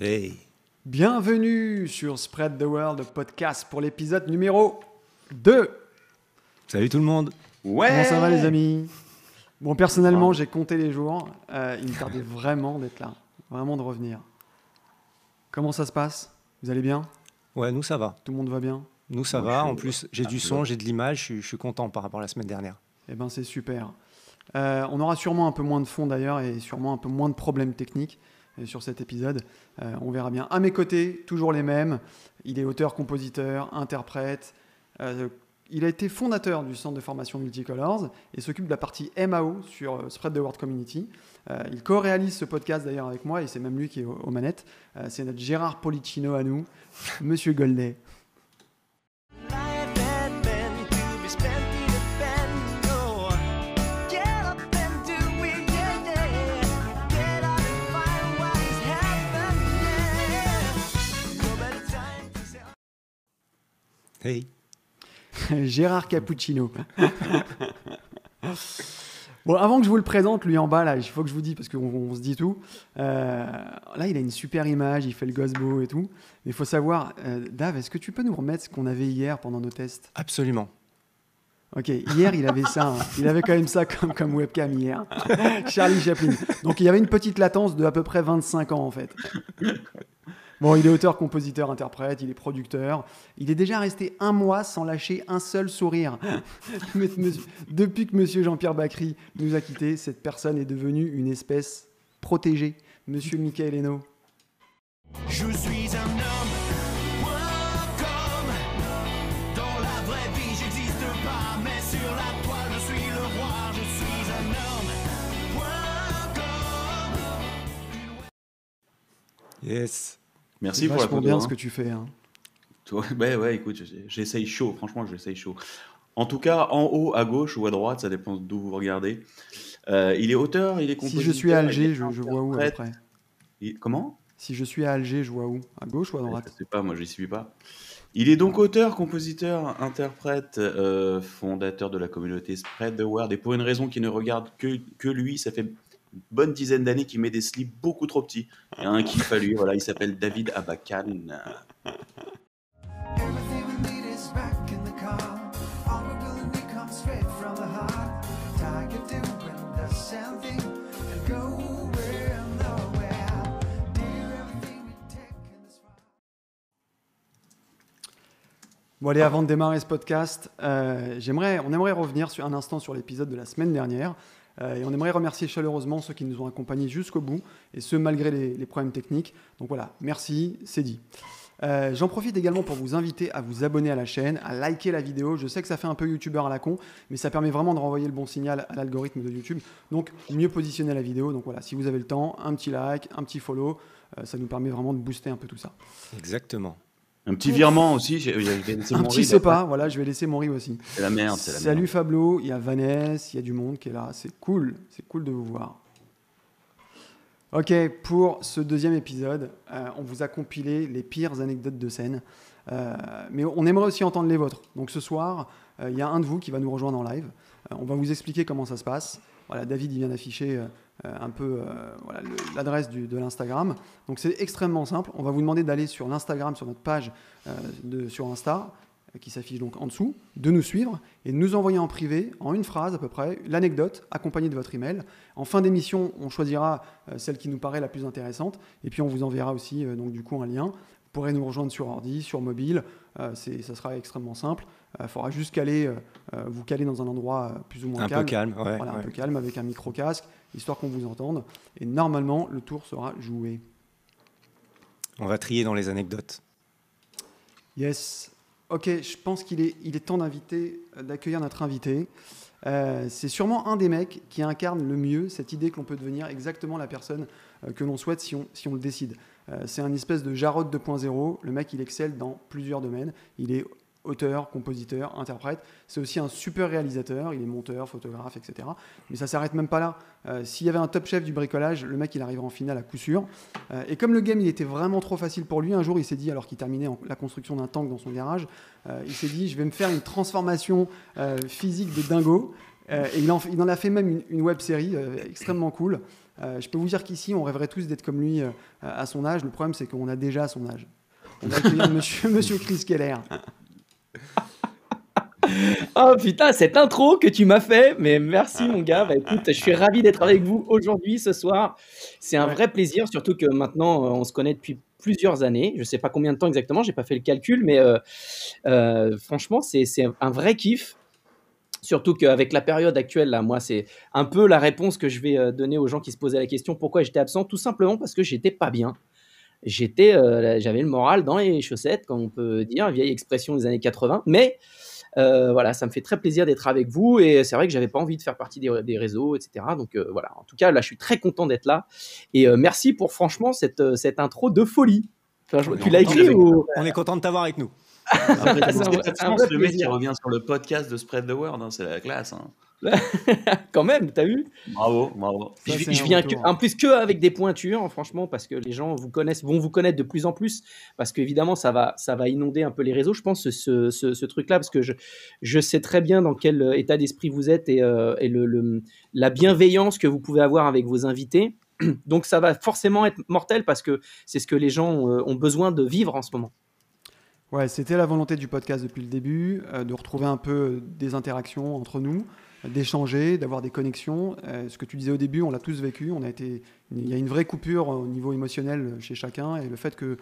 Hey. Bienvenue sur Spread the World podcast pour l'épisode numéro 2. Salut tout le monde. Ouais. Comment ça va les amis? Bon, personnellement, j'ai compté les jours. Euh, il me tardait vraiment d'être là, vraiment de revenir. Comment ça se passe? Vous allez bien? Ouais, nous ça va. Tout le monde va bien? Nous ça Moi, va. En plus, j'ai du Ah, son, ouais. j'ai de l'image. Je suis- je suis content par rapport à la semaine dernière. Eh ben, c'est super. Euh, on aura sûrement un peu moins de fond d'ailleurs et sûrement un peu moins de problèmes techniques euh, sur cet épisode. Euh, on verra bien. À mes côtés, toujours les mêmes. Il est auteur, compositeur, interprète. Euh, il a été fondateur du centre de formation Multicolors et s'occupe de la partie MAO sur Spread the Word Community. Il co-réalise ce podcast d'ailleurs avec moi et c'est même lui qui est aux, aux manettes. C'est notre Gérard Policino à nous, Monsieur Goldet. Hey. Gérard Cappuccino. bon, avant que je vous le présente, lui en bas, là, il faut que je vous dise, parce qu'on on se dit tout. Euh, là, il a une super image, il fait le gosse beau et tout. Mais il faut savoir, euh, Dave, est-ce que tu peux nous remettre ce qu'on avait hier pendant nos tests? Absolument. Ok, hier, il avait ça. hein. Il avait quand même ça comme, comme webcam hier. Charlie Chaplin. Donc, il y avait une petite latence de à peu près 25 ans, en fait. Bon, il est auteur, compositeur, interprète, il est producteur. Il est déjà resté un mois sans lâcher un seul sourire. Depuis que monsieur Jean-Pierre Bacry nous a quittés, cette personne est devenue une espèce protégée. Monsieur Michael Eno. Je suis un homme, point com. Dans la vraie vie, j'existe pas, mais sur la toile, je suis le roi. Je suis un homme, point com. Yes. Merci pour la photo. bien hein. ce que tu fais. hein. Toi- Ouais, ouais, écoute, j'essaye chaud. Franchement, j'essaye chaud. En tout cas, en haut, à gauche ou à droite, ça dépend d'où vous regardez. Euh, il est auteur, il est compositeur. Si je suis à Alger, je, je vois où à peu interprète. près Il- Comment? Si je suis à Alger, je vois où? À gauche ou à Je droite? sais pas, moi j'y suis pas. Il est donc auteur, compositeur, interprète, euh, fondateur de la communauté Spread the Word. Et pour une raison qui ne regarde que, que lui, ça fait bonne dizaine d'années qu'il met des slips beaucoup trop petits. Il y a un kiff à lui, voilà, il s'appelle David Abakan. Bon allez, avant de démarrer ce podcast, euh, j'aimerais, on aimerait revenir sur un instant sur l'épisode de la semaine dernière. Euh, et on aimerait remercier chaleureusement ceux qui nous ont accompagnés jusqu'au bout, et ce malgré les, problèmes techniques. Donc voilà, merci, c'est dit. Euh, J'en profite également pour vous inviter à vous abonner à la chaîne, à liker la vidéo. Je sais que ça fait un peu youtubeur à la con, mais ça permet vraiment de renvoyer le bon signal à l'algorithme de YouTube. Donc mieux positionner la vidéo. Donc voilà, si vous avez le temps, un petit like, un petit follow, euh, ça nous permet vraiment de booster un peu tout ça. Exactement. Un petit virement aussi. j'ai- j'ai laissé Un mon petit c'est pas, voilà, je vais laisser mon riz aussi. C'est la merde, c'est la Salut merde. Fablo, il y a Vanessa, il y a du monde qui est là. C'est cool, c'est cool de vous voir. Ok, pour ce deuxième épisode, euh, on vous a compilé les pires anecdotes de scène. Euh, mais on aimerait aussi entendre les vôtres. Donc ce soir, euh, il y a un de vous qui va nous rejoindre en live. On va vous expliquer comment ça se passe. Voilà, David il vient d'afficher euh, un peu euh, l'adresse de l'Instagram. Donc c'est extrêmement simple. On va vous demander d'aller sur l'Instagram, sur notre page euh, sur Insta, qui s'affiche donc en dessous, de nous suivre et de nous envoyer en privé, en une phrase à peu près, l'anecdote accompagnée de votre email. En fin d'émission, on choisira celle qui nous paraît la plus intéressante et puis on vous enverra aussi donc du coup un lien. Vous pourrez nous rejoindre sur ordi, sur mobile. Euh, ça sera extrêmement simple. Il faudra juste caler, euh, euh, vous caler dans un endroit euh, plus ou moins Un calme. peu calme. Ouais, Voilà, un peu calme avec un micro casque, histoire qu'on vous entende. Et normalement, le tour sera joué. On va trier dans les anecdotes. Yes. Ok, je pense qu'il est, il est temps d'inviter, euh, d'accueillir notre invité. Euh, c'est sûrement un des mecs qui incarne le mieux cette idée que l'on peut devenir exactement la personne euh, que l'on souhaite si on, si on le décide. Euh, c'est un espèce de Jarod 2.0. Le mec, il excelle dans plusieurs domaines. Il est auteur, compositeur, interprète. C'est aussi un super réalisateur. Il est monteur, photographe, etc. Mais ça s'arrête même pas là. Euh, S'il y avait un top chef du bricolage, le mec, il arrivera en finale à coup sûr. Euh, et comme le game, il était vraiment trop facile pour lui, un jour, il s'est dit, alors qu'il terminait la construction d'un tank dans son garage, euh, il s'est dit, je vais me faire une transformation physique de dingo. Et il en, a fait même une, web série extrêmement cool. Je peux vous dire qu'ici, on rêverait tous d'être comme lui à son âge. Le problème, c'est qu'on a déjà son âge. On va accueillir monsieur, monsieur Chris Keller. Oh putain, cette intro que tu m'as fait, mais merci mon gars. Bah, écoute, je suis ravi d'être avec vous aujourd'hui, ce soir. C'est un vrai plaisir, surtout que maintenant euh, on se connaît depuis plusieurs années. Je sais pas combien de temps exactement, j'ai pas fait le calcul, mais euh, euh, franchement, c'est un vrai kiff. Surtout qu'avec la période actuelle, là, moi, c'est un peu la réponse que je vais donner aux gens qui se posaient la question pourquoi j'étais absent? Tout simplement parce que j'étais pas bien. J'étais, euh, j'avais le moral dans les chaussettes, comme on peut dire, vieille expression des années 80. Mais euh, voilà, ça me fait très plaisir d'être avec vous et c'est vrai que j'avais pas envie de faire partie des, des réseaux, etc. Donc euh, voilà, en tout cas, là, je suis très content d'être là et euh, merci pour franchement cette, cette intro de folie. Enfin, je- Oui, tu l'as écrit ou On est content de t'avoir avec nous. Après, C'est un un vrai le mec plaisir. revient sur le podcast de Spread the Word, hein, c'est la classe. hein. quand même, t'as vu? Bravo, bravo. Ça, je, viens que, retour. en plus que avec des pointures, franchement, parce que les gens vous connaissent, vont vous connaître de plus en plus, parce qu'évidemment ça va, ça va inonder un peu les réseaux. Je pense ce, ce, ce- ce truc-là, parce que je, je sais très bien dans quel euh, état d'esprit vous êtes et, euh, et le, le- la bienveillance que vous pouvez avoir avec vos invités. Donc ça va forcément être mortel parce que c'est ce que les gens euh, ont besoin de vivre en ce moment. Ouais, c'était la volonté du podcast depuis le début, euh, de retrouver un peu des interactions entre nous, d'échanger, d'avoir des connexions. Euh, ce que tu disais au début, on l'a tous vécu. On a été, il y a une vraie coupure au niveau émotionnel chez chacun, et le fait que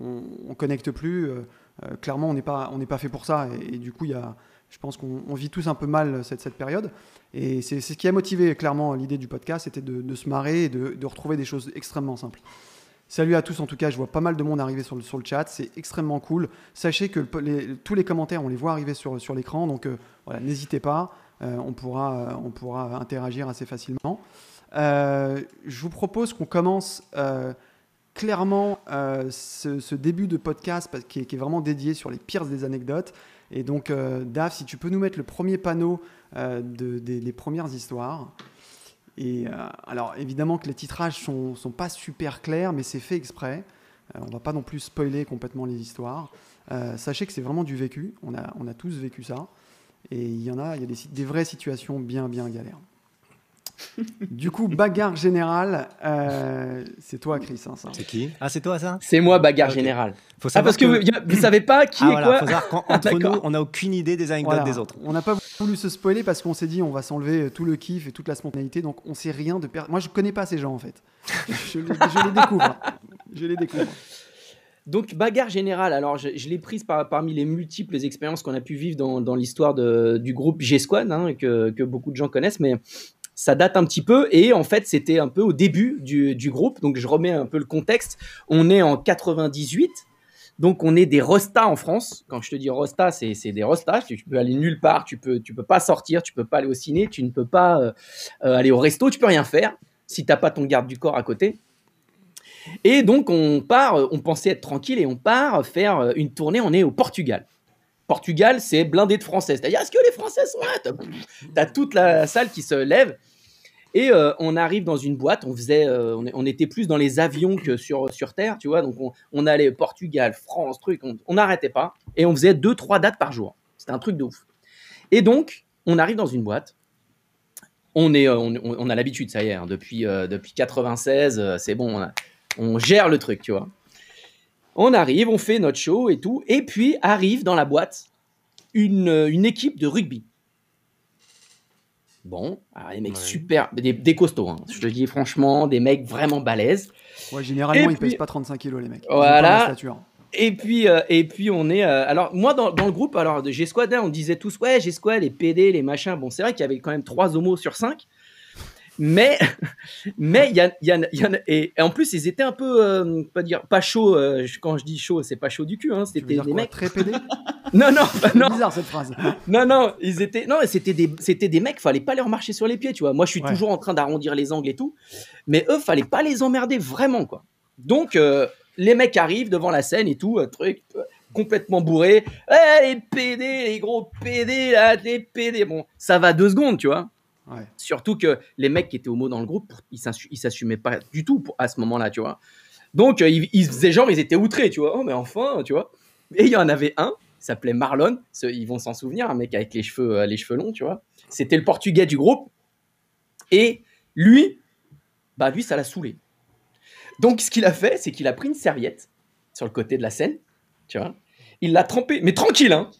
on, on connecte plus, euh, euh, clairement, on n'est pas, on n'est pas fait pour ça. Et, du coup, il y a, je pense qu'on on vit tous un peu mal cette, période. Et c'est ce qui a motivé clairement l'idée du podcast, c'était de, se marrer et de, retrouver des choses extrêmement simples. Salut à tous, en tout cas, je vois pas mal de monde arriver sur le, chat, c'est extrêmement cool. Sachez que tous les commentaires, on les voit arriver sur, l'écran, donc voilà, n'hésitez pas, on, pourra, euh, on pourra interagir assez facilement. Euh, je vous propose qu'on commence euh, clairement euh, ce, début de podcast qui est, vraiment dédié sur les pires des anecdotes. Et donc, euh, Dave, si tu peux nous mettre le premier panneau euh, de, des premières histoires. Et euh, alors, évidemment que les titrages sont, sont pas super clairs, mais c'est fait exprès. Euh, on va pas non plus spoiler complètement les histoires. Euh, sachez que c'est vraiment du vécu. On a, on a tous vécu ça. Et il y en a, il y a des, vraies situations bien, bien galères. du coup, bagarre générale, euh, c'est toi, Chris. hein. C'est qui? Ah, c'est toi ça? C'est moi, bagarre générale. Faut Ah, savoir parce que, vous, vous savez pas qui Ah, est voilà, quoi faut savoir qu'entre nous, on n'a aucune idée des anecdotes Voilà. des autres. On n'a pas voulu se spoiler parce qu'on s'est dit on va s'enlever tout le kiff et toute la spontanéité. Donc on sait rien de. Moi je connais pas ces gens en fait. je les découvre. Je les découvre. Donc, bagarre générale, alors je, l'ai prise par- parmi les multiples expériences qu'on a pu vivre dans, l'histoire du groupe G-Squad, hein, que, beaucoup de gens connaissent, mais ça date un petit peu. Et en fait, c'était un peu au début du, groupe. Donc, je remets un peu le contexte. On est en 98. Donc, on est des rostas en France. Quand je te dis rostas, c'est des rostas. Tu, tu peux aller nulle part. Tu peux, tu peux pas sortir. Tu peux pas aller au ciné. Tu ne peux pas euh, euh, aller au resto. Tu peux rien faire si t'as pas ton garde du corps à côté. Et donc, on part, on pensait être tranquille et on part faire euh, une tournée. On est au Portugal. Portugal, c'est blindé de Français. C'est-à-dire, est-ce que les Français sont là? T'as- toute la salle qui se lève. Et euh, on arrive dans une boîte. On faisait, euh, on, était plus dans les avions que sur, sur Terre, tu vois. Donc, on, allait Portugal, France, truc. On n'arrêtait pas. Et on faisait deux, trois dates par jour. C'était un truc de ouf. Et donc, on arrive dans une boîte. On, est, on, a l'habitude, ça y est, hein, depuis, euh, depuis 96, euh, c'est bon, on gère le truc, tu vois. On arrive, on fait notre show et tout, et puis arrive dans la boîte une, euh, une équipe de rugby. Bon, alors les mecs Ouais. super, des, des costauds, hein, je te dis franchement, des mecs vraiment balèzes. Ouais, généralement Et ils puis- pèsent pas 35 kilos les mecs. Ils Voilà. Et puis, euh, et puis on est. euh, alors, moi, dans, dans le groupe, alors de G-Squad, on disait tous, ouais, G-Squad, les PD, les machins. Bon, c'est vrai qu'il y avait quand même trois homos sur cinq. Mais, mais il y, a- il y, en a- y a. Et, et en plus, ils étaient un peu. euh, pas dire. Pas chaud. euh, quand je dis chaud, c'est pas chaud du cul. Hein, c'était des mecs. très pédé Non, non, C'est non, bizarre cette phrase. non, non, ils étaient. Non, c'était des, c'était des mecs, fallait pas leur marcher sur les pieds, tu vois. Moi, je suis Ouais. toujours en train d'arrondir les angles et tout. Mais eux, fallait pas les emmerder vraiment, quoi. Donc, euh, les mecs arrivent devant la scène et tout, un truc euh, complètement bourré. Eh, les PD, les gros PD, là, les PD. Bon, ça va deux secondes, tu vois. Surtout que les mecs qui étaient homo dans le groupe, ils s'assu- ils s'assumaient pas du tout à ce moment-là, tu vois. Donc, euh, ils, faisaient genre, ils étaient outrés, tu vois. Oh, mais enfin, tu vois. Et il y en avait un, s'appelait Marlon. Ce- Ils vont s'en souvenir, un mec avec les cheveux, euh, les cheveux longs, tu vois. C'était le portugais du groupe. Et lui, bah lui, ça l'a saoulé. Donc, ce qu'il a fait, c'est qu'il a pris une serviette sur le côté de la scène, tu vois. Il l'a trempé, mais tranquille, hein.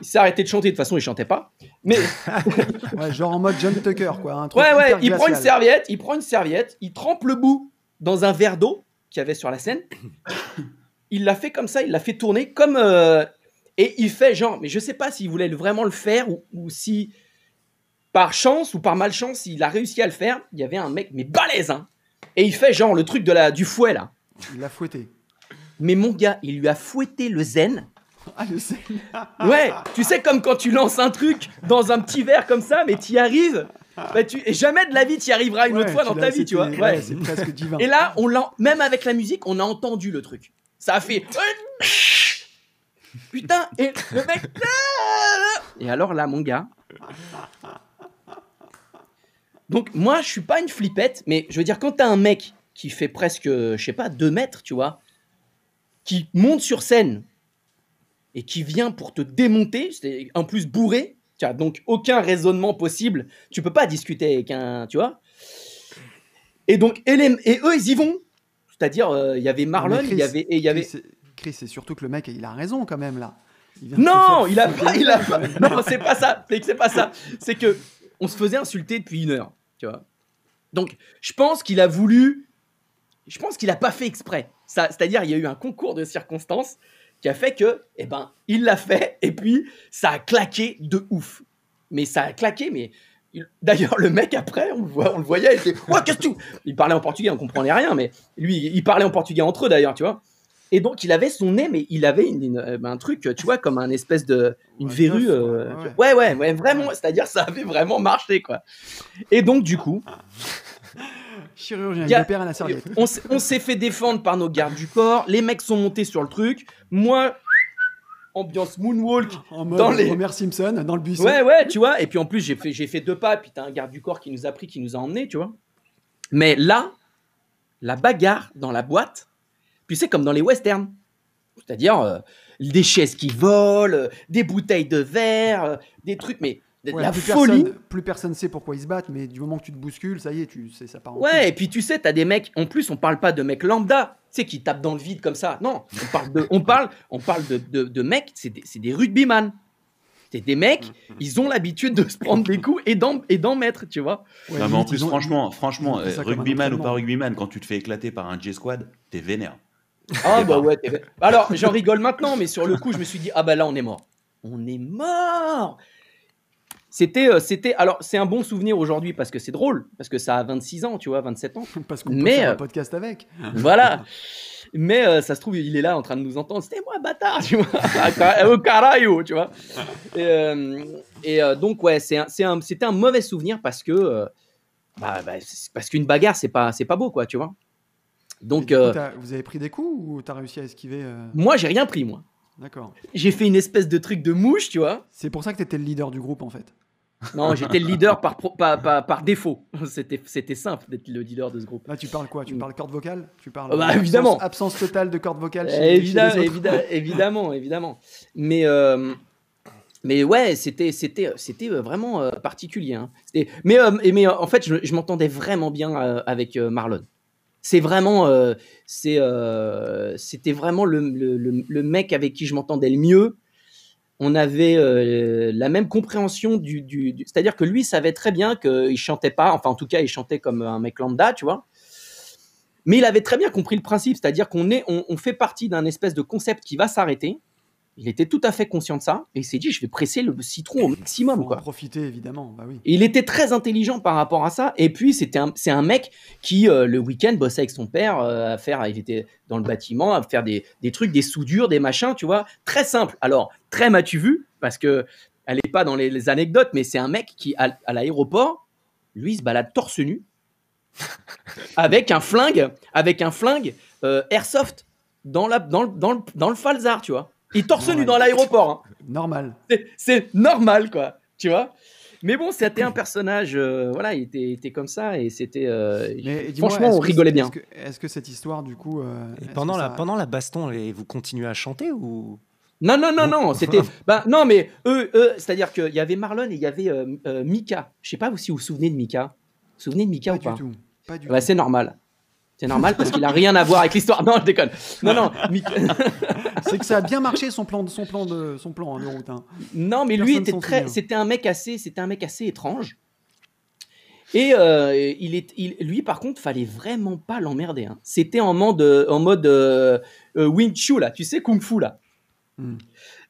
Il s'est arrêté de chanter, de toute façon, il chantait pas. Mais Ouais, genre en mode John Tucker, quoi. Un truc ouais, ouais, il prend une serviette, il prend une serviette, il trempe le bout dans un verre d'eau qu'il y avait sur la scène. Il l'a fait comme ça, il l'a fait tourner comme. euh, et il fait genre, mais je sais pas s'il voulait vraiment le faire ou, ou si par chance ou par malchance il a réussi à le faire. Il y avait un mec, mais balèze, hein. Et il fait genre le truc de la, du fouet là. Il l'a fouetté. Mais mon gars, il lui a fouetté le zen. Ah, je sais. Ouais, tu sais comme quand tu lances un truc dans un petit verre comme ça, mais t'y arrives. Bah, tu... Et jamais de la vie t'y arriveras une Ouais, autre fois tu dans ta vie, tu vois. ouais, Ouais. c'est presque divin. Et là, on l'a, même avec la musique, on a entendu le truc. Ça a fait. Putain, et le mec. Et alors là, mon gars. Donc, moi, je suis pas une flippette, mais je veux dire, quand t'as un mec qui fait presque, je sais pas, 2 mètres, tu vois, qui monte sur scène et qui vient pour te démonter, c'est en plus bourré, tu as donc aucun raisonnement possible, tu peux pas discuter avec un, tu vois. Et donc, et, les- et eux, ils y vont. C'est-à-dire, euh, il y avait Marlon, il y avait, et il y avait. Chris, c'est- surtout que le mec, il a raison quand même là. Il Non, il a pas, il a pas. Non, c'est pas ça. C'est pas ça. C'est que on se faisait insulter depuis une heure, tu vois. Donc, je pense qu'il a voulu. Je pense qu'il a pas fait exprès. C'est-à-dire, il y a eu un concours de circonstances qui a fait que, eh ben, il l'a fait et puis ça a claqué de ouf. Mais ça a claqué, mais il- D'ailleurs, le mec après, on le, voit, on le voyait, il était Ouais, qu'est-ce que tu. Il parlait en portugais, on comprenait rien, mais lui, il parlait en portugais entre eux d'ailleurs, tu vois. Et donc, il avait son nez, mais il avait une- une- euh, un truc, tu vois, comme un espèce de. Une Ouais, verrue. euh, ouais, ouais, ouais, ouais, vraiment. C'est-à-dire, ça avait vraiment marché, quoi. Et donc, du coup, Chirurgien, Il y a- il opère à la serviette. on s'est- on s'est fait défendre par nos gardes du corps. Les mecs sont montés sur le truc. Moi, ambiance moonwalk. En mode dans les- Homer Simpson, dans le buisson. Ouais, ouais, tu vois. Et puis en plus, j'ai fait, j'ai fait deux pas. Puis t'as un garde du corps qui nous a pris, qui nous a emmenés, tu vois. Mais là, la bagarre dans la boîte, puis c'est comme dans les westerns. C'est-à-dire euh, des chaises qui volent, euh, des bouteilles de verre, euh, des trucs, mais Ouais, la plus folie. Personne, plus personne sait pourquoi ils se battent, mais du moment que tu te bouscules, ça y est, tu sais, ça part en Ouais, et puis tu sais, t'as des mecs. En plus, on parle pas de mecs lambda, tu sais, qui tapent dans le vide comme ça. Non, on parle de, on parle, on parle de, de, de mecs. C'est des, c'est des rugbyman. C'est des mecs. Ils ont l'habitude de se prendre des coups et d'en et d'en mettre, tu vois. Ouais, non, mais en plus, ont- franchement, franchement euh, rugbyman ou pas rugbyman, quand tu te fais éclater par un J-Squad, t'es vénère. Ah bah ouais. t'es- Alors, j'en rigole maintenant, mais sur le coup, je me suis dit, ah bah là, on est mort. On est mort. C'était, euh, c'était. Alors, c'est un bon souvenir aujourd'hui parce que c'est drôle, parce que ça a 26 ans, tu vois, 27 ans. Parce qu'on peut Mais, faire euh, un podcast avec. Voilà. Mais euh, ça se trouve, il est là en train de nous entendre. C'était moi, bâtard, tu vois. Au carayo, tu vois. Et, euh, et, euh, donc, ouais, c'est un- c'est un- c'était un, mauvais souvenir parce que. bah, bah, parce qu'une bagarre, c'est pas, c'est pas beau, quoi, tu vois. Donc, coup, vous avez pris des coups ou t'as réussi à esquiver moi, j'ai rien pris, moi. D'accord. J'ai fait une espèce de truc de mouche, tu vois. C'est pour ça que t'étais le leader du groupe en fait. Non, j'étais le leader par, pro- par, par, par défaut. C'était c'était simple d'être le leader de ce groupe. Là, tu parles quoi? Tu parles corde vocale? Tu parles Ah bah, absence- évidemment. Absence totale de corde vocale. Chez, chez évidemment, les évidemment, évidemment, évidemment. Mais, euh, mais ouais, c'était, c'était, c'était euh, vraiment euh, particulier. hein. Mais, euh, en fait, je, je m'entendais vraiment bien avec Marlon. C'est vraiment, c'est, c'était vraiment le, le- le- le mec avec qui je m'entendais le mieux. On avait euh, la même compréhension du, du- du- c'est-à-dire que lui savait très bien qu'il chantait pas, enfin en tout cas il chantait comme un mec lambda, tu vois. Mais il avait très bien compris le principe, c'est-à-dire qu'on est, on, on fait partie d'un espèce de concept qui va s'arrêter. Il était tout à fait conscient de ça et il s'est dit je vais presser le citron au maximum Faut en quoi. profiter évidemment. Bah oui. Et il était très intelligent par rapport à ça. Et puis, c'était c'est un mec qui, euh, le week-end, bossait avec son père euh, à faire, il était dans le bâtiment, à faire des, des trucs, des soudures, des machins, tu vois. Très simple. Alors, très m'as-tu vu? Parce que elle n'est pas dans les, les anecdotes, mais c'est un mec qui, à, à l'aéroport, lui, il se balade torse nu avec un flingue, avec un flingue euh, airsoft dans, la, dans, le, dans, le, dans le falzar, tu vois. Il est torse nu dans l'aéroport. hein. Normal. C'est- normal, quoi. Tu vois Mais bon, c'était un personnage, euh, voilà, il était, il était comme ça et c'était. euh, Mais dis-moi, franchement, on rigolait bien. Est-ce que, cette histoire, du coup. euh, Et pendant, la, ça- pendant la baston, vous continuez à chanter ou? Non, non, non, non, c'était. bah, non, mais eux, eux c'est-à-dire qu'il y avait Marlon et il y avait euh, euh, Mika. Je sais pas si vous vous souvenez de Mika. Vous vous souvenez de Mika Pas ou pas? du tout. Pas du Bah, tout. c'est normal. C'est normal parce qu'il a rien à voir avec l'histoire. Non, je déconne. Non, non. C'est que ça a bien marché son plan de, son plan de, son plan hein, route. hein. Non, mais lui était très. C'était un mec assez. C'était un mec assez étrange. Et euh, il est, il- lui, par contre, fallait vraiment pas l'emmerder. hein. C'était en mode, euh, en mode euh, euh, Wing Chun là, tu sais, Kung Fu là. Hmm.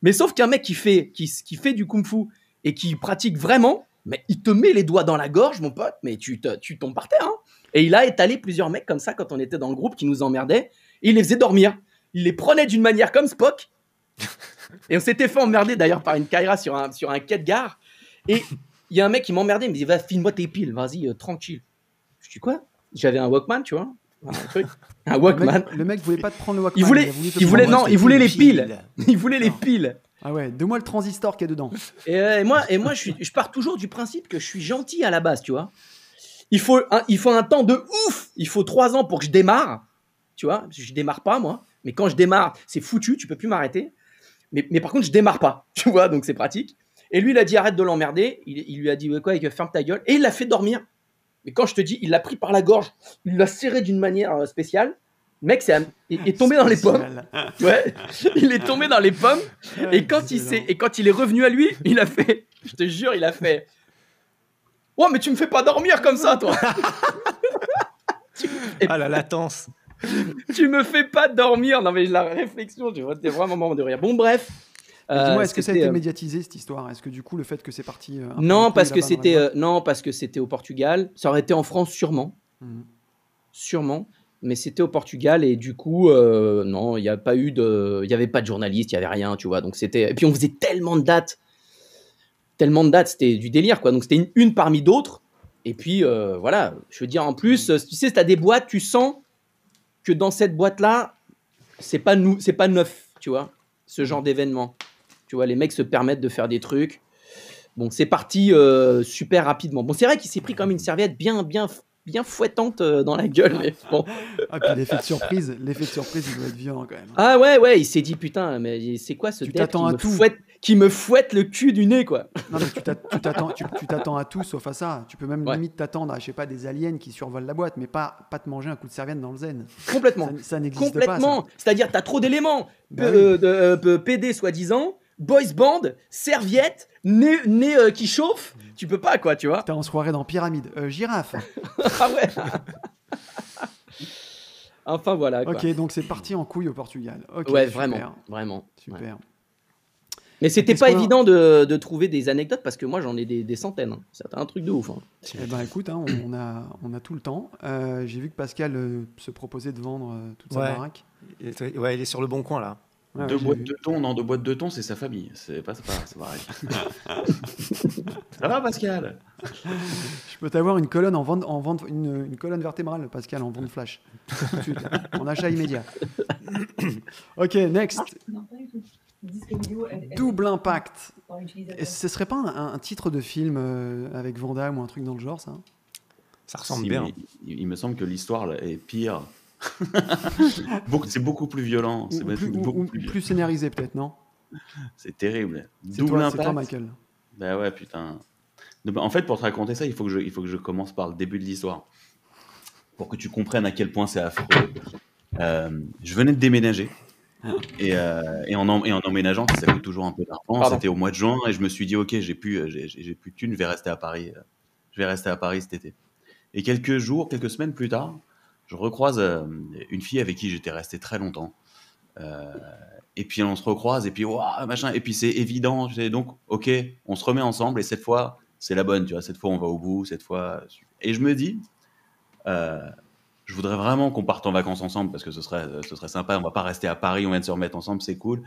Mais sauf qu'un mec qui fait, qui, qui fait du Kung Fu et qui pratique vraiment, mais il te met les doigts dans la gorge, mon pote, mais tu, te- tu tombes par terre. hein. Et il a étalé plusieurs mecs comme ça quand on était dans le groupe qui nous emmerdaient. Et il les faisait dormir. Il les prenait d'une manière comme Spock. Et on s'était fait emmerder d'ailleurs par une Kaira sur un, sur un quai de gare. Et il y a un mec qui m'emmerdait, il me dit Va, file-moi tes piles, vas-y, euh, tranquille. Je dis quoi? J'avais un Walkman, tu vois Un truc. Un Le Walkman. mec, le mec voulait pas te prendre le Walkman. Il voulait- il voulait- non, il voulait les piles. Il voulait les piles. Ah ouais, donne-moi le transistor qui est dedans. Et, euh, et moi, et moi je, suis, je pars toujours du principe que je suis gentil à la base, tu vois. Il faut, un, il faut un temps de ouf. Il faut trois ans pour que je démarre, tu vois. Je démarre pas, moi. Mais quand je démarre, c'est foutu, tu peux plus m'arrêter. Mais, mais par contre, je démarre pas, tu vois, donc c'est pratique. Et lui, il a dit arrête de l'emmerder. Il, il lui a dit ouais, quoi, il ferme ta gueule. Et il l'a fait dormir. Mais quand je te dis, il l'a pris par la gorge, il l'a serré d'une manière euh, spéciale. Le mec c'est, il est tombé dans les pommes. Ouais, il est tombé dans les pommes. Et quand, il et quand il est revenu à lui, il a fait, je te jure, il a fait Oh, mais tu me fais pas dormir comme ça, toi Ah la latence. Tu me fais pas dormir Non, mais la réflexion, tu vois, c'était vraiment un moment de rire. Bon, bref. euh, Dis-moi, est-ce que ça a c'était, été euh, médiatisé cette histoire? Est-ce que du coup, le fait que c'est parti. euh, Non, parce que c'était euh, non, parce que c'était au Portugal. Ça aurait été en France sûrement, Mhm. sûrement, mais c'était au Portugal et du coup, euh, non, il n'y a pas eu de, il y avait pas de journaliste, il y avait rien, tu vois. Donc c'était, et puis on faisait tellement de dates, tellement de dates, c'était du délire, quoi. Donc c'était une, une parmi d'autres. Et puis euh, voilà, je veux dire en plus, euh, tu sais, tu as des boîtes, tu sens que dans cette boîte-là, c'est pas nous, c'est pas neuf, tu vois, ce genre d'événement. Tu vois, les mecs se permettent de faire des trucs. Bon, c'est parti euh, super rapidement. Bon, c'est vrai qu'il s'est pris comme une serviette bien, bien, bien fouettante dans la gueule. Mais bon. Ah, puis l'effet de surprise, l'effet de surprise, il doit être violent quand même. Ah ouais, ouais, il s'est dit putain, mais c'est quoi ce Tu qui à me, tout. fouette, qui me fouette le cul du nez, quoi. Non, mais tu t'att- tu t'attends, tu, tu t'attends à tout sauf à ça. Tu peux même Ouais. limite t'attendre à, je sais pas, des aliens qui survolent la boîte, mais pas, pas te manger un coup de serviette dans le zen. Complètement. Ça, ça n'existe pas. Complètement. C'est-à-dire, t'as trop d'éléments. Bah Euh, de, euh, PD soi-disant, boys band, serviette, nez, nez euh, qui chauffe. Tu peux pas, quoi, tu vois. On se croirait dans Pyramide. Girafe. ah ouais. enfin voilà. Quoi. Ok, donc c'est parti en couille au Portugal. Ok, ouais, super, vraiment, vraiment. ouais. Mais c'était pas évident de, de trouver des anecdotes parce que moi j'en ai des, des centaines. hein. C'est un truc de ouf. hein. Eh ben écoute, hein, on, a, on a tout le temps. Euh, J'ai vu que Pascal euh, se proposait de vendre euh, toute sa Ouais. baraque. Il est- Ouais, il est sur le bon coin là. Ouais, deux boîtes vu. de thon, non, deux boîtes de thon, c'est sa famille. C'est pas, pas, c'est pareil. Ça va, Pascal? Je peux t'avoir une colonne en vente, en vente une, une colonne vertébrale, Pascal, en vente flash. Tout de suite, là. en achat immédiat. ok, next. Double impact. Et ce serait pas un, un titre de film euh, avec Van Damme ou un truc dans le genre, ça? Ça ressemble Si, bien. il, il me semble que l'histoire est pire. C'est beaucoup plus violent. Ou, C'est plus, ou- beaucoup ou plus, plus scénarisé, peut-être, non? C'est terrible. Double toi, impact. toi, Michael. Bah ouais, putain. En fait, pour te raconter ça, il faut que je, il faut que je commence par le début de l'histoire. Pour que tu comprennes à quel point c'est affreux. Euh, je venais de déménager. Et, euh, et, en, em- et en emménageant, ça coûte toujours un peu d'argent. C'était au mois de juin et je me suis dit, ok, j'ai plus, euh, j'ai, plus de thunes, je vais rester à Paris. euh, Je vais rester à Paris cet été. Et quelques jours, quelques semaines plus tard, je recroise euh, une fille avec qui j'étais resté très longtemps. Euh, et puis on se recroise et puis waouh, machin. Et puis c'est évident. tu sais, donc, ok, on se remet ensemble et cette fois, c'est la bonne. Tu vois, cette fois, on va au bout. Cette fois. Et je me dis, je voudrais vraiment qu'on parte en vacances ensemble parce que ce serait, ce serait sympa. On va pas rester à Paris, on vient de se remettre ensemble, c'est cool.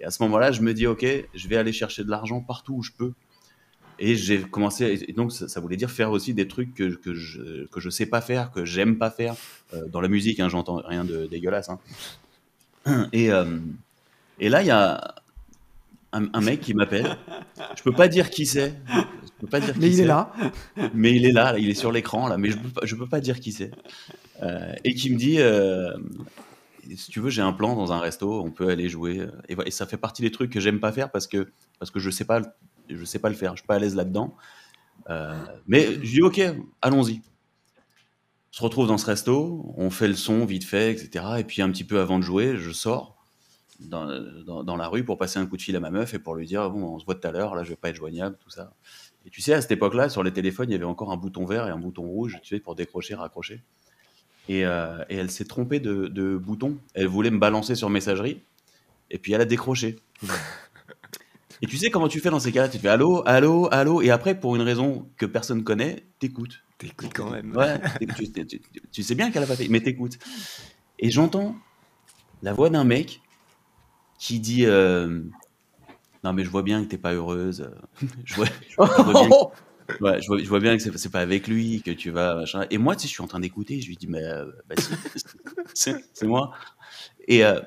Et à ce moment-là, je me dis, ok, je vais aller chercher de l'argent partout où je peux. Et j'ai commencé, et donc ça, ça voulait dire faire aussi des trucs que, que je que je sais pas faire, que j'aime pas faire Euh, dans la musique. Hein, J'entends rien de dégueulasse. hein. Et euh, et là, il y a un, un mec qui m'appelle. Je peux pas dire qui c'est. Je peux pas dire qui Mais il est là. mais il est là, là, il est sur l'écran là, mais je peux pas, je peux pas dire qui c'est. Euh, et qui me dit, euh, si tu veux, j'ai un plan dans un resto, on peut aller jouer. Et, ça fait partie des trucs que j'aime pas faire parce que parce que je sais pas, je sais pas le faire, je suis pas à l'aise là-dedans. Euh, mais je dis ok, allons-y. se retrouve dans ce resto, on fait le son vite fait, etc. Et puis un petit peu avant de jouer, je sors dans, dans, dans la rue pour passer un coup de fil à ma meuf et pour lui dire bon, on se voit tout à l'heure, là je vais pas être joignable, tout ça. Et tu sais, à cette époque-là, sur les téléphones, il y avait encore un bouton vert et un bouton rouge, tu sais, pour décrocher, raccrocher. Et, euh, et elle s'est trompée de, de bouton. Elle voulait me balancer sur messagerie, et puis elle a décroché. Et tu sais comment tu fais dans ces cas-là? Tu fais allô, allô, allô, et après, pour une raison que personne connaît, t'écoutes. T'écoutes quand même. Ouais, tu, tu- tu- tu sais bien qu'elle a pas fait, mais t'écoutes. Et j'entends la voix d'un mec qui dit euh, Non, mais je vois bien que t'es pas heureuse. Je vois, je vois bien, que- ouais, je vois, je vois bien que c'est pas avec lui que tu vas. Machin. Et moi, tu sais, je suis en train d'écouter. Je lui dis Mais euh, bah, c'est moi. Et, euh,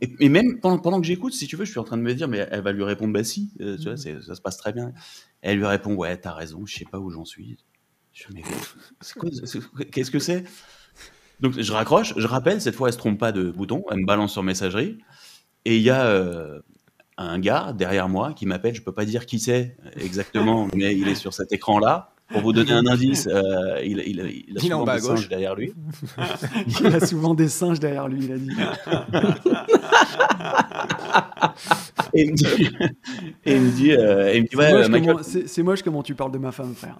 et, et même pendant, pendant que j'écoute, si tu veux, je suis en train de me dire Mais elle va lui répondre Bah si, euh, tu vois, c'est- ça se passe très bien. Elle lui répond Ouais, t'as raison, je sais pas où j'en suis. Je mais c'est quoi, c'est- qu'est-ce que c'est? Donc je raccroche, je rappelle, cette fois elle se trompe pas de bouton, elle me balance sur messagerie, et il y a euh, un gars derrière moi qui m'appelle, je peux pas dire qui c'est exactement, mais il est sur cet écran-là. Pour vous donner un indice, euh, il, il- il a souvent des singes derrière lui. Il a souvent des singes derrière lui, il a dit. Et il me dit, et il me dit, euh, et il me dit, C'est ouais, moche Michael, comment- C'est c'est moche comment tu parles de ma femme, frère.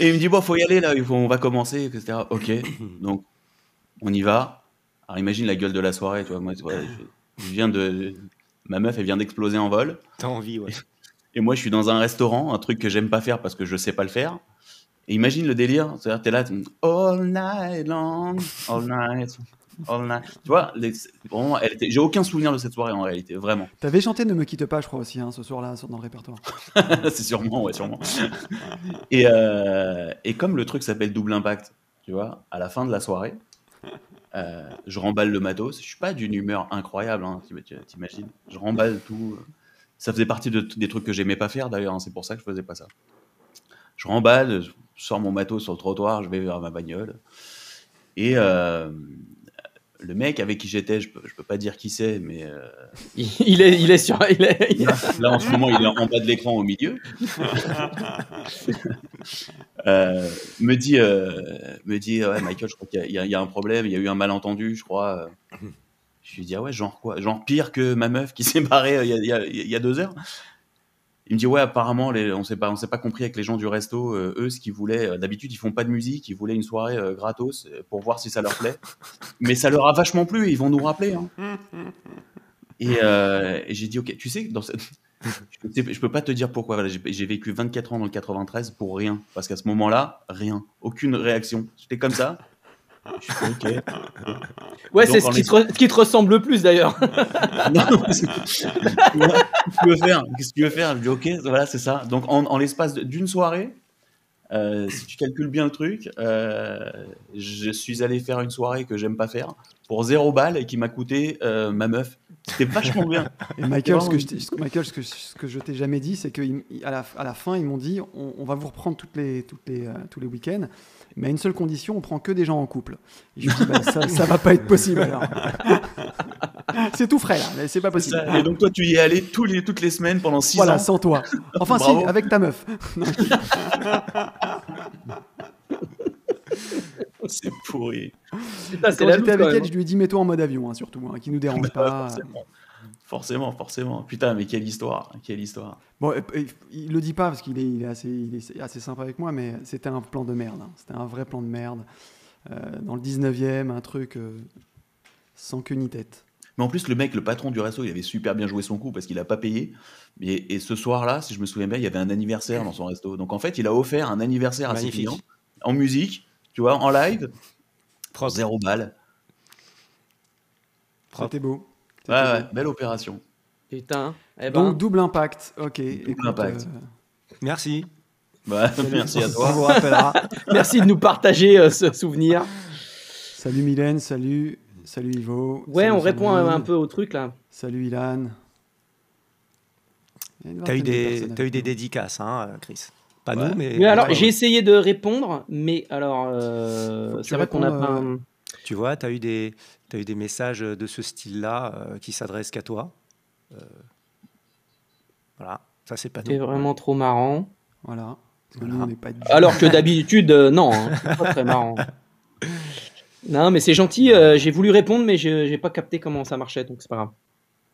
Et il me dit, bon, faut y aller là, on va commencer, etc. Ok, donc on y va. Alors imagine la gueule de la soirée, tu vois. Moi, tu vois, je, viens de. Ma meuf, elle vient d'exploser en vol. T'as envie, ouais. Et moi, je suis dans un restaurant, un truc que j'aime pas faire parce que je sais pas le faire. Et imagine le délire, c'est-à-dire, t'es là, tu- all night long, all night, all night. Tu vois, les- vraiment, elle était- j'ai aucun souvenir de cette soirée en réalité, vraiment. T'avais chanté Ne me quitte pas, je crois aussi, hein, ce soir-là, dans le répertoire. c'est sûrement, ouais, sûrement. Et, euh, et comme le truc s'appelle Double Impact, tu vois, à la fin de la soirée, euh, je remballe le matos. Je suis pas d'une humeur incroyable, hein, t'imagines. Je remballe tout. Ça faisait partie de, des trucs que j'aimais pas faire d'ailleurs, hein, c'est pour ça que je faisais pas ça. Je remballe, je sors mon matos sur le trottoir, je vais vers ma bagnole. Et euh, le mec avec qui j'étais, je peux, je peux pas dire qui c'est, mais euh, Il, est, il est sur. Il est, il- Là, en ce moment, il est en bas de l'écran au milieu. Euh, me dit, euh, me dit ouais, Michael, je crois qu'il y a- y, un problème, il y a eu un malentendu, je crois. Je lui dis, ah ouais, genre quoi? Genre pire que ma meuf qui s'est barrée euh, y a- il y a deux heures Il me dit, ouais, apparemment, les, on s'est pas, on s'est pas compris avec les gens du resto. euh, eux, ce qu'ils voulaient, euh, d'habitude, ils font pas de musique, ils voulaient une soirée euh, gratos pour voir si ça leur plaît. Mais ça leur a vachement plu, ils vont nous rappeler. hein. Et, et j'ai dit, ok, tu sais, dans cette... je, je peux pas te dire pourquoi. Voilà, j'ai vécu 24 ans dans le 93 pour rien. Parce qu'à ce moment-là, rien. Aucune réaction. J'étais comme ça. Je suis ok. Ouais, c'est ce qui, te re- ce qui te ressemble le plus d'ailleurs. Non, Qu'est-ce que tu veux faire? Qu'est-ce que tu veux faire? Je dis ok, voilà, c'est ça. Donc en, en l'espace d'une soirée, euh, si tu calcules bien le truc, euh, je suis allé faire une soirée que j'aime pas faire pour zéro balle et qui m'a coûté euh, ma meuf. C'était vachement bien. Et Michael, ce que je t'ai- ce que- Michael, ce que, ce que je t'ai jamais dit, c'est qu'à la, à la fin, ils m'ont dit on, on va vous reprendre toutes les, toutes les, euh, tous les week-ends, mais à une seule condition on prend que des gens en couple. Et je me dis bah, ça, ça va pas être possible alors. c'est tout frais là, mais c'est pas possible. ça. Et donc toi, tu y es allé tous les, toutes les semaines pendant six Voilà, ans. sans toi. Enfin, si, avec ta meuf. C'est pourri. Putain, Quand la j'étais avec quand elle, je lui ai dit mets-toi en mode avion, hein, surtout, hein, qui nous dérange pas. Forcément. Forcément, forcément. Putain, mais quelle histoire, quelle histoire. Bon, il le dit pas parce qu'il est, il est, assez, il est assez sympa avec moi, mais c'était un plan de merde. hein. C'était un vrai plan de merde. Euh, dans le 19e, un truc euh, sans queue ni tête. Mais en plus, le mec, le patron du resto, il avait super bien joué son coup parce qu'il a pas payé. Et, et ce soir-là, si je me souviens bien, il y avait un anniversaire dans son resto. Donc en fait, il a offert un anniversaire à ses clients en musique, tu vois, en live, zéro balle. C'était beau. Ouais, belle opération. Putain. Eh ben, Donc double impact. Ok. écoute, impact. euh, Merci. Bah, merci à On toi. vous rappellera. merci de nous partager euh, ce souvenir. salut Mylène, salut, salut Ivo. Ouais, salut on répond un, peu au truc là. Salut Ilan. T'as eu des, t'as eu des dédicaces, hein, Chris. Pas Ouais. nous, mais. Mais alors, Ouais, j'ai essayé de répondre, mais alors, euh, c'est vrai qu'on a pas. euh, un- Tu vois, tu as eu des, t'as eu des messages de ce style-là euh, qui s'adressent qu'à toi. Euh, voilà, ça c'est pas C'est vraiment trop marrant. Voilà. Parce que nous, on n'est pas du- Alors que d'habitude, euh, non, hein, c'est pas très marrant. Non, mais c'est gentil. euh, j'ai voulu répondre, mais je j'ai pas capté comment ça marchait, donc c'est pas grave.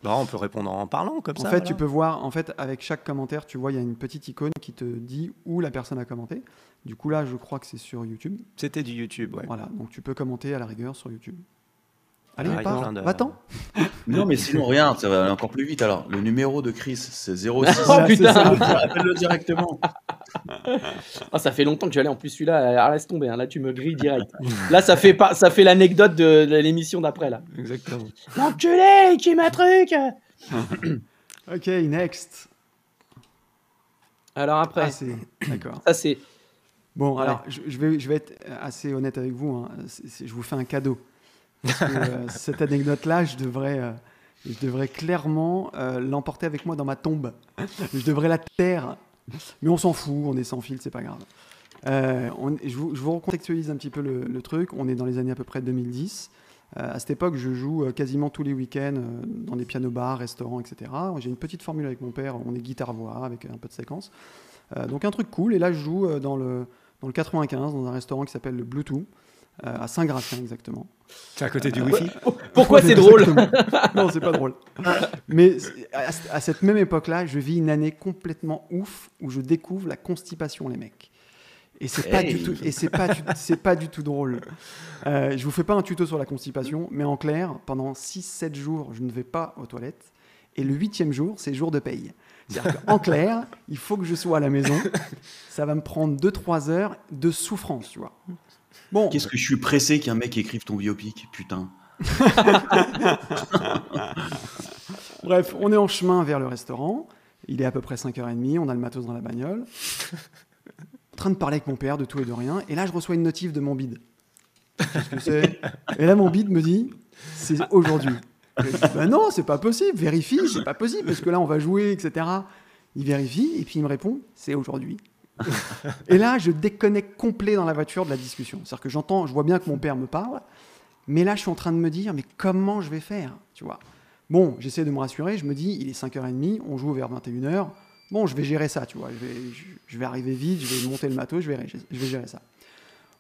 Bah, on peut répondre en parlant comme En ça. fait, voilà. tu peux voir, en fait, avec chaque commentaire, tu vois, il y a une petite icône qui te dit où la personne a commenté. Du coup, là, je crois que c'est sur YouTube. C'était du YouTube, ouais. Voilà, donc tu peux commenter à la rigueur sur YouTube. Allez, Ah, pars, de- va-t'en. Non, mais sinon, rien, ça va aller encore plus vite. Alors, le numéro de Chris, c'est 06. Oh Voilà, c'est putain. Appelle-le directement. Ah, ça fait longtemps que j'allais en plus celui-là. ah, laisse tomber, hein, là tu me grilles direct. Là, ça fait pas, ça fait l'anecdote de, l'émission d'après là. Exactement. L'enculé, qui m'a truc. Ok, next. Alors après, Ah, c'est... D'accord. ça c'est. Bon, Ouais. alors, je, je vais, je vais être assez honnête avec vous. hein. Je vous fais un cadeau. Parce que, euh, cette anecdote-là, je devrais, euh, je devrais clairement euh, l'emporter avec moi dans ma tombe. Je devrais la taire. Mais on s'en fout, on est sans fil, c'est pas grave. Euh, on- je, vous, je vous recontextualise un petit peu le, le truc. On est dans les années à peu près 2010. Euh, à cette époque, je joue quasiment tous les week-ends dans des pianos-bars, restaurants, etc. J'ai une petite formule avec mon père. On est guitare-voix avec un peu de séquence. Donc un truc cool. Et là, je joue dans le, dans le 95, dans un restaurant qui s'appelle le Bluetooth, à Saint-Gratien exactement. C'est à côté du Wi-Fi. Pourquoi c'est drôle. Non, c'est pas drôle. Mais à, à cette même époque-là, je vis une année complètement ouf où je découvre la constipation, les mecs. Et c'est pas Hey. du tout, et c'est pas, du- c'est pas du tout drôle. Euh, je vous fais pas un tuto sur la constipation, mais en clair, pendant 6-7 jours, je ne vais pas aux toilettes. Et le huitième jour, c'est jour de paye. C'est-à-dire qu'en clair, il faut que je sois à la maison. Ça va me prendre 2-3 heures de souffrance, tu vois. Bon, Qu'est-ce que je suis pressé qu'un mec écrive ton biopic, putain. Bref, on est en chemin vers le restaurant. Il est à peu près 5h30, on a le matos dans la bagnole. En train de parler avec mon père de tout et de rien. Et là, je reçois une notif de mon bide. Qu'est-ce que c'est? Et là, mon bide me dit c'est aujourd'hui. Je dis, bah non, c'est pas possible, vérifie, c'est pas possible, parce que là, on va jouer, etc. Il vérifie, et puis il me répond c'est aujourd'hui. Et là, je déconnecte complet dans la voiture de la discussion. C'est-à-dire que j'entends, je vois bien que mon père me parle, mais là, je suis en train de me dire mais comment je vais faire Tu vois? Bon, j'essaie de me rassurer, je me dis, il est 5h30, on joue vers 21h, bon, je vais gérer ça, tu vois, je vais, je, vais arriver vite, je vais monter le matos, je vais, je vais gérer ça.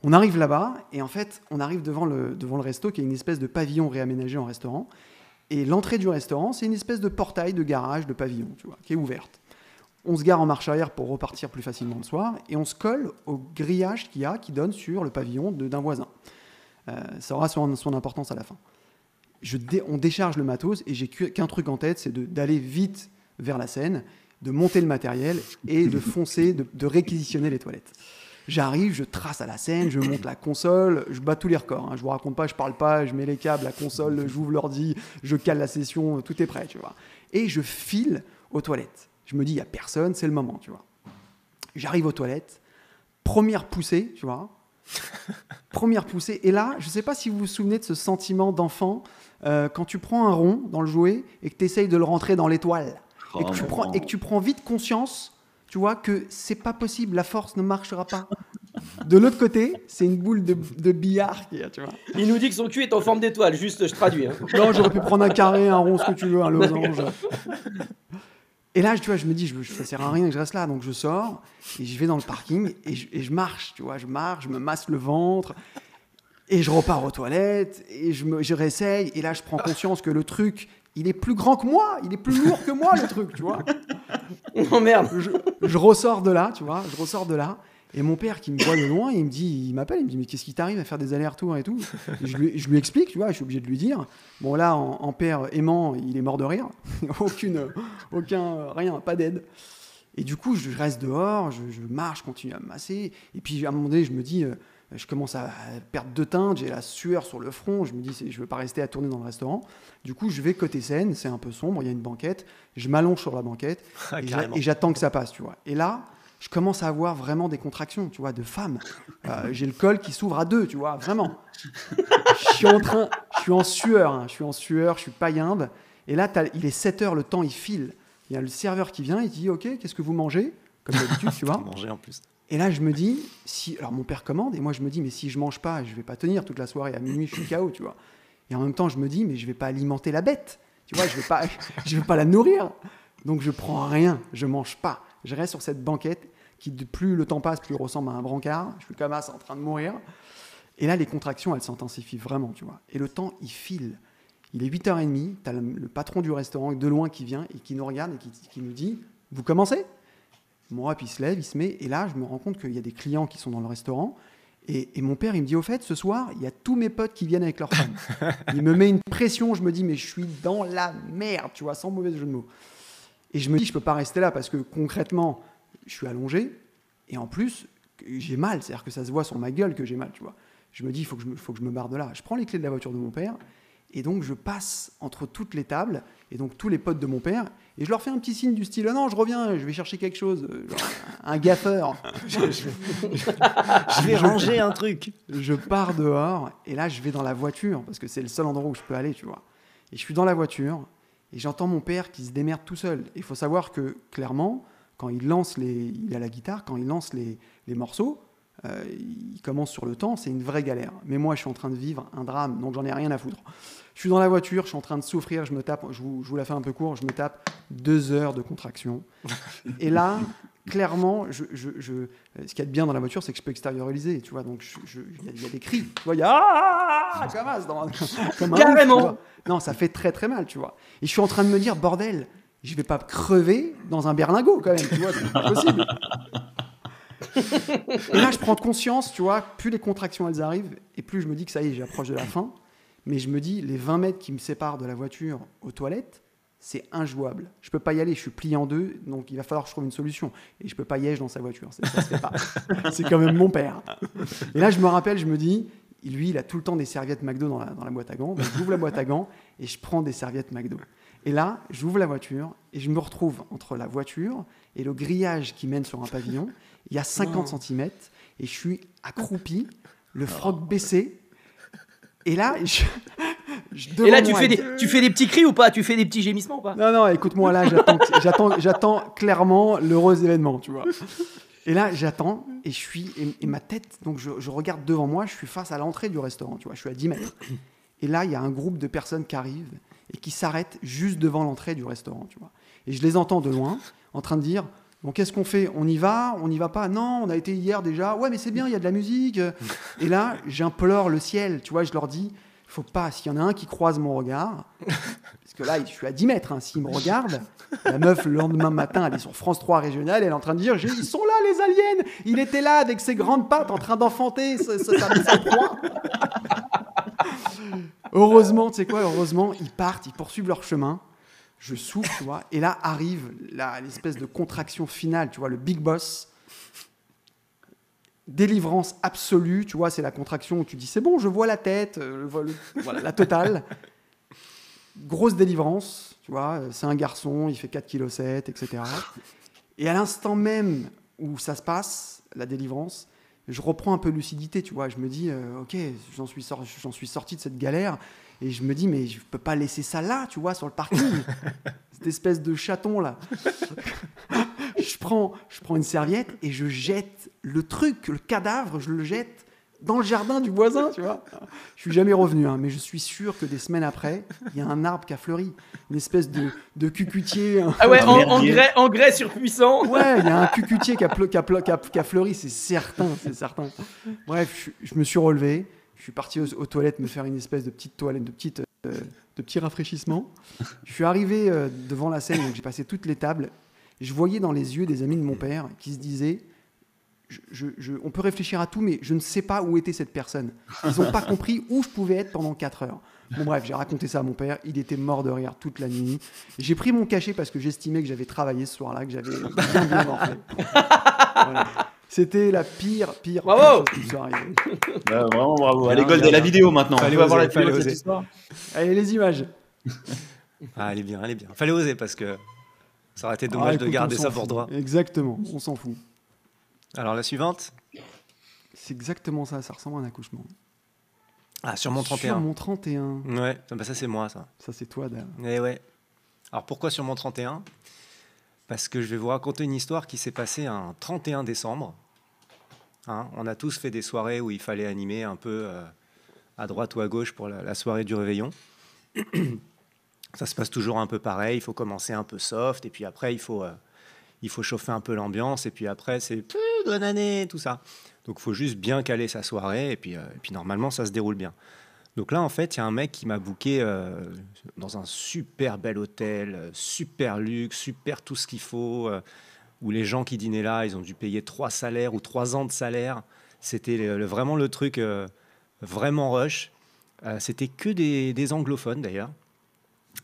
On arrive là-bas, et en fait, on arrive devant le, devant le resto, qui est une espèce de pavillon réaménagé en restaurant, et l'entrée du restaurant, c'est une espèce de portail de garage, de pavillon, tu vois, qui est ouverte. On se gare en marche arrière pour repartir plus facilement le soir, et on se colle au grillage qu'il y a, qui donne sur le pavillon d'un voisin. Euh, ça aura son, son importance à la fin je on décharge le matos et j'ai qu'un truc en tête, c'est d'aller vite vers la scène, de monter le matériel et de foncer, de, de réquisitionner les toilettes. J'arrive, je trace à la scène, je monte la console, je bats tous les records. hein. Je vous raconte pas, je parle pas, je mets les câbles, la console, j'ouvre l'ordi, je cale la session, tout est prêt, tu vois. Et je file aux toilettes. Je me dis, il y a personne, c'est le moment, tu vois. J'arrive aux toilettes, première poussée, tu vois. Première poussée. Et là, je ne sais pas si vous vous souvenez de ce sentiment d'enfant euh, quand tu prends un rond dans le jouet et que tu essayes de le rentrer dans l'étoile. et, que Oh, tu prends, et que tu prends vite conscience, tu vois, que c'est pas possible, la force ne marchera pas. De l'autre côté, c'est une boule de, de billard qui tu vois. Il nous dit que son cul est en forme d'étoile, juste je traduis. hein. Non, j'aurais pu prendre un carré, un rond, ce que tu veux, un losange. Et là, tu vois, je me dis, je, ça sert à rien que je reste là. Donc je sors et je vais dans le parking et je, et je marche, tu vois, je marche, je me masse le ventre et je repars aux toilettes et je, me, je réessaye. Et là, je prends conscience que le truc, il est plus grand que moi, il est plus lourd que moi, le truc, tu vois. Oh merde. Je, je ressors de là, tu vois, je ressors de là. Et mon père qui me voit de loin, il me dit, il m'appelle, il me dit, mais qu'est-ce qui t'arrive à faire des allers-retours et tout Et je, lui, je lui explique, tu vois, je suis obligé de lui dire. Bon là, en, en père aimant, il est mort de rire, aucune, aucun, rien, pas d'aide. Et du coup, je reste dehors, je, je marche, continue à me masser. Et puis à un moment donné, je me dis, euh, je commence à perdre de teinte, j'ai la sueur sur le front. Je me dis, je veux pas rester à tourner dans le restaurant. Du coup, je vais côté scène, c'est un peu sombre, il y a une banquette. Je m'allonge sur la banquette Ah, et j'attends que ça passe, tu vois. Et là, je commence à avoir vraiment des contractions, tu vois, de femme. Euh, j'ai le col qui s'ouvre à deux, tu vois, vraiment. Je suis en train, je suis en sueur, hein, je suis en sueur, je suis paillimbe. Et là, il est 7 heures, le temps, il file. Il y a le serveur qui vient, il dit, ok, qu'est-ce que vous mangez? Comme d'habitude, tu vois. Manger en plus. Et là, je me dis, si, alors mon père commande, et moi je me dis, mais si je mange pas, je vais pas tenir toute la soirée. À minuit, je suis KO, tu vois. Et en même temps, je me dis, mais je vais pas alimenter la bête, tu vois, je vais pas, je vais pas la nourrir. Donc je prends rien, je mange pas. Je reste sur cette banquette qui, plus le temps passe, plus ressemble à un brancard. Je suis comme ça, en train de mourir. Et là, les contractions, elles s'intensifient vraiment, tu vois. Et le temps, il file. Il est 8h30, tu as le, le patron du restaurant de loin qui vient et qui nous regarde et qui, nous dit Vous commencez? Mon rap, il se lève, il se met. Et là, je me rends compte qu'il y a des clients qui sont dans le restaurant. Et, et mon père, il me dit Au fait, ce soir, il y a tous mes potes qui viennent avec leurs femmes. il me met une pression. Je me dis Mais je suis dans la merde, tu vois, sans mauvais jeu de mots. Et je me dis Je peux pas rester là parce que concrètement, je suis allongé. Et en plus, j'ai mal. C'est-à-dire que ça se voit sur ma gueule que j'ai mal, tu vois. Je me dis, il faut, que je me- faut que je me barre de là. Je prends les clés de la voiture de mon père, et donc je passe entre toutes les tables, et donc tous les potes de mon père, et je leur fais un petit signe du style, non, je reviens, je vais chercher quelque chose, euh, genre un gaffeur. je, je- Je vais ranger un truc. je pars dehors, et là, je vais dans la voiture, parce que c'est le seul endroit où je peux aller, tu vois. Et je suis dans la voiture, et j'entends mon père qui se démerde tout seul. Il faut savoir que, clairement, quand il lance les... Il a la guitare, quand il lance les, les morceaux, euh, il commence sur le temps, c'est une vraie galère. Mais moi, je suis en train de vivre un drame, donc j'en ai rien à foutre. Je suis dans la voiture, je suis en train de souffrir, je me tape, je vous, je vous la fais un peu court, je me tape deux heures de contraction. Et là, clairement, je, je- je- euh, ce qu'il y a de bien dans la voiture, c'est que je peux extérioriser, tu vois. Donc, il y, a- il y a des cris, tu vois, il y a ah, comme ça, dans- comme un Carrément. Non, ça fait très très mal, tu vois. Et je suis en train de me dire, bordel, je vais pas crever dans un berlingot quand même, tu vois, c'est pas possible. Et là, je prends conscience, tu vois, plus les contractions elles arrivent, et plus je me dis que ça y est, j'approche de la fin. Mais je me dis, les 20 mètres qui me séparent de la voiture aux toilettes, c'est injouable. Je peux pas y aller, je suis plié en deux, donc il va falloir que je trouve une solution. Et je peux pas y aller dans sa voiture, ça, ça se fait pas. c'est quand même mon père. Et là, je me rappelle, je me dis, lui, il a tout le temps des serviettes McDo dans la, dans la boîte à gants. Donc, j'ouvre la boîte à gants et je prends des serviettes McDo. Et là, j'ouvre la voiture et je me retrouve entre la voiture et le grillage qui mène sur un pavillon. Il y a 50 cm et je suis accroupi, le froc baissé. Et là, je, je- Et là, tu fais, des, tu fais des petits cris ou pas? Tu fais des petits gémissements ou pas? Non, non, écoute-moi, là, j'attends, j'attends, j'attends clairement l'heureux événement, tu vois. Et là, j'attends, et je suis, et, et ma tête, donc je, je regarde devant moi, je suis face à l'entrée du restaurant, tu vois, je suis à 10 mètres. Et là, il y a un groupe de personnes qui arrivent et qui s'arrêtent juste devant l'entrée du restaurant, tu vois. Et je les entends de loin, en train de dire, bon, qu'est-ce qu'on fait? On y va? On n'y va pas? Non, on a été hier déjà. Ouais, mais c'est bien, il y a de la musique. Et là, j'implore le ciel, tu vois, je leur dis, faut pas, s'il y en a un qui croise mon regard, parce que là, je suis à 10 mètres, hein, s'il me regarde, la meuf, le lendemain matin, elle est sur France 3 régionale, elle est en train de dire, ils sont là, les aliens Il était là, avec ses grandes pattes, en train d'enfanter sa, proie. Heureusement, tu sais quoi, heureusement, ils partent, ils poursuivent leur chemin. Je souffle, tu vois, et là arrive l'espèce de contraction finale, tu vois, le big boss. Délivrance absolue, tu vois, c'est la contraction où tu dis c'est bon, je vois la tête, euh, le- le- voilà, la totale. Grosse délivrance, tu vois, euh, c'est un garçon, il fait 4,7 kg, etc. Et à l'instant même où ça se passe, la délivrance, je reprends un peu lucidité, tu vois. Je me dis, euh, ok, j'en suis, sor- suis sorti de cette galère. Et je me dis, mais je peux pas laisser ça là, tu vois, sur le parking. cette espèce de chaton là. Je, prends, je prends une serviette et je jette le truc, le cadavre, je le jette dans le jardin du voisin, tu vois. Je suis jamais revenu, hein, mais je suis sûr que des semaines après, il y a un arbre qui a fleuri. Une espèce de, de cucutier. Ah ouais, en- engrais, engrais surpuissant. Ouais, il y a un cucutier qui a, pleu- qui a pleu- qui a- qui a fleuri, c'est certain, c'est certain. Bref, je, je me suis relevé, je suis parti aux, aux toilettes me faire une espèce de petite toilette, de petite, euh, de petit rafraîchissement. Je suis arrivé euh, devant la scène, donc j'ai passé toutes les tables. Je voyais dans les yeux des amis de mon père qui se disaient je- je- je- on peut réfléchir à tout, mais je ne sais pas où était cette personne. Ils n'ont pas compris où je pouvais être pendant 4 heures. Bon bref, j'ai raconté ça à mon père, il était mort de rire toute la nuit. J'ai pris mon cachet parce que j'estimais que j'avais travaillé ce soir-là, que j'avais bien bien morflé. Voilà. C'était la pire, pire, pire Bravo chose qui me soit arrivée. Bah, vraiment bravo. Allez, Gold, bien, de la vidéo maintenant. Vas voir la vidéo cette histoire. Allez, les images. Ah, elle est bien, elle est bien. Fallait oser parce que ça aurait été Ah, dommage écoute, de garder ça pour droit. Exactement, on s'en fout. Alors la suivante C'est exactement ça, ça ressemble à un accouchement. Ah, sur mon Sur 31. mon 31. Ouais, ah bah ça c'est moi ça. Ça, c'est toi, d'ailleurs. Eh ouais. Alors pourquoi sur mon 31 Parce que je vais vous raconter une histoire qui s'est passée un 31 décembre. Hein, on a tous fait des soirées où il fallait animer un peu euh, à droite ou à gauche pour la, la soirée du réveillon. Ça se passe toujours un peu pareil. Il faut commencer un peu soft et puis après il faut, euh, il faut chauffer un peu l'ambiance, et puis après, c'est bonne année, tout ça. Donc, il faut juste bien caler sa soirée, et puis, euh, et puis normalement, ça se déroule bien. Donc là, en fait, il y a un mec qui m'a booké euh, dans un super bel hôtel, super luxe, super tout ce qu'il faut, où les gens qui dînaient là, ils ont dû payer trois salaires ou trois ans de salaire. C'était vraiment le truc vraiment rush. C'était que des anglophones d'ailleurs.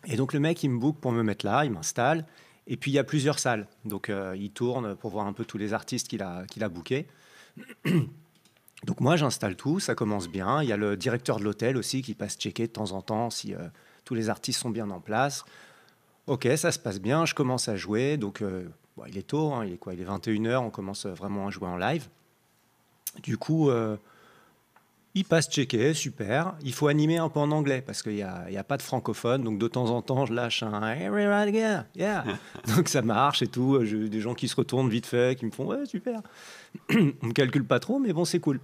Et donc le mec, il me book pour me mettre là, il m'installe. Et puis il y a plusieurs salles. Donc euh, il tourne pour voir un peu tous les artistes qu'il a, qu'il a bookés. Donc moi, j'installe tout, ça commence bien. Il y a le directeur de l'hôtel aussi qui passe checker de temps en temps si euh, tous les artistes sont bien en place. Ok, ça se passe bien, je commence à jouer. Donc euh, bon, il est tôt, hein, il est quoi? Il est 21h, on commence vraiment à jouer en live. Du coup, il passe checker, super. Il faut animer un peu en anglais parce qu'il n'y a, y a pas de francophone. Donc de temps en temps, je lâche un Everybody get, yeah. donc ça marche et tout. J'ai des gens qui se retournent vite fait, qui me font ouais, super. on ne calcule pas trop, mais bon, c'est cool.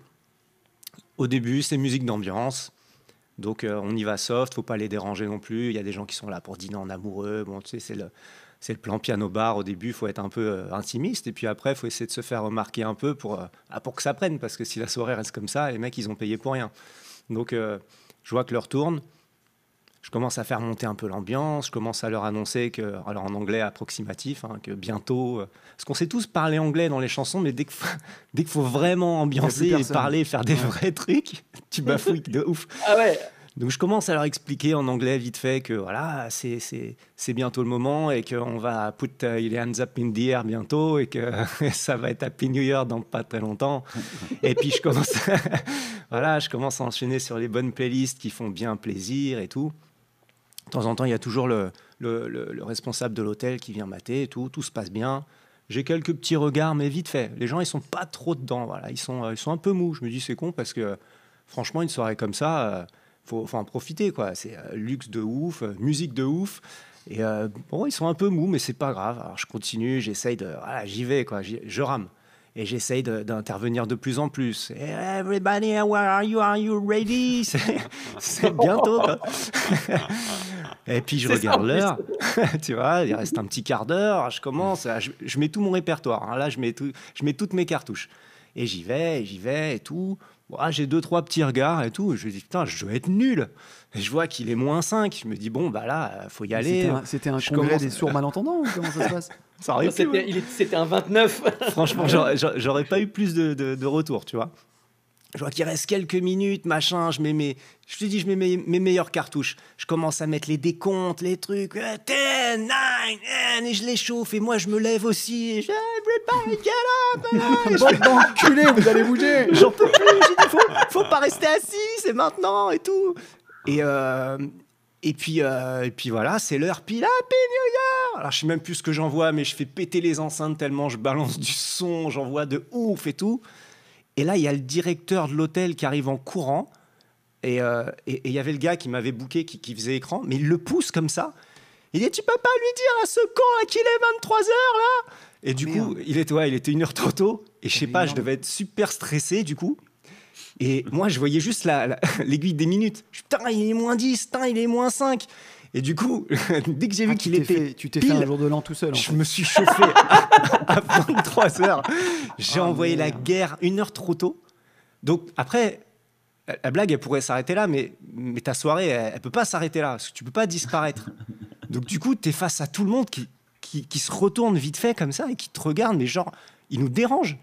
Au début, c'est musique d'ambiance. Donc euh, on y va soft, faut pas les déranger non plus. Il y a des gens qui sont là pour dîner en amoureux. Bon, tu sais, c'est le, c'est le plan piano-bar. Au début, il faut être un peu euh, intimiste. Et puis après, il faut essayer de se faire remarquer un peu pour, euh, ah, pour que ça prenne. Parce que si la soirée reste comme ça, les mecs, ils ont payé pour rien. Donc euh, je vois que l'heure tourne. Je commence à faire monter un peu l'ambiance. Je commence à leur annoncer que, alors en anglais approximatif, hein, que bientôt. euh, parce qu'on sait tous parler anglais dans les chansons, mais dès que- dès qu'il faut vraiment ambiancer et parler, faire des vrais trucs, tu bafouilles de ouf. Ah ouais. Donc je commence à leur expliquer en anglais vite fait que voilà, c'est, bientôt le moment et qu'on va put uh, hands up in the air bientôt et que ça va être Happy New Year dans pas très longtemps. et puis je commence, voilà, je commence à enchaîner sur les bonnes playlists qui font bien plaisir et tout. De temps en temps, il y a toujours le, le, le- le responsable de l'hôtel qui vient mater et tout, tout se passe bien. J'ai quelques petits regards, mais vite fait. Les gens, ils sont pas trop dedans. Voilà, ils sont, euh, ils sont un peu mous. Je me dis, c'est con parce que franchement, une soirée comme ça, euh, faut, faut en profiter. quoi. C'est euh, luxe de ouf, euh, musique de ouf. Et euh, bon, ils sont un peu mous, mais c'est pas grave. Alors je continue, j'essaye de. Voilà, j'y vais, quoi. Je rame. Et j'essaye d'intervenir de plus en plus. Et, Everybody, where are you? Are you ready? C'est bientôt. quoi. Et puis je regarde l'heure. tu vois, il reste un petit quart d'heure. Je commence, je, je mets tout mon répertoire. hein. Là, je mets, tout, je mets toutes mes cartouches. Et j'y vais, j'y vais, et tout. Bon, ah, j'ai deux, trois petits regards et tout. Je me dis, putain, je dois être nul. Et je vois qu'il est moins 5. Je me dis, bon, bah là, faut y aller. C'était un, un congrès commence- des sourds malentendants ou comment ça se passe? Ça aurait pu, C'était ouais. il est- c'était un 29. Franchement, j'aurais pas eu plus de, de, de retour, tu vois. Je vois qu'il reste quelques minutes, machin. Je mets mes, je te dis, je mets mes, mes meilleures cartouches. Je commence à mettre les décomptes, les trucs. euh, 10, 9, 10, et je les chauffe. Et moi, je me lève aussi. Et je, everybody get up. et je- d'enculés, vous allez bouger J'en peux plus. J'ai dit, faut, faut pas rester assis, c'est maintenant et tout. Et, euh, et, puis, euh, et puis voilà, c'est l'heure. Happy New Year Alors, je sais même plus ce que j'envoie, mais je fais péter les enceintes tellement je balance du son, j'envoie de ouf et tout. Et là, il y a le directeur de l'hôtel qui arrive en courant. Et euh, il y avait le gars qui m'avait booké, qui, qui faisait écran, mais il le pousse comme ça. Il dit Tu peux pas lui dire à ce con là qu'il est 23h là? Et du coup, il était, ouais, il était une heure trop tôt. Et je sais pas, je devais être super stressé du coup. Et moi, je voyais juste la- la- l'aiguille des minutes. Je, putain, il est moins 10, putain, il est moins 5. Et du coup, dès que j'ai vu Ah, qu'il était. fait, tu t'es fait un jour de l'an tout seul. en je fait. me suis chauffé à, à 23 heures. J'ai Ah, envoyé la guerre une heure trop tôt. Donc après, la- la blague, elle pourrait s'arrêter là, mais, mais ta soirée, elle, elle peut pas s'arrêter là, parce que tu peux pas disparaître. Donc du coup, tu es face à tout le monde qui, qui, qui se retourne vite fait comme ça et qui te regarde, mais genre, il nous dérange.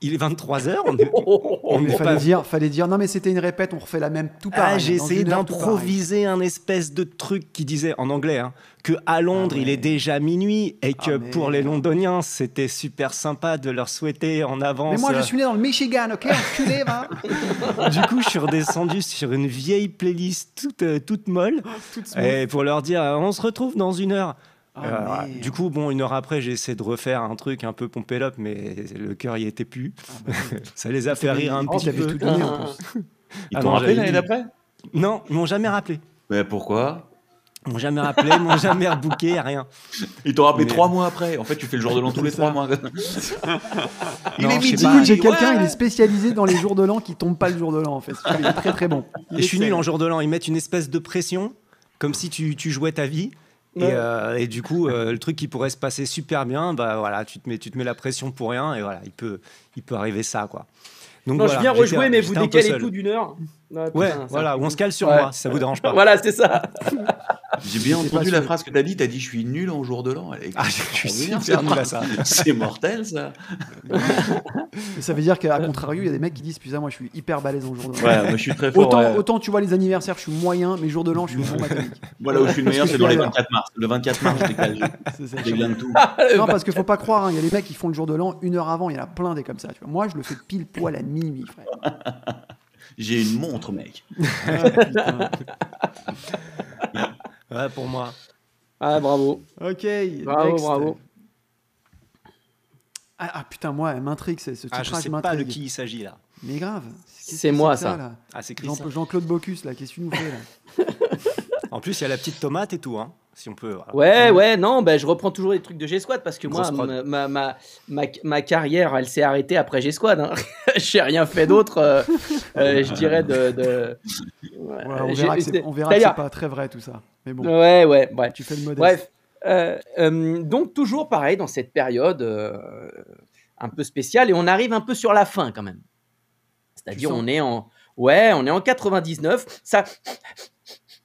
Il est 23 heures, on est, on Mais est fallait pas dire, fallait dire, non mais c'était une répète, on refait la même tout pareil. ah, j'ai essayé d'improviser un espèce de truc qui disait en anglais hein, que à Londres Ah ouais. il est déjà minuit et que Ah, pour les. Londoniens c'était super sympa de leur souhaiter en avance. Mais moi je euh, suis né dans le Michigan, ok Enculé, va Du coup, je suis redescendu sur une vieille playlist toute, euh, toute molle et pour leur dire euh, on se retrouve dans une heure. Ah, Euh, merde. du coup, bon, une heure après, j'ai essayé de refaire un truc un peu pompé up, mais le cœur y était plus. Ça les a fait rire un Oh, petit peu. tout donné en plus. Ils Ah t'ont rappelé l'année d'après? Non, ils m'ont jamais rappelé. Mais pourquoi? Ils m'ont jamais rappelé, ils m'ont jamais rebooké, rien. Ils t'ont rappelé Mais- trois mois après. En fait, tu fais le jour de l'an tous les trois mois. Il Non, est midi. J'ai quelqu'un, il est spécialisé dans les jours de l'an qui tombent pas le jour de l'an en fait. Il est très très bon. Et je suis nul en jour de l'an. Ils mettent une espèce de pression, comme si tu, tu jouais ta vie. Et, euh, et du coup, euh, le truc qui pourrait se passer super bien, bah voilà, tu te mets, tu te mets la pression pour rien et voilà, il peut, il peut arriver ça quoi. Donc Non, voilà, je viens rejouer, mais vous décalez tout d'une heure. Ouais, Ouais, putain, c'est voilà, ou on se cale sur Ouais. moi si ça vous dérange pas. Voilà, c'est ça. J'ai bien entendu la phrase que t'as dit. T'as dit, je suis nul en jour de l'an. Ah, je suis nul à ça. C'est mortel, ça. Ça veut dire qu'à contrario, il y a des mecs qui disent Putain, moi je suis hyper balèze en jour de l'an. Ouais, moi je suis très fort. Autant, ouais. autant tu vois les anniversaires, je suis moyen, mais jour de l'an, je suis bon mathématique. Moi, là où je suis le meilleur, c'est dans les suis 24 mars. Le 24 mars, je décale. C'est ça. Je dégaine tout. Non, parce qu'il faut pas croire, hein, il y a des mecs qui font le jour de l'an une heure avant, il y en a plein des comme ça. Tu vois. Moi, je le fais pile poil à minuit, frère. J'ai une montre, mec. Ah. Ouais, pour moi. Ah, bravo. Ok, Bravo, next. bravo. Ah, ah, putain, moi, elle m'intrigue, c'est- ce Ah, je titrage sais pas de qui il s'agit là. Mais grave. C'est moi, ça. Ah, c'est Jean-Claude Bocuse, là, qu'est-ce que tu nous fais là En plus, il y a la petite tomate et tout, hein, si on peut. voilà. Ouais, ouais, non, ben, je reprends toujours les trucs de G-Squad parce que Grosse moi, ma, ma, ma, ma, ma carrière, elle s'est arrêtée après G-Squad. Hein. J'ai rien fait d'autre, euh, euh, je dirais, de. de... Ouais, Ouais, on verra que c'est c'est- on verra que c'est-à-dire- c'est pas très vrai tout ça. Mais bon, Ouais, ouais, ouais. tu fais le modeste. Bref, euh, euh, donc toujours pareil dans cette période euh, un peu spéciale et on arrive un peu sur la fin quand même. C'est-à-dire on est en ouais, on est en 99, ça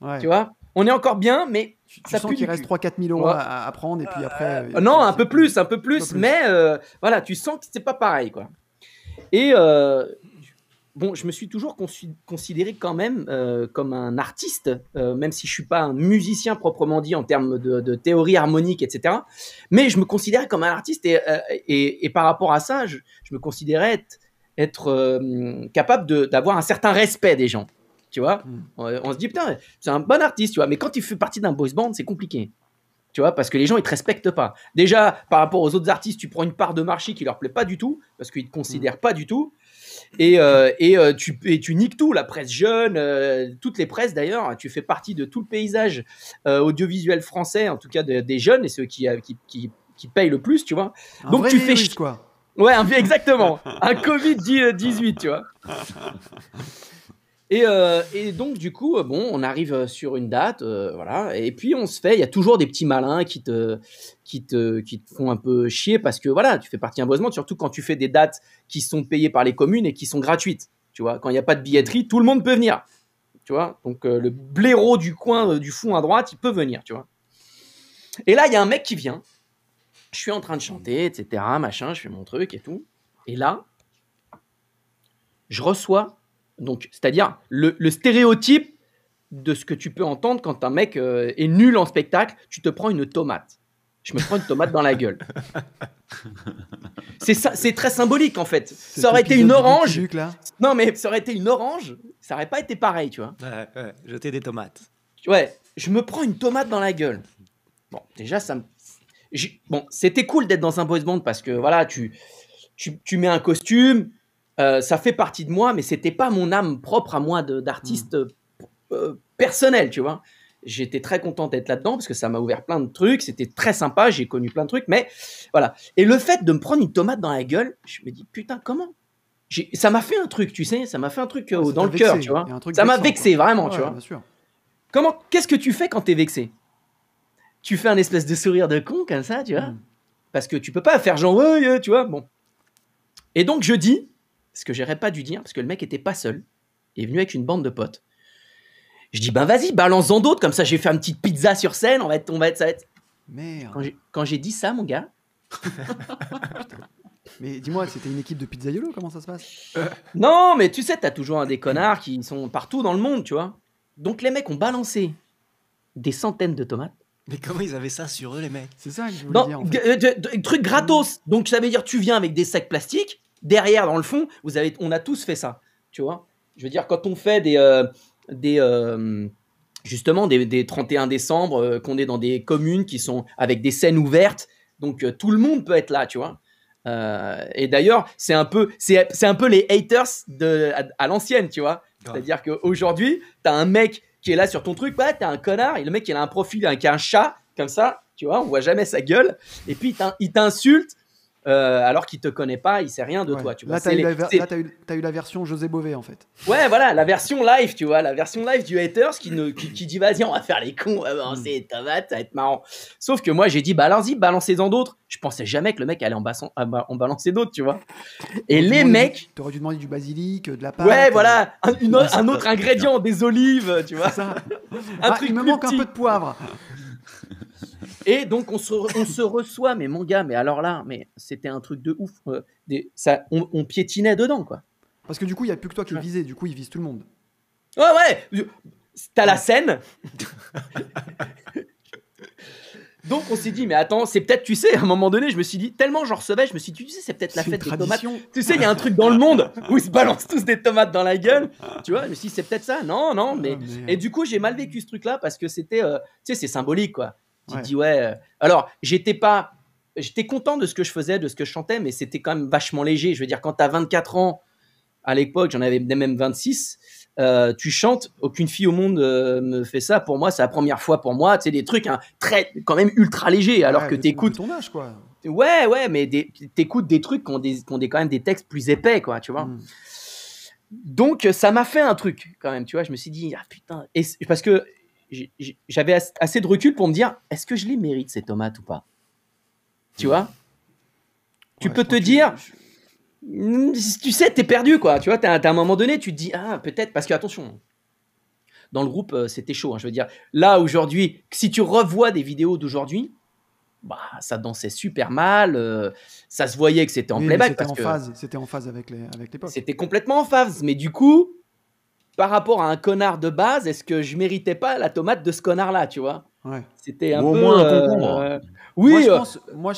Ouais. tu vois, on est encore bien mais tu, sens qu'il reste cul. 3-4 000 euros Ouais. à, à prendre et puis après. Euh, non, un peu plus, un peu plus, plus. mais euh, voilà, tu sens que c'est pas pareil quoi. Et euh, bon, je me suis toujours consi- considéré quand même euh, comme un artiste, euh, même si je suis pas un musicien proprement dit en termes de, de théorie harmonique, etc. Mais je me considérais comme un artiste et, euh, et, et par rapport à ça, je, je me considérais être, être, euh, capable de- d'avoir un certain respect des gens. Tu vois, Mm. on, on se dit putain, c'est un bon artiste, tu vois. Mais quand tu fais partie d'un boys band, c'est compliqué. Tu vois, parce que les gens, ils te respectent pas. Déjà, par rapport aux autres artistes, tu prends une part de marché qui leur plaît pas du tout, parce qu'ils te considèrent pas du tout. Et, euh, et, euh, tu, et tu niques tout, la presse jeune, euh, toutes les presses d'ailleurs. Tu fais partie de tout le paysage audiovisuel français, en tout cas de- des jeunes et ceux qui, qui, qui, qui payent le plus, tu vois. Un donc vrai tu fais virus, quoi. Ouais, un- exactement. un Covid-18, tu vois. Et, euh, et donc, du coup, euh, bon, on arrive euh, sur une date, voilà, et puis on se fait, il y a toujours des petits malins qui te, qui, te, qui te font un peu chier parce que, voilà, tu fais partie d'un boisement, surtout quand tu fais des dates qui sont payées par les communes et qui sont gratuites, tu vois. Quand il n'y a pas de billetterie, tout le monde peut venir, tu vois. Donc, le blaireau du coin, du fond à droite, il peut venir, tu vois. Et là, il y a un mec qui vient, je suis en train de chanter, etc., machin, je fais mon truc et tout. Et là, je reçois, donc, c'est-à-dire le, le stéréotype de ce que tu peux entendre quand un mec euh, est nul en spectacle, tu te prends une tomate. Je me prends une tomate dans la gueule. C'est très symbolique en fait. Ça aurait été une orange. Luke, là. Non, mais ça aurait été une orange, ça aurait pas été pareil, tu vois. Ouais, ouais, jeter des tomates. Ouais, je me prends une tomate dans la gueule. Bon, déjà, ça me. Bon, c'était cool d'être dans un boys band parce que voilà, tu, tu, tu mets un costume, euh, ça fait partie de moi, mais c'était pas mon âme propre à moi de- d'artiste euh, personnel, tu vois. J'étais très content d'être là-dedans parce que ça m'a ouvert plein de trucs, c'était très sympa, j'ai connu plein de trucs, mais voilà. Et le fait de me prendre une tomate dans la gueule, je me dis putain, comment? Ça m'a fait un truc, tu sais, ça m'a fait un truc euh, Ouais, dans le cœur, tu vois. Ça m'a vexé, quoi. vraiment, Ouais, tu vois. Bien sûr. Comment Qu'est-ce que tu fais quand t'es vexé? Tu fais un espèce de sourire de con comme ça, tu vois? Mm. Parce que tu peux pas faire genre ouais, tu vois. Bon. Et donc je dis ce que j'aurais pas dû dire parce que le mec était pas seul. Il est venu avec une bande de potes. Je dis ben vas-y, balance-en d'autres comme ça. J'ai fait une petite pizza sur scène. On va être, on va être, ça va être. Merde. Quand j'ai- dit ça, mon gars. Mais dis-moi, c'était une équipe de pizzaiolo, comment ça se passe? Non, mais tu sais, t'as toujours un des connards qui sont partout dans le monde, tu vois. Donc les mecs ont balancé des centaines de tomates. Mais comment ils avaient ça sur eux, les mecs? C'est ça que je voulais Non, dire. En fait. g- euh, de- de- truc gratos. Donc ça veut dire tu viens avec des sacs plastiques. Derrière, dans le fond, vous avez, on a tous fait ça. Tu vois. Je veux dire quand on fait des, euh, des euh, justement des, des 31 décembre, euh, qu'on est dans des communes qui sont avec des scènes ouvertes. Donc tout le monde peut être là, tu vois. Et d'ailleurs, c'est un peu, c'est, un peu les haters de à, à l'ancienne, tu vois. C'est-à-dire qu'aujourd'hui, t'as un mec qui est là sur ton truc, ouais, t'as un connard, et le mec, il a un profil, qui a un chat, comme ça, tu vois, on voit jamais sa gueule, et puis il t'insulte euh, alors qu'il te connaît pas, il sait rien de Ouais. toi. Tu vois. Là, t'as C'est eu, les- la eu, eu version José Bové en fait. Ouais, voilà, la version live, tu vois, la version live du haters qui, ne, qui, qui dit vas-y, on va faire les cons, on va balancer les tomates, ça va être marrant. Sauf que moi, j'ai dit bah allons-y, balancez-en d'autres. Je pensais jamais que le mec allait en, ah bah, en balancer d'autres, tu vois. Et les mecs, T'aurais dû demander du basilic, de la pâte. ouais, euh, voilà, un, une autre- un ingrédient, des olives, tu vois. Ça. Un Ah, truc il me manque petit. un peu de poivre. Et donc on se, on se reçoit, mais mon gars, mais alors là, mais c'était un truc de ouf. euh, des, ça, on, on piétinait dedans, quoi. Parce que du coup, il n'y a plus que toi qui Ouais. visais. Du coup, ils visent tout le monde. Ouais, ouais. T'as la scène. Donc on s'est dit, mais attends, c'est peut-être, tu sais, à un moment donné, je me suis dit, tellement j'en recevais, je me suis dit, tu sais, c'est peut-être la fête des tomates. Tu sais, il y a un truc dans le monde où ils se balancent tous des tomates dans la gueule. Tu vois, je me suis dit, c'est peut-être ça. Non, non, mais. Ah, merde. Et du coup, j'ai mal vécu ce truc-là parce que c'était, euh, tu sais, c'est symbolique, quoi. Tu Ouais. te dis, ouais. euh, Alors, j'étais pas. J'étais content de ce que je faisais, de ce que je chantais, mais c'était quand même vachement léger. Je veux dire, quand t'as 24 ans, à l'époque, j'en avais même 26, euh, tu chantes, aucune fille au monde euh, me fait ça. Pour moi, c'est la première fois pour moi. Tu sais, des trucs hein, très, quand même ultra légers, alors Ouais, que t'écoutes ton âge, quoi. Ouais, ouais, mais t'écoutes des trucs qui ont, des, qui ont des- quand même des textes plus épais, quoi, tu vois. Mm. Donc, ça m'a fait un truc, quand même, tu vois. Je me suis dit, ah putain. Et parce que j'avais as- assez de recul pour me dire, est-ce que je les mérite, ces tomates, ou pas? Tu vois? Tu Ouais, peux te que- dire, Mm, tu sais, t'es perdu, quoi. Tu vois, t'as t'as un moment donné, tu te dis, ah, peut-être, parce que attention, dans le groupe, euh, c'était chaud. hein, je veux dire, là, aujourd'hui, si tu revois des vidéos d'aujourd'hui, bah, ça dansait super mal, euh, ça se voyait que c'était en Oui, mais playback. C'était parce en que phase. C'était en phase avec les- avec l'époque. C'était complètement en phase. Mais du coup, par rapport à un connard de base, est-ce que je méritais pas la tomate de ce connard-là, tu vois? Ouais. C'était un Ou au peu. moins un euh, concombre. euh, oui, euh,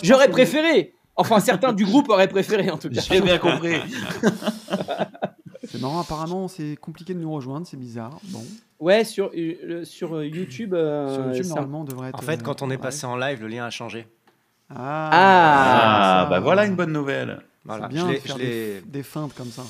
j'aurais que- préféré. Enfin, certains du groupe auraient préféré, en tout cas. J'ai bien compris. C'est marrant, apparemment, c'est compliqué de nous rejoindre, c'est bizarre. Bon, Ouais, sur, euh, sur YouTube. euh, sur YouTube, ça- normalement, on devrait être. En fait, quand on est ouais. passé en live, le lien a changé. Ah, Ah, Ah, ça. bah voilà une bonne nouvelle. Voilà, bien je de faire je l'ai- des, des feintes comme ça.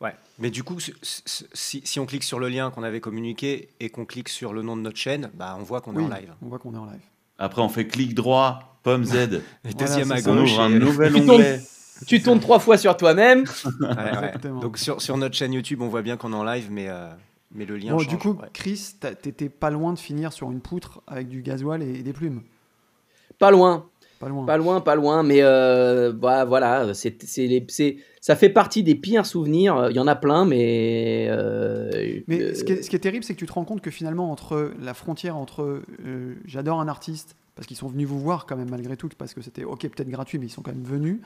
Ouais. Mais du coup, si, si- si on clique sur le lien qu'on avait communiqué et qu'on clique sur le nom de notre chaîne, bah, on voit qu'on Oui, est en live. on voit qu'on est en live. Après, on fait clic droit, pomme Z. Et Voilà, deuxième à ça. On gauche. ouvre un nouvel onglet. Tu tournes trois fois sur toi-même. Ouais. Donc sur, sur notre chaîne YouTube, on voit bien qu'on est en live, mais, euh, mais le lien Bon, change. du coup, ouais. Chris, t'étais pas loin de finir sur une poutre avec du gasoil et, et des plumes. Pas loin. Pas loin. Pas loin, pas loin, mais euh, bah, voilà, c'est, c'est les- c'est- ça fait partie des pires souvenirs. Il y en a plein, mais. euh, Mais euh, ce qui, est, ce qui est terrible, c'est que tu te rends compte que finalement, entre la frontière entre euh, j'adore un artiste, parce qu'ils sont venus vous voir quand même malgré tout, parce que c'était ok, peut-être gratuit, mais ils sont quand même venus.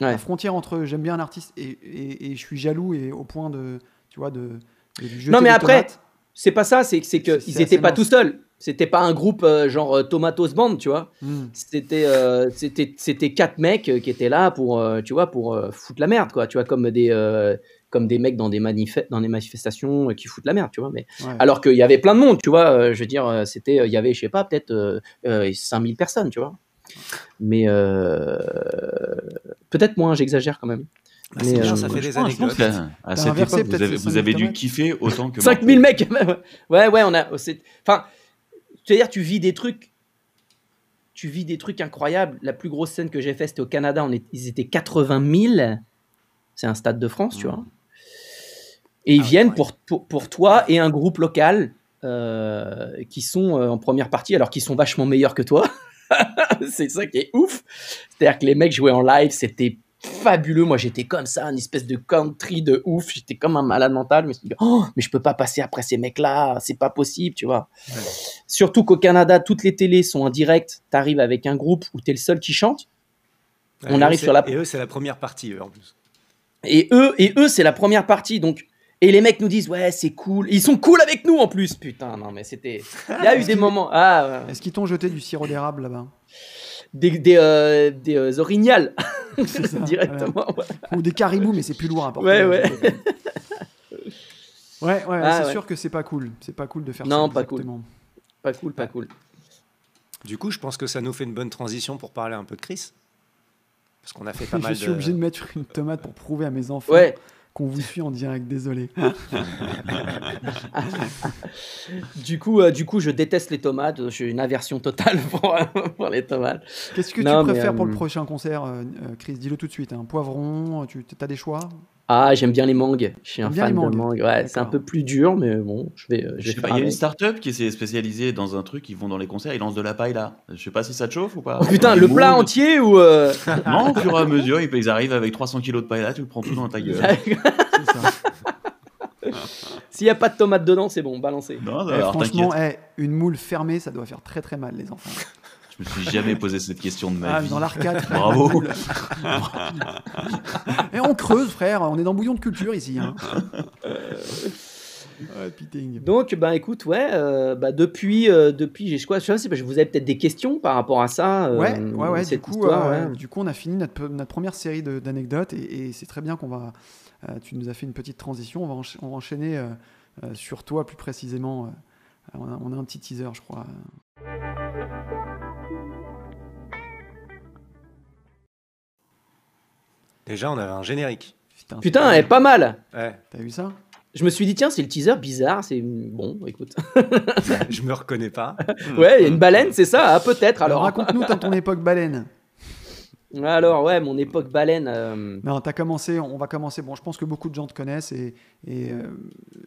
Ouais. La frontière entre j'aime bien un artiste et, et- et je suis jaloux et au point de, tu vois, de, de lui jeter Non, mais après, c'est pas ça, c'est, c'est que C'est- ils c'est étaient assez pas tout seuls. C'était pas un groupe euh, genre euh, Tomatos Band, tu vois. Hmm. C'était, euh, c'était, c'était quatre mecs qui étaient là pour, euh, tu vois, pour euh, foutre la merde, quoi. Tu vois, comme des, euh, comme des mecs dans des, manif- dans des manifestations euh, qui foutent la merde, tu vois. Mais Ouais. alors qu'il y avait plein de monde, tu vois. euh, je veux dire, c'était, il y avait, je sais pas, peut-être euh, euh, 5000 personnes, tu vois. Mais euh, peut-être moins, j'exagère quand même. Bah, mais, bien, euh, ça fait des anecdotes. qu'à- à cette inversé époque, vous avez, vous 5000 avez dû kiffer autant que 5000 moi. mecs Ouais, ouais, on a. c'est- Enfin, c'est-à-dire, tu vis des trucs. Tu vis des trucs incroyables. La plus grosse scène que j'ai faite, c'était au Canada. On est, ils étaient 80 000. C'est un stade de France, tu Mmh. vois. Et ils Ah viennent ouais. pour, pour, pour toi et un groupe local euh, qui sont euh, en première partie, alors qu'ils sont vachement meilleurs que toi. c'est ça qui est ouf. C'est-à-dire que les mecs jouaient en live, c'était fabuleux. Moi, j'étais comme ça, une espèce de country de ouf. J'étais comme un malade mental. Je me suis dit, oh, mais je peux pas passer après ces mecs-là. C'est pas possible, tu vois. Surtout qu'au Canada, toutes les télés sont en direct. T'arrives avec un groupe où t'es le seul qui chante. On Et eux, arrive c'est- sur la- Et eux, c'est la première partie, eux, en plus. Et eux, et eux, c'est la première partie. Donc, et les mecs nous disent, ouais, c'est cool. Ils sont cool avec nous en plus. Putain, non, mais c'était. Il y a eu des moments. Ah, ouais. Est-ce qu'ils t'ont jeté du sirop d'érable là-bas? Des, des, euh, des euh, orignales ça, directement. ouais. Ou des caribous, mais c'est plus lourd à porter. Ouais, ouais. Ouais, ouais, Ah, c'est ouais. sûr que c'est pas cool. C'est pas cool de faire Non, ça. pas cool. Pas cool, pas cool. Du coup, je pense que ça nous fait une bonne transition pour parler un peu de Chris. Parce qu'on a fait pas Je mal suis de... obligé de mettre une tomate pour prouver à mes enfants Ouais, qu'on vous suit en direct, désolé. Du coup, euh, du coup, je déteste les tomates. J'ai une aversion totale pour, pour les tomates. Qu'est-ce que Non, tu mais, préfères pour le euh, prochain concert, euh, Chris? Dis-le tout de suite. Un poivron, tu as des choix? Ah, j'aime bien les mangues. Je suis un fan de mangues mangue. Ouais, c'est un peu plus dur, mais bon, je vais, je sais pas, il y a une start-up qui s'est spécialisée dans un truc, ils vont dans les concerts, ils lancent de la paille là. Je sais pas si ça te chauffe ou pas. Oh, putain, le plat entier ou euh, Non, au fur et à mesure, ils ils arrivent avec 300 kilos de paille là, tu le prends tout dans ta gueule. C'est ça. S'il n'y a pas de tomates dedans, c'est bon, balancez. Non, Eh, alors franchement, eh, une moule fermée, ça doit faire très très mal, les enfants. Je me suis jamais posé cette question de ma Ah, vie. dans l'arcade. Bravo. Et on creuse, frère. On est dans bouillon de culture ici. Hein. Ouais, piting. Donc, bah écoute, ouais, euh, bah, depuis, euh, depuis j'ai quoi, je sais pas, vous avez peut-être des questions par rapport à ça. euh, Ouais, ouais, ouais. Du coup, histoire, euh, ouais. du coup, on a fini notre, notre première série d'anecdotes et, et c'est très bien qu'on va. euh, tu nous as fait une petite transition. On va, encha- on va enchaîner euh, euh, sur toi plus précisément. euh, on, a, on a un petit teaser, je crois. Déjà, on avait un générique. Putain, elle est pas mal. Ouais, T'as vu ça? Je me suis dit, tiens, c'est le teaser bizarre, c'est bon, écoute. je me reconnais pas. ouais, il y a une baleine, c'est ça, ah, peut-être Alors, alors. raconte-nous ton époque baleine. Alors, ouais, mon époque baleine. euh, Non, t'as commencé, on va commencer. Bon, je pense que beaucoup de gens te connaissent et et, euh,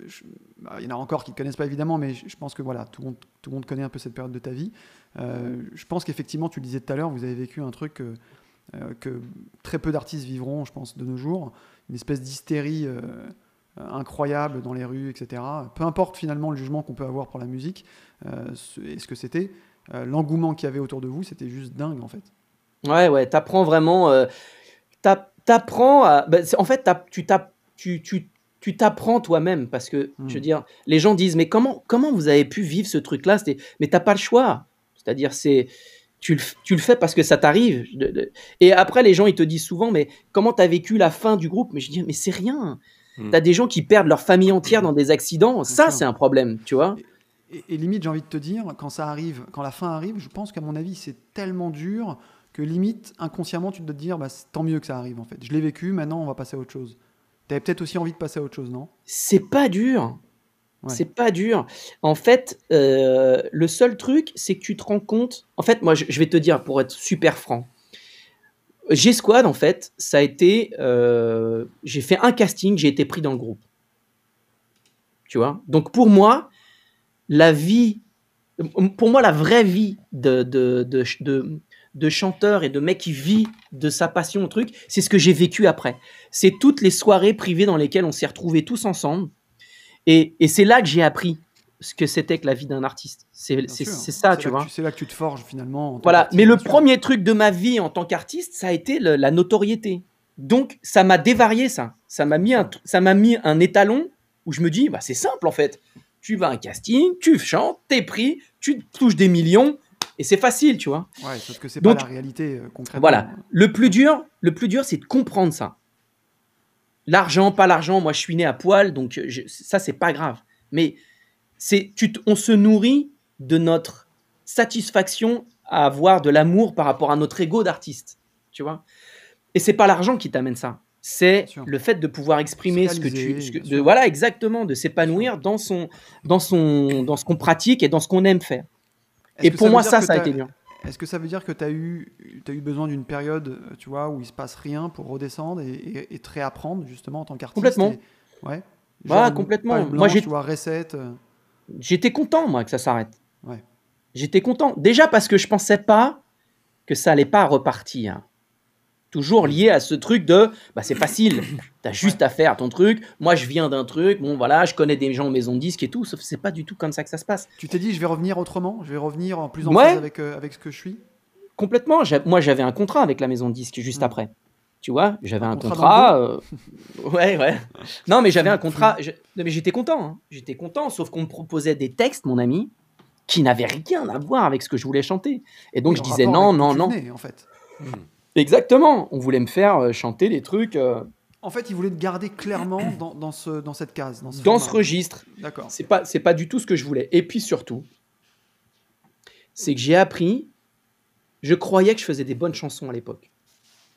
je- bah, il y en a encore qui te connaissent pas évidemment, mais je je pense que voilà, tout le monde, tout le monde connaît un peu cette période de ta vie. Euh, je pense qu'effectivement, tu le disais tout à l'heure, vous avez vécu un truc que très peu d'artistes vivront, je pense, de nos jours, une espèce d'hystérie euh, euh, incroyable dans les rues, etc. Peu importe finalement le jugement qu'on peut avoir pour la musique euh, et ce que c'était, euh, l'engouement qu'il y avait autour de vous, c'était juste dingue en fait. Ouais, ouais, t'apprends vraiment. euh, t'app- t'apprends à. bah, en fait, tu t'app- tu tu tu t'apprends toi-même parce que Mm. je veux dire, les gens disent mais comment comment vous avez pu vivre ce truc-là? Mais t'as pas le choix. C'est-à-dire c'est tu le, tu le fais parce que ça t'arrive. Et après, les gens ils te disent souvent mais comment t'as vécu la fin du groupe? Mais je dis mais c'est rien. Mm. T'as des gens qui perdent leur famille entière dans des accidents. Ça, c'est un problème, tu vois. Et, et limite, j'ai envie de te dire, quand ça arrive, quand la fin arrive, je pense qu'à mon avis, c'est tellement dur que limite, inconsciemment, tu dois te dire, bah, c'est tant mieux que ça arrive en fait. Je l'ai vécu, maintenant on va passer à autre chose. T'avais peut-être aussi envie de passer à autre chose, non? C'est pas dur. C'est pas dur. En fait, euh, le seul truc, c'est que tu te rends compte. En fait, moi, je, je vais te dire, pour être super franc, G-Squad, en fait, ça a été. euh, j'ai fait un casting, j'ai été pris dans le groupe. Tu vois? Donc, pour moi, la vie. Pour moi, la vraie vie de, de, de, de, de chanteur et de mec qui vit de sa passion au truc, c'est ce que j'ai vécu après. C'est toutes les soirées privées dans lesquelles on s'est retrouvés tous ensemble. Et, et c'est là que j'ai appris ce que c'était que la vie d'un artiste. C'est ça, tu vois. C'est là que tu te forges finalement. en Voilà. Mais le premier truc de ma vie en tant qu'artiste, ça a été le- la notoriété. Donc, ça m'a dévarié, ça. Ça m'a mis, un, ça m'a mis un étalon où je me dis, bah, c'est simple en fait. Tu vas à un casting, tu chantes, t'es pris, tu touches des millions et c'est facile, tu vois. Ouais, sauf que c'est pas la réalité euh, concrètement. Voilà. Le plus dur, le plus dur, c'est de comprendre ça. L'argent, pas l'argent. Moi, je suis né à poil, donc euh, je- ça, c'est pas grave. Mais c'est, tu on se nourrit de notre satisfaction à avoir de l'amour par rapport à notre ego d'artiste, tu vois. Et c'est pas l'argent qui t'amène ça. C'est Bien le fait de pouvoir exprimer ce que tu, ce que- bien de, voilà exactement, de s'épanouir dans son, dans son, dans ce qu'on pratique et dans ce qu'on aime faire. Et pour moi, ça, ça a été dur. Est-ce que ça veut dire que tu as eu, as eu besoin d'une période, euh, tu vois, où il se passe rien pour redescendre et, et, et te réapprendre justement en tant qu'artiste Complètement. et- Ouais. Une complètement. Moi, tu vois, reset. euh, J'étais content, moi, que ça s'arrête. Ouais. J'étais content. Déjà parce que je pensais pas que ça allait pas repartir. Toujours lié à ce truc de, bah, c'est facile. T'as juste à faire ton truc. Moi, je viens d'un truc. Bon, voilà, je connais des gens en maison de disque et tout. Sauf que c'est pas du tout comme ça que ça se passe. Tu t'es dit, je vais revenir autrement, je vais revenir en plus en Ouais. phase avec, euh, avec ce que je suis? Complètement. Moi, j'avais un contrat avec la maison de disque juste Mm. après. Tu vois, j'avais un contrat contrat. euh, Ouais, ouais. Non, mais j'avais un contrat. je- non, Mais j'étais content. hein. J'étais content. Sauf qu'on me proposait des textes, mon ami, qui n'avaient rien à voir avec ce que je voulais chanter. Et donc, je disais non, non, non. venais, en fait. Exactement. On voulait me faire euh, chanter des trucs euh, En fait, il voulait te garder clairement dans, dans, ce, dans cette case. Dans ce, dans ce registre. D'accord. C'est pas, c'est pas du tout ce que je voulais. Et puis surtout, c'est que j'ai appris. Je croyais que je faisais des bonnes chansons à l'époque.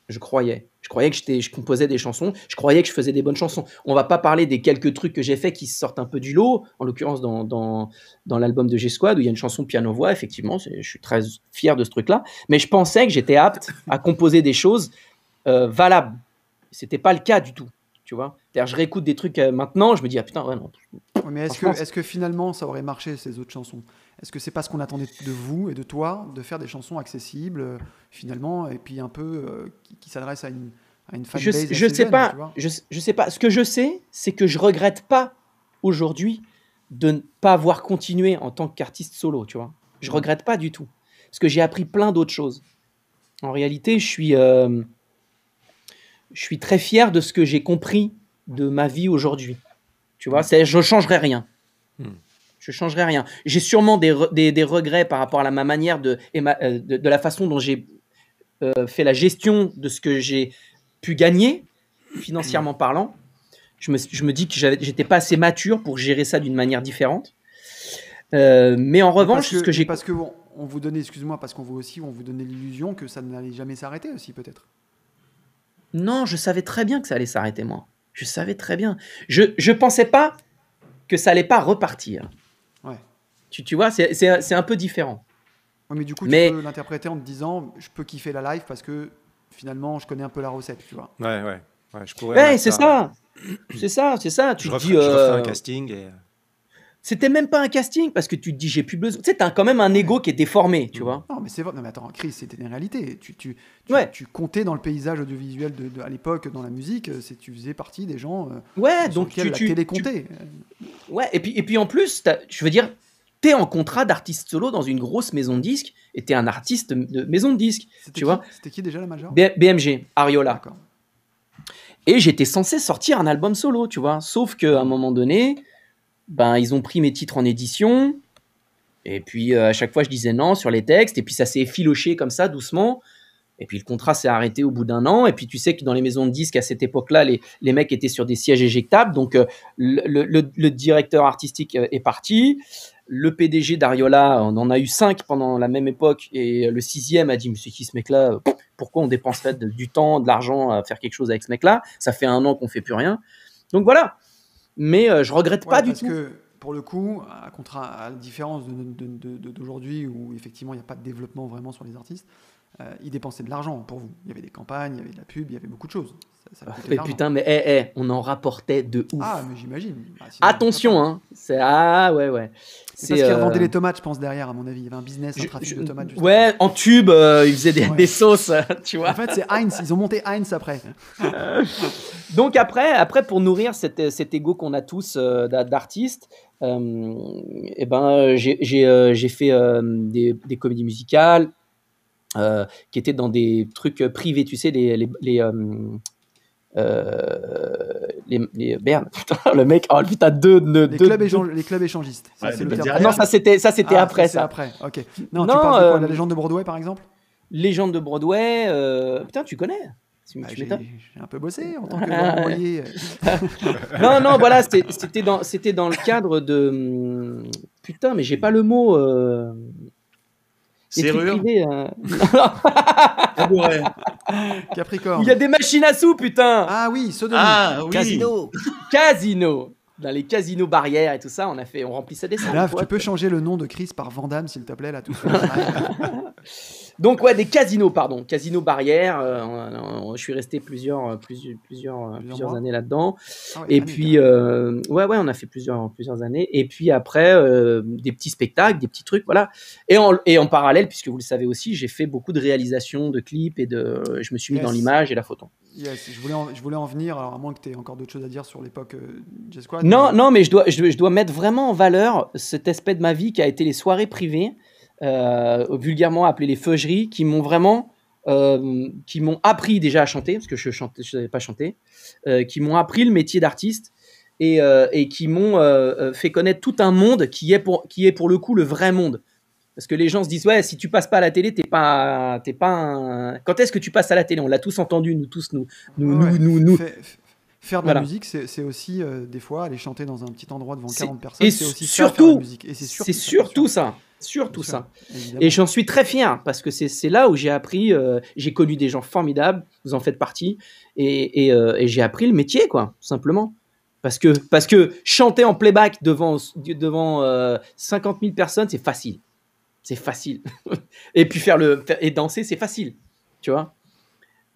Je croyais. Je croyais que je composais des chansons. Je croyais que je faisais des bonnes chansons. On va pas parler des quelques trucs que j'ai fait qui sortent un peu du lot. En l'occurrence, dans, dans, dans l'album de G-Squad, où il y a une chanson piano-voix, effectivement. Je suis très fier de ce truc-là. Mais je pensais que j'étais apte à composer des choses euh, valables. C'était pas le cas du tout. Tu vois je réécoute des trucs euh, maintenant, je me dis, ah putain, ouais, non. Mais est-ce que, est que finalement ça aurait marché ces autres chansons? Est-ce que c'est pas ce qu'on attendait de vous et de toi de faire des chansons accessibles euh, finalement et puis un peu euh, qui, qui s'adressent à une, à une fanbase je, je sais jeune, pas, tu vois je, je sais pas. Ce que je sais, c'est que je regrette pas aujourd'hui de ne pas avoir continué en tant qu'artiste solo, tu vois. Je Mhm. regrette pas du tout. Parce que j'ai appris plein d'autres choses. En réalité, je suis, euh, je suis très fier de ce que j'ai compris de ma vie aujourd'hui. Tu vois, c'est, je changerai rien. Mhm. Je changerai rien. J'ai sûrement des, re- des, des regrets par rapport à la, ma manière de, et ma- euh, de, de la façon dont j'ai euh, fait la gestion de ce que j'ai pu gagner, financièrement parlant. Je me, je me dis que j'étais pas assez mature pour gérer ça d'une manière différente. Euh, mais en revanche, parce que, ce que j'ai parce que on, on vous donnait, excuse-moi, parce qu'on vous aussi, on vous donnait l'illusion que ça n'allait jamais s'arrêter aussi peut-être. Non, je savais très bien que ça allait s'arrêter, moi. Je savais très bien. Je je pensais pas que ça allait pas repartir. Ouais. Tu, tu vois, c'est- c'est c'est un peu différent. Ouais, mais du coup, Mais- tu peux l'interpréter en te disant, je peux kiffer la live parce que finalement, je connais un peu la recette, tu vois. Ouais, ouais. ouais je pourrais Ouais, c'est ça. C'est ça, c'est ça. Tu Je te dis, je referai euh, un casting et. C'était même pas un casting parce que tu te dis, j'ai plus besoin. Tu sais, t'as quand même un ego qui est déformé, tu Mm. vois. Non, mais c'est vrai. Non, mais attends, Chris, c'était une réalité. Tu, tu, tu, Ouais. tu comptais dans le paysage audiovisuel de, de- à l'époque, dans la musique, euh, c'est tu faisais partie des gens euh, Ouais, sur donc lesquels tu, la tu, télé tu- comptait. Ouais, et puis, et puis en plus, je veux dire, t'es en contrat d'artiste solo dans une grosse maison de disques et t'es un artiste de maison de disques. C'était Tu qui- vois C'était qui déjà la major? B- BMG, Ariola. D'accord. Et j'étais censé sortir un album solo, tu vois. Sauf qu'à un moment donné, ben, ils ont pris mes titres en édition. Et puis euh, à chaque fois, je disais non sur les textes. Et puis ça s'est effiloché comme ça, doucement. Et puis le contrat s'est arrêté au bout d'un an. Et puis tu sais que dans les maisons de disques, à cette époque-là, les, les mecs étaient sur des sièges éjectables. Donc euh, le, le- directeur artistique euh, est parti. Le PDG d'Ariola, on en a eu cinq pendant la même époque. Et le sixième a dit, Monsieur qui ce mec-là? Pourquoi on dépenserait de- du temps, de l'argent à faire quelque chose avec ce mec-là? Ça fait un an qu'on fait plus rien. Donc voilà. Mais euh, je regrette Ouais, pas du parce tout. que pour le coup, à, contra- à la différence d'aujourd'hui où effectivement il n'y a pas de développement vraiment sur les artistes, euh, ils dépensaient de l'argent pour vous. Il y avait des campagnes, il y avait de la pub, il y avait beaucoup de choses. Ça, ça l'argent. putain, mais eh, eh, on en rapportait de ouf. Ah, mais j'imagine. Bah, Attention, hein. C'est ah ouais ouais. C'est parce qu'ils euh, revendaient les tomates, je pense, derrière, à mon avis. Il y avait un business, un trafic je- de tomates. ouais, en tube, euh, ils faisaient des, Ouais. des sauces, tu vois. En fait, c'est Heinz. Ils ont monté Heinz après. Donc après, après pour nourrir cet, cet ego qu'on a tous euh, d'a- d'artistes, euh, eh ben, j'ai fait des, des comédies musicales euh, qui étaient dans des trucs euh, privés, tu sais, les... les, les euh, euh, les, les- merde, putain, le mec, oh putain, deux, deux, Les deux- clubs, deux- les clubs échangistes. Ça, Ouais, c'est le terme. Ah non, ça c'était ça c'était Ah, après c'est ça. après, ok. Non, Non, tu parles de quoi euh, La légende de Broadway, par exemple? Légende de Broadway, euh, putain, tu connais Bah, J'ai un peu bossé en tant que envoyé. Non, non, voilà, c'était c'était dans, c'était dans le cadre de. hum, Putain, mais j'ai pas le mot. Euh... Serrure, privés, euh. tabouret. Capricorne. Il y a des machines à sous, putain Ah oui, sodomie. Ah oui. Casino Casino Dans les casinos barrières et tout ça, on a fait, on remplissait des salles. Là, tu peux changer le nom de Chris par Vandame, s'il te plaît, là, tout de suite. Donc ouais, des casinos, pardon, casinos barrières. euh, je suis resté plusieurs, plusieurs, plusieurs, plusieurs mois années là-dedans. Ah ouais, Et puis, euh, ouais, ouais, on a fait plusieurs, plusieurs années. Et puis après, euh, des petits spectacles, des petits trucs, voilà. Et en, et en parallèle, puisque vous le savez aussi, j'ai fait beaucoup de réalisations de clips et de, je me suis mis Yes. dans l'image et la photo. Yes, je voulais, en, je voulais en venir, alors à moins que tu aies encore d'autres choses à dire sur l'époque euh, J-Squad. Non, mais- non, mais je dois, je, dois- je dois mettre vraiment en valeur cet aspect de ma vie qui a été les soirées privées, euh, vulgairement appelées les feugeries, qui m'ont vraiment, euh, qui m'ont appris déjà à chanter, parce que je chantais, je savais pas chanter, euh, qui m'ont appris le métier d'artiste et, euh, et qui m'ont euh, euh, fait connaître tout un monde qui est pour, qui est pour le coup le vrai monde. Parce que les gens se disent ouais si tu passes pas à la télé t'es pas t'es pas un... quand est-ce que tu passes à la télé? On l'a tous entendu nous tous nous nous Ouais, nous. Fait- Faire de Voilà. la musique, c'est aussi, euh, des fois, aller chanter dans un petit endroit devant C'est- 40 personnes, et c'est aussi ça, faire de surtout- la musique. Et c'est surtout, surtout ça Surtout Bien sûr, ça. évidemment. Et j'en suis très fier parce que c'est là où j'ai appris, euh, j'ai connu des gens formidables, vous en faites partie, et, et, euh, et j'ai appris le métier, quoi, tout simplement. Parce que, parce que chanter en playback devant, devant euh, 50 000 personnes, c'est facile. C'est facile. et puis faire le, et danser, c'est facile. Tu vois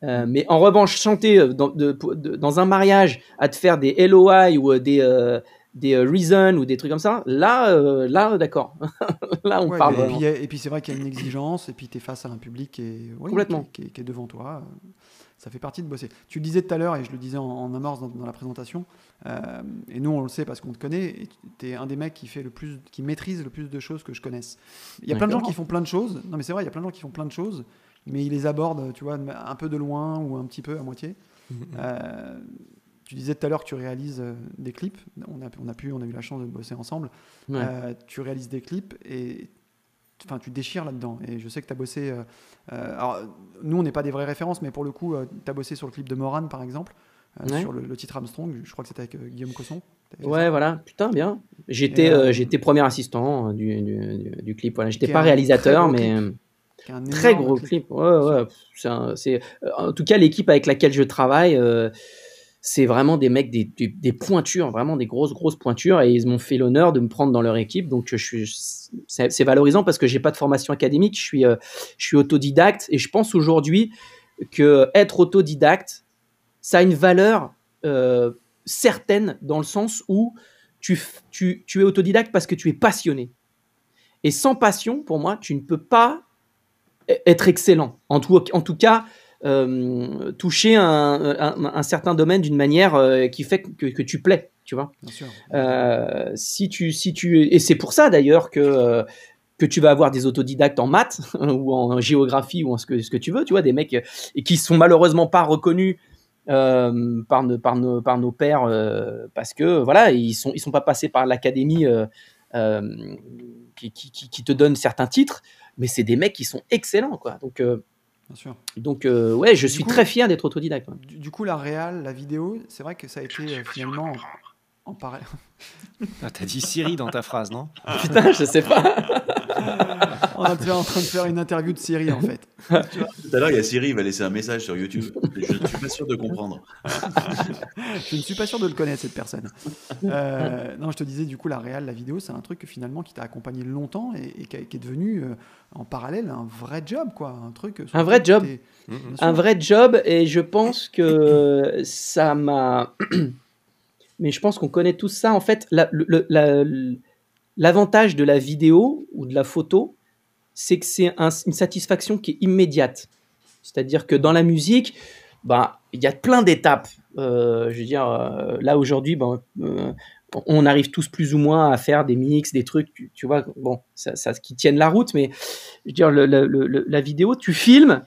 Euh, mais en revanche, chanter euh, dans, de- de- dans un mariage, à te faire des LOI ou euh, des, euh, des euh, Reason ou des trucs comme ça, là, euh, là d'accord. là, on Ouais, parle et puis, et puis c'est vrai qu'il y a une exigence, et puis tu es face à un public qui est, oui, Complètement. qui est- qui est- qui est devant toi. Ça fait partie de bosser. Tu le disais tout à l'heure, et je le disais en, en amorce dans, dans la présentation, euh, et nous on le sait parce qu'on te connaît, tu es un des mecs qui, fait le plus, qui maîtrise le plus de choses que je connaisse. Il y a plein de gens qui font plein de choses, non mais c'est vrai, il y a plein de gens qui font plein de choses, mais ils les abordent, tu vois, un peu de loin ou un petit peu à moitié. Euh, tu disais tout à l'heure que tu réalises euh, des clips. On a, on a pu, on a eu la chance de bosser ensemble. Ouais. Euh, tu réalises des clips et enfin, tu déchires là-dedans. Et je sais que tu as bossé. euh, euh, alors, nous, on n'est pas des vraies références, mais pour le coup, tu as bossé sur le clip de Moran, par exemple, euh, Ouais. sur le, le titre Armstrong. Je crois que c'était avec euh, Guillaume Cosson. Ouais, voilà, putain, bien. J'étais euh, euh, j'étais premier assistant euh, du, du, du- du clip. Voilà, j'étais pas réalisateur, mais euh, un très gros clip. clip. Ouais, ouais. c'est un- c'est euh, en tout cas l'équipe avec laquelle je travaille. C'est vraiment des mecs, des, des, des pointures, vraiment des grosses, grosses pointures, et ils m'ont fait l'honneur de me prendre dans leur équipe. Donc, je suis, c'est valorisant parce que j'ai pas de formation académique, je suis, euh, je suis autodidacte, et je pense aujourd'hui que être autodidacte, ça a une valeur euh, certaine dans le sens où tu, tu, tu es autodidacte parce que tu es passionné. Et sans passion, pour moi, tu ne peux pas e- être excellent. En tout, en tout cas, euh, toucher un, un- un certain domaine d'une manière euh, qui fait que, que tu plais, tu vois. Bien sûr. Euh, si tu, si tu, et c'est pour ça d'ailleurs que, que tu vas avoir des autodidactes en maths ou en géographie ou en ce que, ce que tu veux, tu vois, des mecs et qui sont malheureusement pas reconnus euh, par, nos, par, nos, par nos pères euh, parce que voilà, ils sont, ils sont pas passés par l'académie euh, qui, qui, qui- te donne certains titres, mais c'est des mecs qui sont excellents, quoi. Donc, Bien sûr. donc euh, ouais, je Du suis coup- très fier d'être autodidacte. ouais. Du, du coup, la réal, la vidéo, c'est vrai que ça a été euh, finalement en, en parallèle. Ah, T'as dit Siri dans ta phrase, non? Putain, je sais pas. On est en train de faire une interview de Siri en fait. Tout à l'heure, il y a Siri, il va laisser un message sur YouTube. Je ne suis pas sûr de comprendre. Je ne suis pas sûr de le connaître cette personne. Euh, non, je te disais du coup la réal, la vidéo, c'est un truc que finalement qui t'a accompagné longtemps et, et qui, a- qui est devenu euh, en parallèle un vrai job quoi, un truc. sur Un vrai job. un vrai job et je pense que ça m'a. Mais je pense qu'on connaît tous ça. En fait, la- le- la- l'avantage de la vidéo ou de la photo, c'est que c'est un- une satisfaction qui est immédiate. C'est-à-dire que dans la musique, bah, il y a plein d'étapes. Euh, je veux dire, euh, là aujourd'hui, euh, on arrive tous plus ou moins à faire des mix, des trucs, tu, vois, bon, ça, ça- qui tiennent la route, mais je veux dire, le- la vidéo, tu filmes,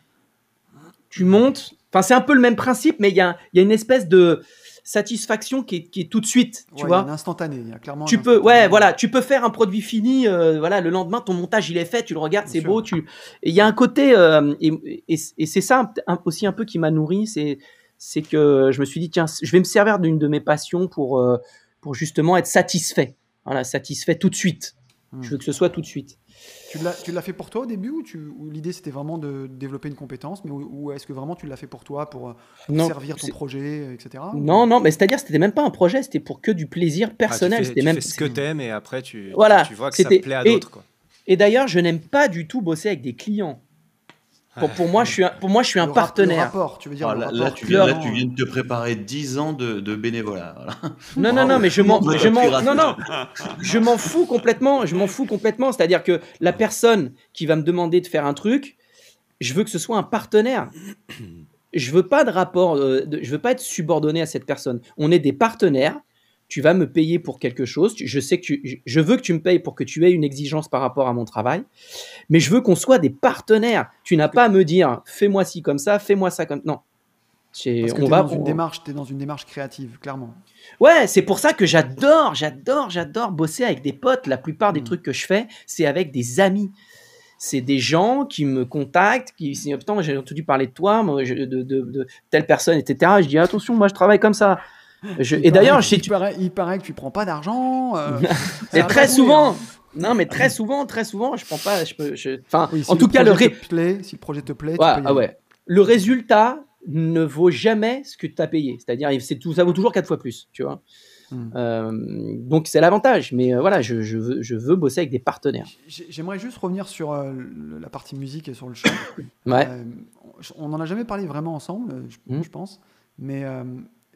tu montes. Enfin, c'est un peu le même principe, mais il y a une espèce de satisfaction qui est, qui est tout de suite, tu Ouais, vois. il y a un instantané, il y a clairement. Tu un peux, ouais, voilà, tu peux faire un produit fini, euh, voilà, le lendemain, ton montage il est fait, tu le regardes, c'est beau, tu. Il y a un côté, euh, et, et- et c'est ça un- aussi un peu qui m'a nourri, c'est, c'est que je me suis dit tiens, je vais me servir d'une de mes passions pour, euh, pour justement être satisfait, voilà, satisfait tout de suite. Hmm. Je veux que ce soit tout de suite. Tu l'as, tu l'as fait pour toi au début ou, tu, ou l'idée c'était vraiment de développer une compétence, mais ou, ou est-ce que vraiment tu l'as fait pour toi, pour, euh, pour Non, servir ton projet, etc. ou- Non, non, mais c'est-à-dire, c'était même pas un projet, c'était pour que du plaisir Ah, tu personnel. fais- c'était tu même. fais ce que t'aimes et après tu, Voilà, tu vois que ça c'était- plaît à d'autres. quoi. Et d'ailleurs, je n'aime pas du tout bosser avec des clients. Pour, pour moi, je suis un, pour moi, je suis un Le rap- Le partenaire. rapport, tu veux dire. Ah, là, rapport là, tu viens, là, tu viens de te préparer 10 ans de, de bénévolat. voilà. Non, non, non, mais je m'en, je m'en, non, non, je m'en fous complètement. Je m'en fous complètement. C'est-à-dire que la personne qui va me demander de faire un truc, je veux que ce soit un partenaire. Je veux pas de rapport. euh, de- je veux pas être subordonné à cette personne. On est des partenaires. Tu vas me payer pour quelque chose. Je sais que tu, je- veux que tu me payes pour que tu aies une exigence par rapport à mon travail. Mais je veux qu'on soit des partenaires. Tu n'as pas à me dire fais-moi ci comme ça, fais-moi ça comme non. C'est- Parce que on t'es va dans une on- démarche, t'es dans une démarche créative, clairement. Ouais, c'est pour ça que j'adore, j'adore, j'adore bosser avec des potes. La plupart des Mm. trucs que je fais, c'est avec des amis. C'est des gens qui me contactent, qui disent Putain, moi, j'ai entendu parler de toi, moi, je- de, de- de telle personne, etc. Je dis attention, moi je travaille comme ça. Je- et d'ailleurs, il paraît, il paraît que tu prends pas d'argent. euh, et très souvent, hein. Non, mais très souvent, très souvent, je prends pas. Je peux, je- Enfin, Oui, si en tout cas, le, ré- te plaît, si le projet te plaît, tu peux ah ouais. le résultat ne vaut jamais ce que tu as payé. C'est-à-dire, c'est tout, ça vaut toujours quatre fois plus, tu vois. Hmm. Euh, donc c'est l'avantage. Mais euh, voilà, je, je veux, je veux bosser avec des partenaires. J'ai- J'aimerais juste revenir sur euh, la partie musique et sur le chant. Ouais. On n'en a jamais parlé vraiment ensemble, je, Mhm. je pense. Mais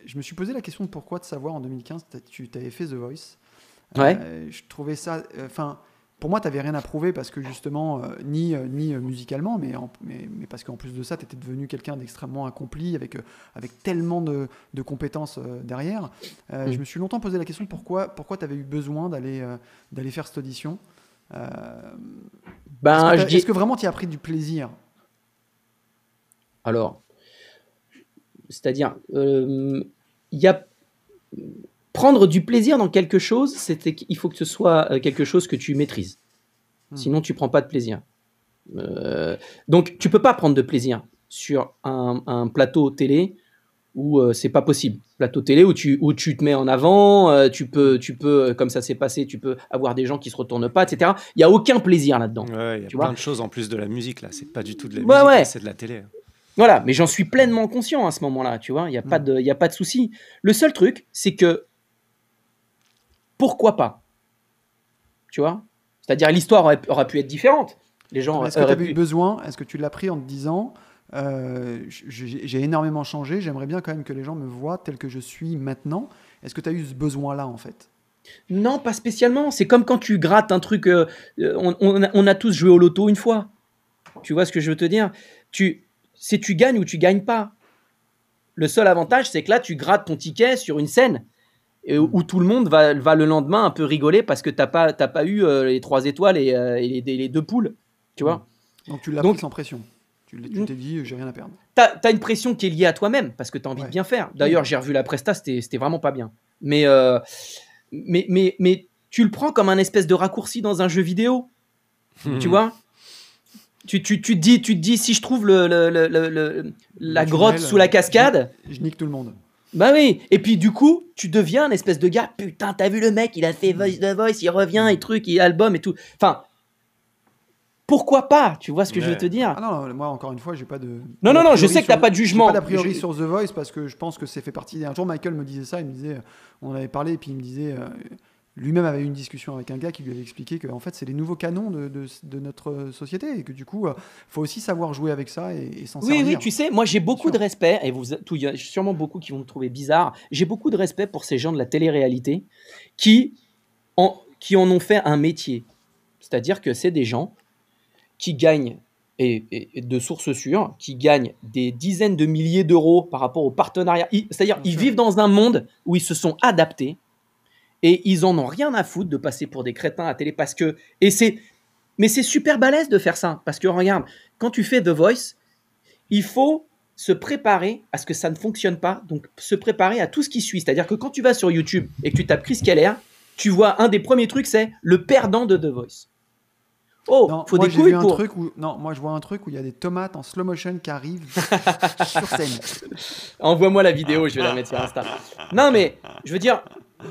je me suis posé la question de pourquoi de savoir en 2015, t'as- tu avais fait The Voice. Ouais. Euh, je trouvais ça. Enfin, pour moi, tu n'avais rien à prouver parce que justement, euh, ni, euh, ni musicalement, mais, en- mais, mais parce qu'en plus de ça, tu étais devenu quelqu'un d'extrêmement accompli avec, avec tellement de, de compétences derrière. Mhm. Je me suis longtemps posé la question pourquoi, pourquoi tu avais eu besoin d'aller d'aller faire cette audition. Ben, est-ce que dis. est-ce que vraiment tu as pris du plaisir? Alors, c'est-à-dire, euh, il y a prendre du plaisir dans quelque chose, c'est qu'il faut que ce soit euh, quelque chose que tu maîtrises. Hmm. Sinon, tu prends pas de plaisir. Euh, donc, tu peux pas prendre de plaisir sur un, un plateau télé où euh, c'est pas possible. Plateau télé où tu, où tu te mets en avant, euh, tu peux, tu peux, comme ça s'est passé, tu peux avoir des gens qui se retournent pas, etc. Il y a aucun plaisir là-dedans. Ouais, il y a Tu plein vois de choses en plus de la musique là. C'est pas du tout de la Ouais, musique, ouais. c'est de la télé. Voilà, mais j'en suis pleinement conscient à ce moment-là, tu vois, il n'y a, pas Mm. de- y a pas de souci. Le seul truc, c'est que pourquoi pas? Tu vois? C'est-à-dire l'histoire aurait, aurait pu être différente. Les gens Est-ce que tu pu... eu besoin Est-ce que tu l'as pris en te disant euh, j'ai énormément changé, j'aimerais bien quand même que les gens me voient tel que je suis maintenant. Est-ce que tu as eu ce besoin-là en fait? Non, pas spécialement. C'est comme quand tu grattes un truc. euh, euh, on, on a, on a tous joué au loto une fois. Tu vois ce que je veux te dire? Tu, C'est tu gagnes ou tu gagnes pas. Le seul avantage, c'est que là, tu grattes ton ticket sur une scène où, tout le monde va, va le lendemain un peu rigoler parce que t'as pas, t'as pas eu euh, les trois étoiles et, euh, et les, les deux poules. Tu vois Donc tu l'as Donc- pris sans pression. Tu l'es- tu Mm. t'es dit, j'ai rien à perdre. T'as as une pression qui est liée à toi-même parce que tu as envie Ouais. de bien faire. D'ailleurs, j'ai revu la presta, c'était c'était vraiment pas bien. Mais, euh, mais, mais, mais tu le prends comme un espèce de raccourci dans un jeu vidéo. Tu vois tu, tu, tu, te dis, tu te dis, si je trouve le, le- le- la grotte tunnel, sous la euh, cascade, Je nique tout le monde. bah oui. Et puis du coup, tu deviens un espèce de gars. Putain, t'as vu le mec, il a fait Voice the Voice, il revient et truc, il album et tout. Enfin, pourquoi pas Tu vois ce que je veux te dire? Ah non, moi encore une fois, j'ai pas de. Non, non, non, je sais que t'as pas de j'ai jugement. Pas d'a priori Je- sur The Voice parce que je pense que c'est fait partie. Un jour, Michael me disait ça, il me disait, on en avait parlé, et puis il me disait, euh, lui-même avait eu une discussion avec un gars qui lui avait expliqué que en fait, c'est les nouveaux canons de, de- de notre société et que du coup, il faut aussi savoir jouer avec ça et, et s'en Oui, servir. oui, tu sais, moi j'ai beaucoup de respect, et vous, tout- il y a sûrement beaucoup qui vont me trouver bizarre. J'ai beaucoup de respect pour ces gens de la télé-réalité qui en, qui en ont fait un métier. C'est-à-dire que c'est des gens qui gagnent, et, de sources sûres, qui gagnent des dizaines de milliers d'euros par rapport au partenariat. C'est-à-dire ils sûr. vivent dans un monde où ils se sont adaptés et ils en ont rien à foutre de passer pour des crétins à télé parce que. Et c'est. Mais c'est super balèze de faire ça. Parce que regarde, quand tu fais The Voice, il faut se préparer à ce que ça ne fonctionne pas, donc se préparer à tout ce qui suit. C'est-à-dire que quand tu vas sur YouTube et que tu tapes Chris Keller, tu vois un des premiers trucs, c'est le perdant de The Voice. Oh, Non, faut moi des couilles vu un pour. truc où non, moi je vois un truc où il y a des tomates en slow motion qui arrivent sur scène. Envoie-moi la vidéo, je vais la mettre sur Insta. Non, mais je veux dire,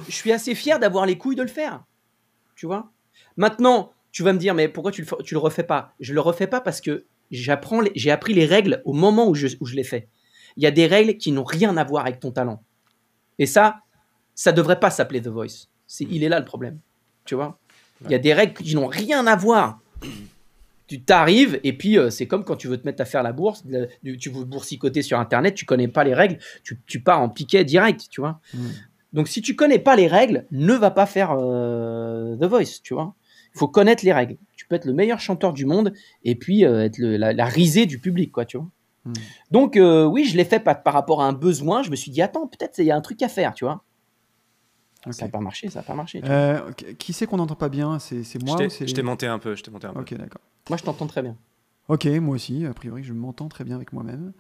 je suis assez fier d'avoir les couilles de le faire. Tu vois? Maintenant, tu vas me dire, mais pourquoi tu le, le refais pas? Je le refais pas parce que j'apprends, j'ai appris les règles au moment où je, où je les fais. Il y a des règles qui n'ont rien à voir avec ton talent. Et ça, ça devrait pas s'appeler The Voice. C'est, il est là le problème. Tu vois? Il y a des règles qui n'ont rien à voir. Tu t'arrives et puis euh, c'est comme quand tu veux te mettre à faire la bourse, tu veux boursicoter sur internet, tu connais pas les règles, tu, pars en piquet direct, tu vois? Mm. Donc si tu connais pas les règles, ne va pas faire euh, The Voice, tu vois. Il faut connaître les règles. Tu peux être le meilleur chanteur du monde et puis euh, être le- la, la risée du public, quoi, tu vois. Mm. Donc euh, oui, je l'ai fait par, par rapport à un besoin. Je me suis dit attends, peut-être il y a un truc à faire, tu vois. Ça n'a pas marché, ça n'a pas marché. Euh, qui- qui c'est qu'on n'entend pas bien? C'est moi t'ai- ou c'est je t'ai monté un peu, je t'ai monté un peu. Ok, d'accord. Moi, je t'entends très bien. Ok, moi aussi. A priori, je m'entends très bien avec moi-même.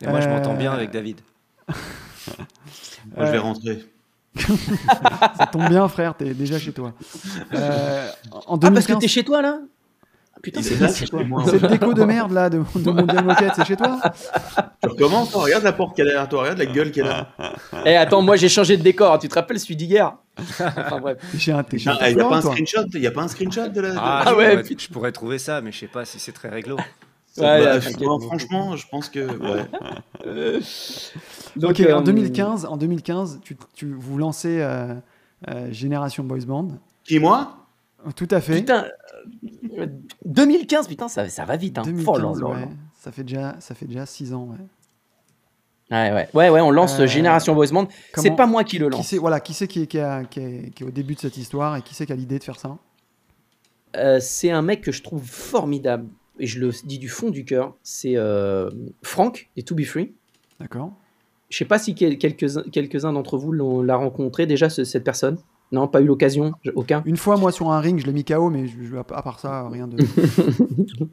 Et moi, je m'entends bien avec David. Moi, je vais rentrer. Ça tombe bien, frère. T'es déjà chez toi. Euh, en Ah, parce que 2015, t'es chez toi là putain, c'est. Cette déco de merde là de, de Mondial Moquette, c'est chez toi Tu recommences, toi, regarde la porte qu'il y a derrière toi, regarde la gueule qu'elle a. Eh, attends, moi j'ai changé de décor. Tu te rappelles celui d'hier Enfin bref. Chez Il n'y a pas un screenshot, il y a pas un screenshot de la. de- Ah, Ah je, ouais, je pourrais trouver ça, mais je sais pas si c'est très réglo. Bah, Ouais, franchement, je pense que. Ouais. Euh, Ok, euh, en 2015, en 2015 tu, tu, vous lancez euh, euh, Génération Boys Band. Qui, moi? Tout à fait. Putain, euh, 2015, putain, ça, ça va vite. Hein. 2015, Oh ouais. Ça fait déjà, ça fait déjà 6 ans. Ouais. Ouais, ouais, ouais, ouais, on lance Euh, Génération Boys Band. C'est pas moi qui le Qui lance. c'est voilà, qui c'est qui, est- qui, a- qui est, qui est au début de cette histoire et qui c'est qui a l'idée de faire ça? Euh, c'est un mec que je trouve formidable. Et je le dis du fond du cœur. C'est euh, Franck des To Be Free. D'accord. Je sais pas si quel- quelques-uns quelques-uns d'entre vous l'ont l'a rencontré déjà, ce- cette personne. Non, pas eu l'occasion, aucun. Une fois, moi, sur un ring, je l'ai mis KO, mais je, je- à part ça, rien de.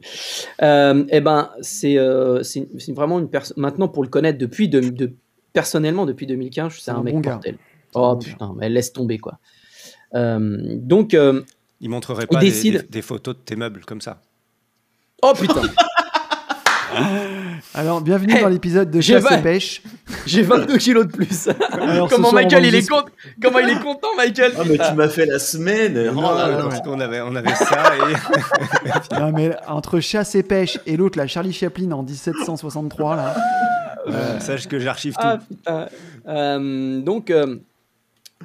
Euh, eh ben, c'est euh, c'est c'est vraiment une personne. Maintenant, pour le connaître depuis, de, de- personnellement, depuis 2015, c'est C'est un, un mec bon mortel. Oh bon gars. putain, mais laisse tomber quoi. Euh, donc, euh, Il montrerait Il pas des, décide. des- des photos de tes meubles comme ça. Oh putain, Alors, bienvenue dans l'épisode de Chasse et Pêche. j'ai 22 kilos de plus. Alors, Comment soir, on Michael il est content Comment il est content, Michael? Ah, mais tu m'as fait la semaine Oh là non, parce qu'on avait, on avait ça et Non, mais entre Chasse et Pêche et l'autre, la Charlie Chaplin en 1763, là. euh, sache que j'archive Ah tout. putain. Euh, donc, euh,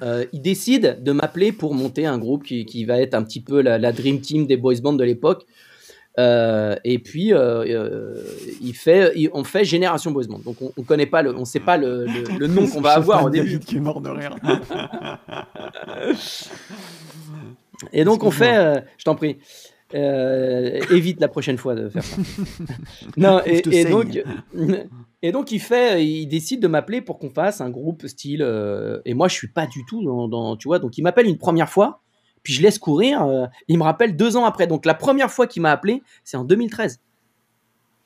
euh, il décide de m'appeler pour monter un groupe qui, qui va être un petit peu la, la Dream Team des boys bands de l'époque. Euh, et puis, euh, euh, il fait, il- on fait Génération Boys Band. Donc, on ne connaît pas, le, on sait pas le, le- le nom qu'on va avoir au début. Qui est mort de rire. Et donc, on fait, euh, je t'en prie, évite la prochaine fois de faire ça. non, et, et donc, et donc, il fait, il décide de m'appeler pour qu'on fasse un groupe style. et moi, je suis pas du tout dans, dans- tu vois. Donc, il m'appelle une première fois, puis je laisse courir. euh, il me rappelle deux ans après. Donc, la première fois qu'il m'a appelé, c'est en 2013.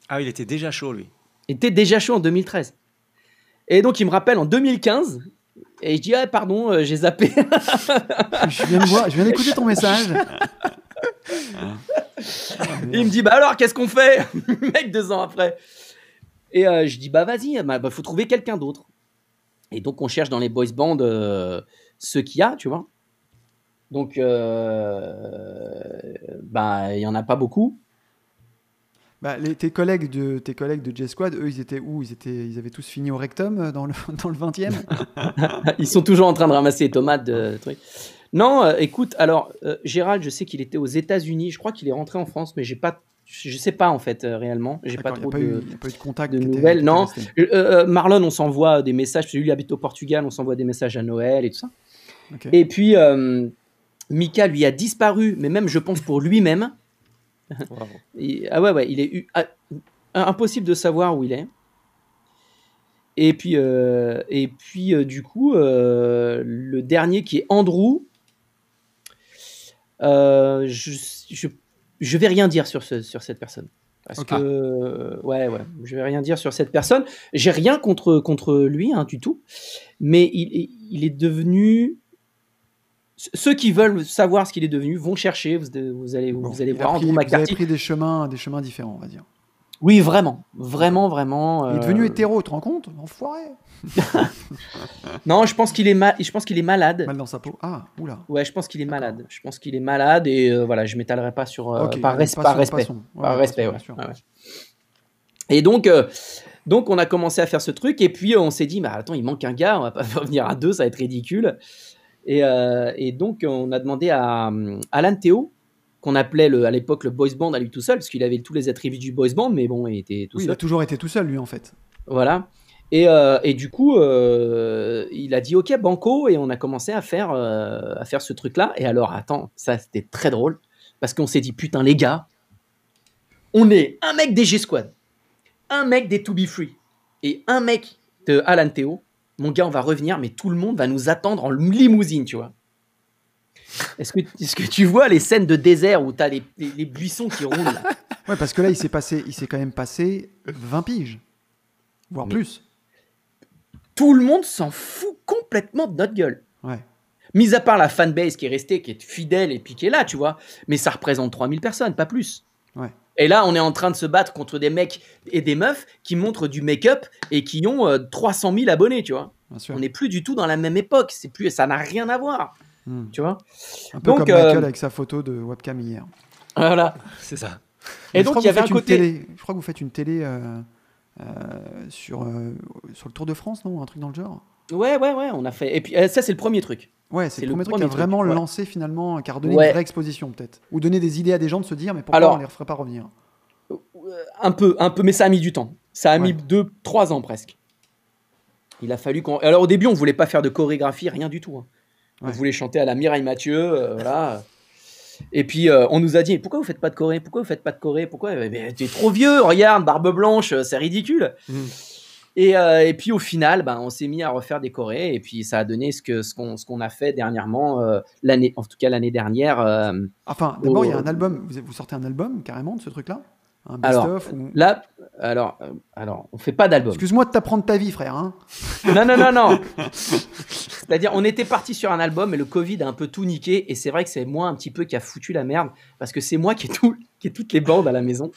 Ah, il était déjà chaud lui. Il était déjà chaud en 2013. Et donc, il me rappelle en 2015. Et je dis, ah, pardon, euh, j'ai zappé. je viens de voir, je viens d'écouter ton message. Il me dit, bah alors, qu'est-ce qu'on fait Mec, deux ans après? Et euh, je dis, bah vas-y, bah, bah, faut trouver quelqu'un d'autre. Et donc, on cherche dans les boys bands euh, ceux qu'il y a, tu vois. Donc, bah, il y en a pas beaucoup. Bah, les- tes collègues de tes collègues de J-Squad, eux, ils étaient où? Ils, étaient, ils avaient tous fini au rectum euh, dans le, dans le 20e Ils sont toujours en train de ramasser les tomates de trucs. Non, euh, écoute, alors, euh, Gérald, je sais qu'il était aux États-Unis. Je crois qu'il est rentré en France, mais j'ai pas. Je sais pas en fait euh, réellement. J'ai pas trop Il n'y a, de. pas eu- il y a pas eu de contact. de nouvelles, était non. Marlon, on s'envoie des messages, parce que lui il habite au Portugal, on s'envoie des messages à Noël et tout ça. Et puis, Mika, lui, a disparu, mais même, je pense, pour lui-même. Ah ouais, ouais, il est ah, impossible de savoir où il est. Et puis, euh, et puis euh, du coup, euh, le dernier qui est Andrew, je, je, je vais rien dire sur, ce, sur cette personne. Parce que, ouais, ouais, je vais rien dire sur cette personne. J'ai rien contre, contre lui, hein, du tout. Mais il, il est devenu. Ceux qui veulent savoir ce qu'il est devenu vont chercher. Vous, vous allez, Bon, vous allez voir pris- Andrew vous avez pris des chemins, des chemins différents, on va dire. Oui, vraiment, vraiment, vraiment. Il est euh, devenu hétéro, tu te rends compte? Enfoiré Non, je pense qu'il est, ma- je pense qu'il est malade. Mal dans sa peau. Ah, oula. Ouais, je pense qu'il est malade. Je pense qu'il est malade et euh, voilà, je m'étalerai pas sur euh, par, res- par respect. Ouais, par respect, ouais. Ouais. Et donc, euh, donc on a commencé à faire ce truc et puis euh, on s'est dit, mais attends, il manque un gars, on va pas venir à deux, ça va être ridicule. Et, euh, et donc on a demandé à euh, Alan Théo, qu'on appelait le, à l'époque le boys band à lui tout seul, parce qu'il avait tous les attributs du boys band, mais bon, il était tout Oui, il seul. a toujours été tout seul, lui, en fait. Voilà. Et, euh, et du coup, euh, il a dit OK, banco, et on a commencé à faire, à faire ce truc-là. Et alors, attends, ça c'était très drôle, parce qu'on s'est dit putain, les gars, on est un mec des G-Squad, un mec des To Be Free, et un mec de Alan Théo. Mon gars, on va revenir, mais tout le monde va nous attendre en limousine, tu vois. Est-ce que, est-ce que tu vois les scènes de désert où tu as les, les- les buissons qui roulent là? Ouais, parce que là, il s'est passé, il s'est quand même passé 20 piges. Voire Mais- plus. Tout le monde s'en fout complètement de notre gueule. Ouais. Mis à part la fanbase qui est restée, qui est fidèle et puis qui est là, tu vois. Mais ça représente 3000 personnes, pas plus. Ouais. Et là, on est en train de se battre contre des mecs et des meufs qui montrent du make-up et qui ont euh, 300 000 abonnés, tu vois. Bien sûr. On n'est plus du tout dans la même époque. C'est plus, ça n'a rien à voir, Hmm. tu vois. Un peu Donc, comme Michael euh, avec sa photo de webcam hier. Voilà. C'est ça. Et Mais donc, il y avait un côté. télé- je crois que vous faites une télé euh, euh, sur, euh, sur le Tour de France, non? Un truc dans le genre? Ouais, ouais, ouais, on a fait. Et puis, euh, ça, c'est le premier truc. Ouais, c'est le premier truc qui a vraiment truc, ouais. lancé finalement, qui a redonné Ouais. une vraie exposition peut-être. Ou donné des idées à des gens de se dire, mais pourquoi Alors- on les referait pas revenir? Un peu, un peu, mais ça a mis du temps. Ça a mis Ouais. deux, trois ans presque. Il a fallu qu'on. Alors au début, on voulait pas faire de chorégraphie, rien du tout. hein. On voulait chanter à la Mireille Mathieu, euh, voilà. Et puis euh, on nous a dit pourquoi vous faites pas de choré? Pourquoi vous faites pas de choré? Pourquoi? Eh ben, Tu es trop vieux, regarde, barbe blanche, euh, c'est ridicule. Mhm. Et, euh, et puis au final, ben, on s'est mis à refaire des chorés et puis ça a donné ce que ce qu'on ce qu'on a fait dernièrement euh, l'année, en tout cas l'année dernière. euh, Enfin, d'abord, il y a un album. Vous, vous sortez un album carrément de ce truc-là? Un Alors, best-of ou- là, alors, alors, on fait pas d'album. Excuse-moi de t'apprendre ta vie, frère. Hein Non, non, non, non. C'est-à-dire, on était parti sur un album, mais le Covid a un peu tout niqué. Et c'est vrai que c'est moi un petit peu qui a foutu la merde. Parce que c'est moi qui ai, tout, qui ai toutes les bandes à la maison.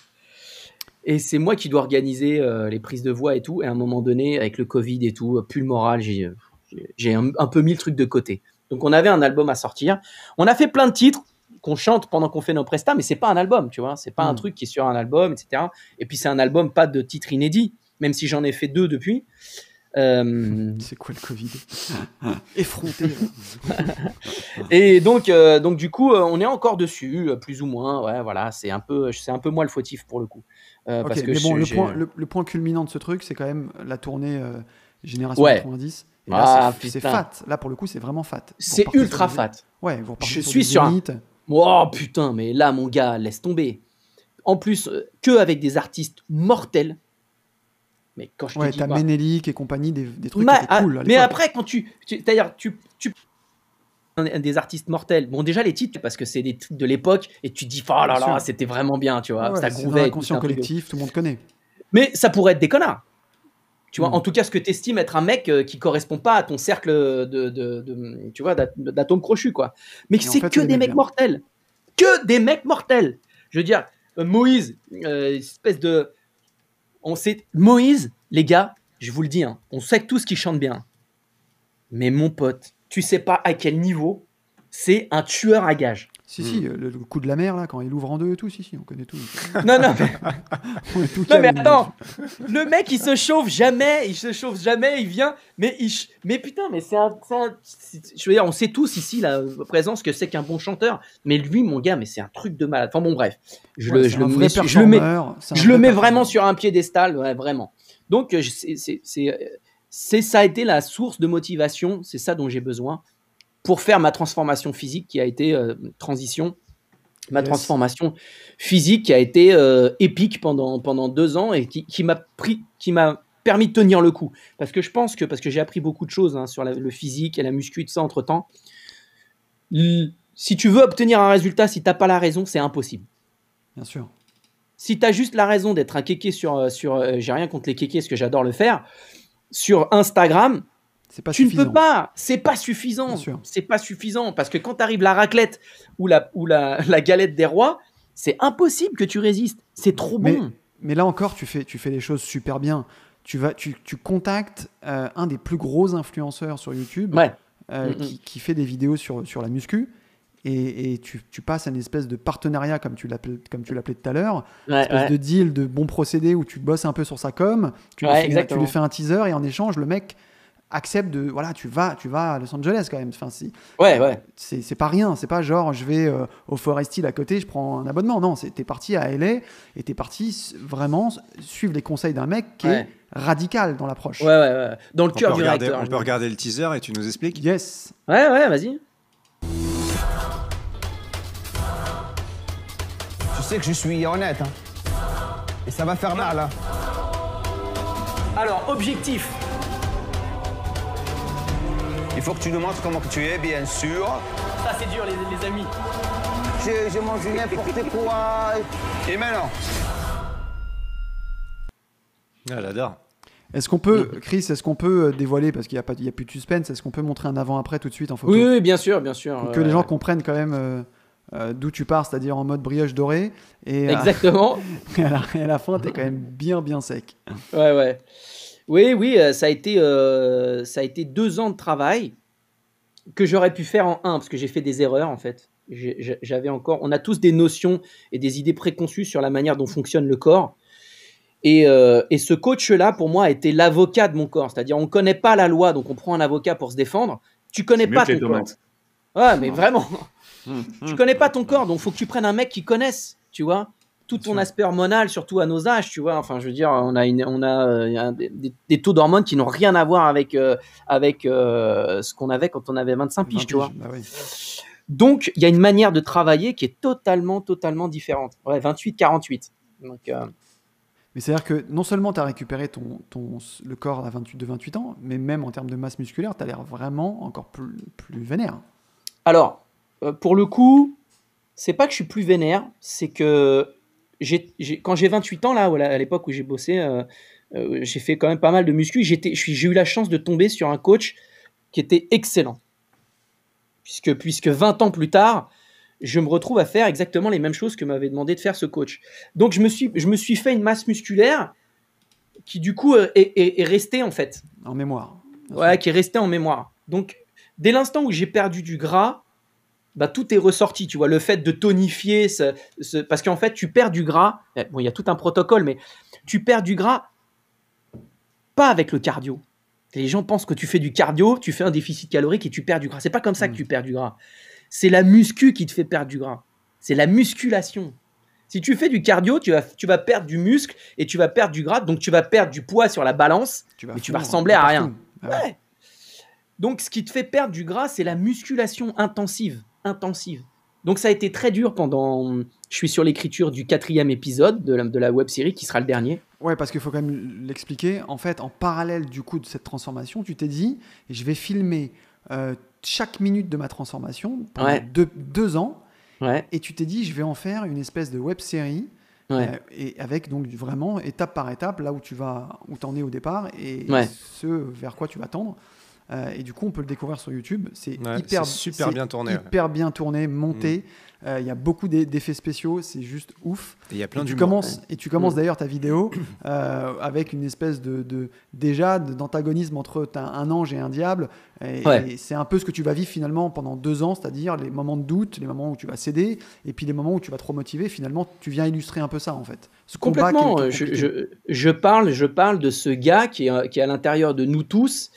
Et c'est moi qui dois organiser euh, les prises de voix et tout. Et à un moment donné, avec le Covid et tout, euh, plus le moral, j'ai un, un peu mis le truc de côté. Donc, on avait un album à sortir. On a fait plein de titres qu'on chante pendant qu'on fait nos prestats, mais c'est pas un album, tu vois. C'est pas un Mm. truc qui est sur un album, etc. Et puis, c'est un album pas de titres inédits, même si j'en ai fait deux depuis. Euh, C'est quoi le Covid? Effronté. Et donc, euh, donc du coup, on est encore dessus, plus ou moins. Ouais, voilà, c'est un peu, c'est un peu moi le fautif pour le coup, Euh, Ok, parce que mais bon, le point, le, le point culminant de ce truc, c'est quand même la tournée euh, Génération Ouais. 90. Et Ah, là, c'est- c'est fat. Là, pour le coup, c'est vraiment fat. C'est ultra des- fat. Ouais, vous Je sur suis sur un-. Oh putain, mais là, mon gars, laisse tomber. En plus, euh, que avec des artistes mortels. Mais quand je te Ouais, dis t'as Menelik et compagnie, des, des trucs Ma- qui étaient ah, cool. à mais après, quand tu, tu, tu un- des artistes mortels. Bon, déjà les titres parce que c'est des trucs de l'époque et tu te dis, oh là là, c'était vraiment bien, tu vois, Ouais, ça grouvait. de- collectif, tout le monde connaît. Mais ça pourrait être des connards. Tu vois, Mm. en tout cas, ce que tu estimes être un mec euh, qui correspond pas à ton cercle de, de, de- tu vois, d'at- d'atomes crochus, quoi. Mais en c'est fait, que des mecs bien. mortels. Que des mecs mortels. Je veux dire, euh, Moïse, euh, espèce de. On sait. Moïse, les gars, je vous le dis, hein, on sait tous qu'il chante bien. Mais mon pote, tu sais pas à quel niveau c'est un tueur à gages. Si, Hmm. si, euh, le, le coup de la mer, là, quand il ouvre en deux et tout, si, si, on connaît tout. Non, non, mais Non mais attends, le mec il se chauffe jamais, il se chauffe jamais, il vient, mais il, ch- mais putain, mais c'est un, un- je veux dire, on sait tous ici la présence que c'est qu'un bon chanteur, mais lui mon gars, mais c'est un truc de malade. Enfin bon bref, je Ouais, le, je le mets, je le mets, je le mets vraiment sur un piédestal, ouais, vraiment. Donc euh, c'est, c'est, ça a été la source de motivation, c'est ça dont j'ai besoin pour faire ma transformation physique qui a été euh, transition, ma Yes. transformation physique qui a été euh, épique pendant, pendant deux ans et qui, qui m'a pris, qui m'a permis de tenir le coup. Parce que je pense que, parce que j'ai appris beaucoup de choses hein, sur la- le physique et la muscu et tout ça entre temps. Si tu veux obtenir un résultat, si t'as pas la raison, c'est impossible. Bien sûr. Si tu as juste la raison d'être un kéké sur, euh, sur euh, j'ai rien contre les kékés, parce que j'adore le faire, sur Instagram, pas tu suffisant. ne peux pas. C'est pas suffisant. C'est pas suffisant parce que quand t'arrives la raclette ou la ou la, la galette des rois, c'est impossible que tu résistes. C'est trop bon. Mais là encore, tu fais, tu fais les choses super bien. Tu, vas, tu, tu contactes euh, un des plus gros influenceurs sur YouTube Ouais. euh, Mm, qui, qui fait des vidéos sur, sur la muscu. Et, et tu, tu passes à une espèce de partenariat, comme tu l'appelais comme tu l'appelais tout à l'heure, Ouais, espèce ouais. de deal, de bon procédé où tu bosses un peu sur sa com, tu, lui, fais, tu exactement. lui fais un teaser et en échange, le mec accepte de. Voilà, tu vas, tu vas à Los Angeles quand même. Enfin, si, Ouais, ouais. c'est c'est pas rien, c'est pas genre je vais euh, au Forest Hill à côté, je prends un abonnement. Non, c'est- t'es parti à LA et t'es parti s- vraiment s- suivre les conseils d'un mec qui Ouais. est radical dans l'approche. Ouais, ouais, ouais. Dans le On cœur du regarder, réacteur. on peut regarder le teaser et tu nous expliques? Yes. Ouais, ouais, vas-y. Sais que je suis honnête, hein. Et ça va faire mal, hein. Alors, objectif. Il faut que tu nous montres comment que tu es, bien sûr. Ça, c'est dur, les, les amis. J'ai mangé n'importe quoi. Et maintenant? Ah, Elle adore. Est-ce qu'on peut, Chris, est-ce qu'on peut euh, dévoiler, parce qu'il n'y a, pas- il y a plus de suspense, est-ce qu'on peut montrer un avant-après tout de suite en photo? Oui, oui, bien sûr, bien sûr. Que les gens ouais. comprennent quand même euh, euh, d'où tu pars, c'est-à-dire en mode brioche dorée. Et, euh, Exactement. et à, la, et à la fin, tu es quand même bien, bien sec. Ouais, ouais. Oui, oui, euh, ça a été, euh, ça a été deux ans de travail que j'aurais pu faire en un, parce que j'ai fait des erreurs en fait. J'avais encore, on a tous des notions et des idées préconçues sur la manière dont fonctionne le corps. Et, euh, et ce coach-là, pour moi, a été l'avocat de mon corps. C'est-à-dire, on ne connaît pas la loi, donc on prend un avocat pour se défendre. Tu connais pas ton corps. tomates. Ouais, mais vraiment. Tu connais pas ton corps, donc faut que tu prennes un mec qui connaisse, tu vois, tout ton aspect hormonal, surtout à nos âges, tu vois. Enfin, je veux dire, on a, une, on a euh, des, taux d'hormones qui n'ont rien à voir avec, euh, avec euh, ce qu'on avait quand on avait 25 piges, tu vois. Bah oui. Donc, il y a une manière de travailler qui est totalement, totalement différente. Ouais, 28-48. Donc, euh, Mais c'est-à-dire que non seulement tu as récupéré ton, ton, le corps à 28, de 28 ans, mais même en termes de masse musculaire, tu as l'air vraiment encore plus, plus vénère. Alors, euh, pour le coup, c'est pas que je suis plus vénère, c'est que quand j'ai 28 ans, là, voilà, à l'époque où j'ai bossé, euh, euh, j'ai fait quand même pas mal de muscu. J'ai eu la chance de tomber sur un coach qui était excellent. Puisque, puisque 20 ans plus tard, je me retrouve à faire exactement les mêmes choses que m'avait demandé de faire ce coach. Donc, je me suis, je me suis fait une masse musculaire qui, du coup, est, est- est restée, en fait. En mémoire. sûr. qui est resté en mémoire. Donc, dès l'instant où j'ai perdu du gras, bah, tout est ressorti. Tu vois, le fait de tonifier, ce- ce- parce qu'en fait, tu perds du gras. eh, Bon, il y a tout un protocole, mais tu perds du gras pas avec le cardio. Les gens pensent que tu fais du cardio, tu fais un déficit calorique et tu perds du gras. C'est pas comme ça que Mm. tu perds du gras. C'est la muscu qui te fait perdre du gras. C'est la musculation. Si tu fais du cardio, tu vas, tu vas perdre du muscle et tu vas perdre du gras, donc tu vas perdre du poids sur la balance vas mais tu vas ressembler à rien. Ah. Ouais. Donc, ce qui te fait perdre du gras, c'est la musculation intensive. Intensive. Donc, ça a été très dur pendant. Je suis sur l'écriture du quatrième épisode de la, de la web série qui sera le dernier. Ouais, parce qu'il faut quand même l'expliquer. En fait, en parallèle du coup de cette transformation, tu t'es dit, je vais filmer euh, chaque minute de ma transformation pendant Ouais. deux, deux ans, Ouais, et tu t'es dit, je vais en faire une espèce de web série, ouais. euh, et avec donc vraiment étape par étape, là où tu vas, où en es au départ, et ce vers quoi tu vas tendre. Euh, et du coup, on peut le découvrir sur YouTube. C'est Ouais, hyper, super bien tourné, ouais. Hyper bien tourné, monté. Euh, Il y a beaucoup d'e- d'effets spéciaux. C'est juste ouf. Et il y a Et plein tu d'humour. commences, et tu commences Mm. d'ailleurs ta vidéo euh, avec une espèce de, de- déjà d'antagonisme entre un ange et un diable. Et, Ouais. et c'est un peu ce que tu vas vivre finalement pendant deux ans, c'est-à-dire les moments de doute, les moments où tu vas céder, et puis les moments où tu vas trop motiver. Finalement, tu viens illustrer un peu ça en fait. Ce combat qui est- Complètement. qui est Je, compliqué. je- je parle, je parle de ce gars qui est, qui est à l'intérieur de nous tous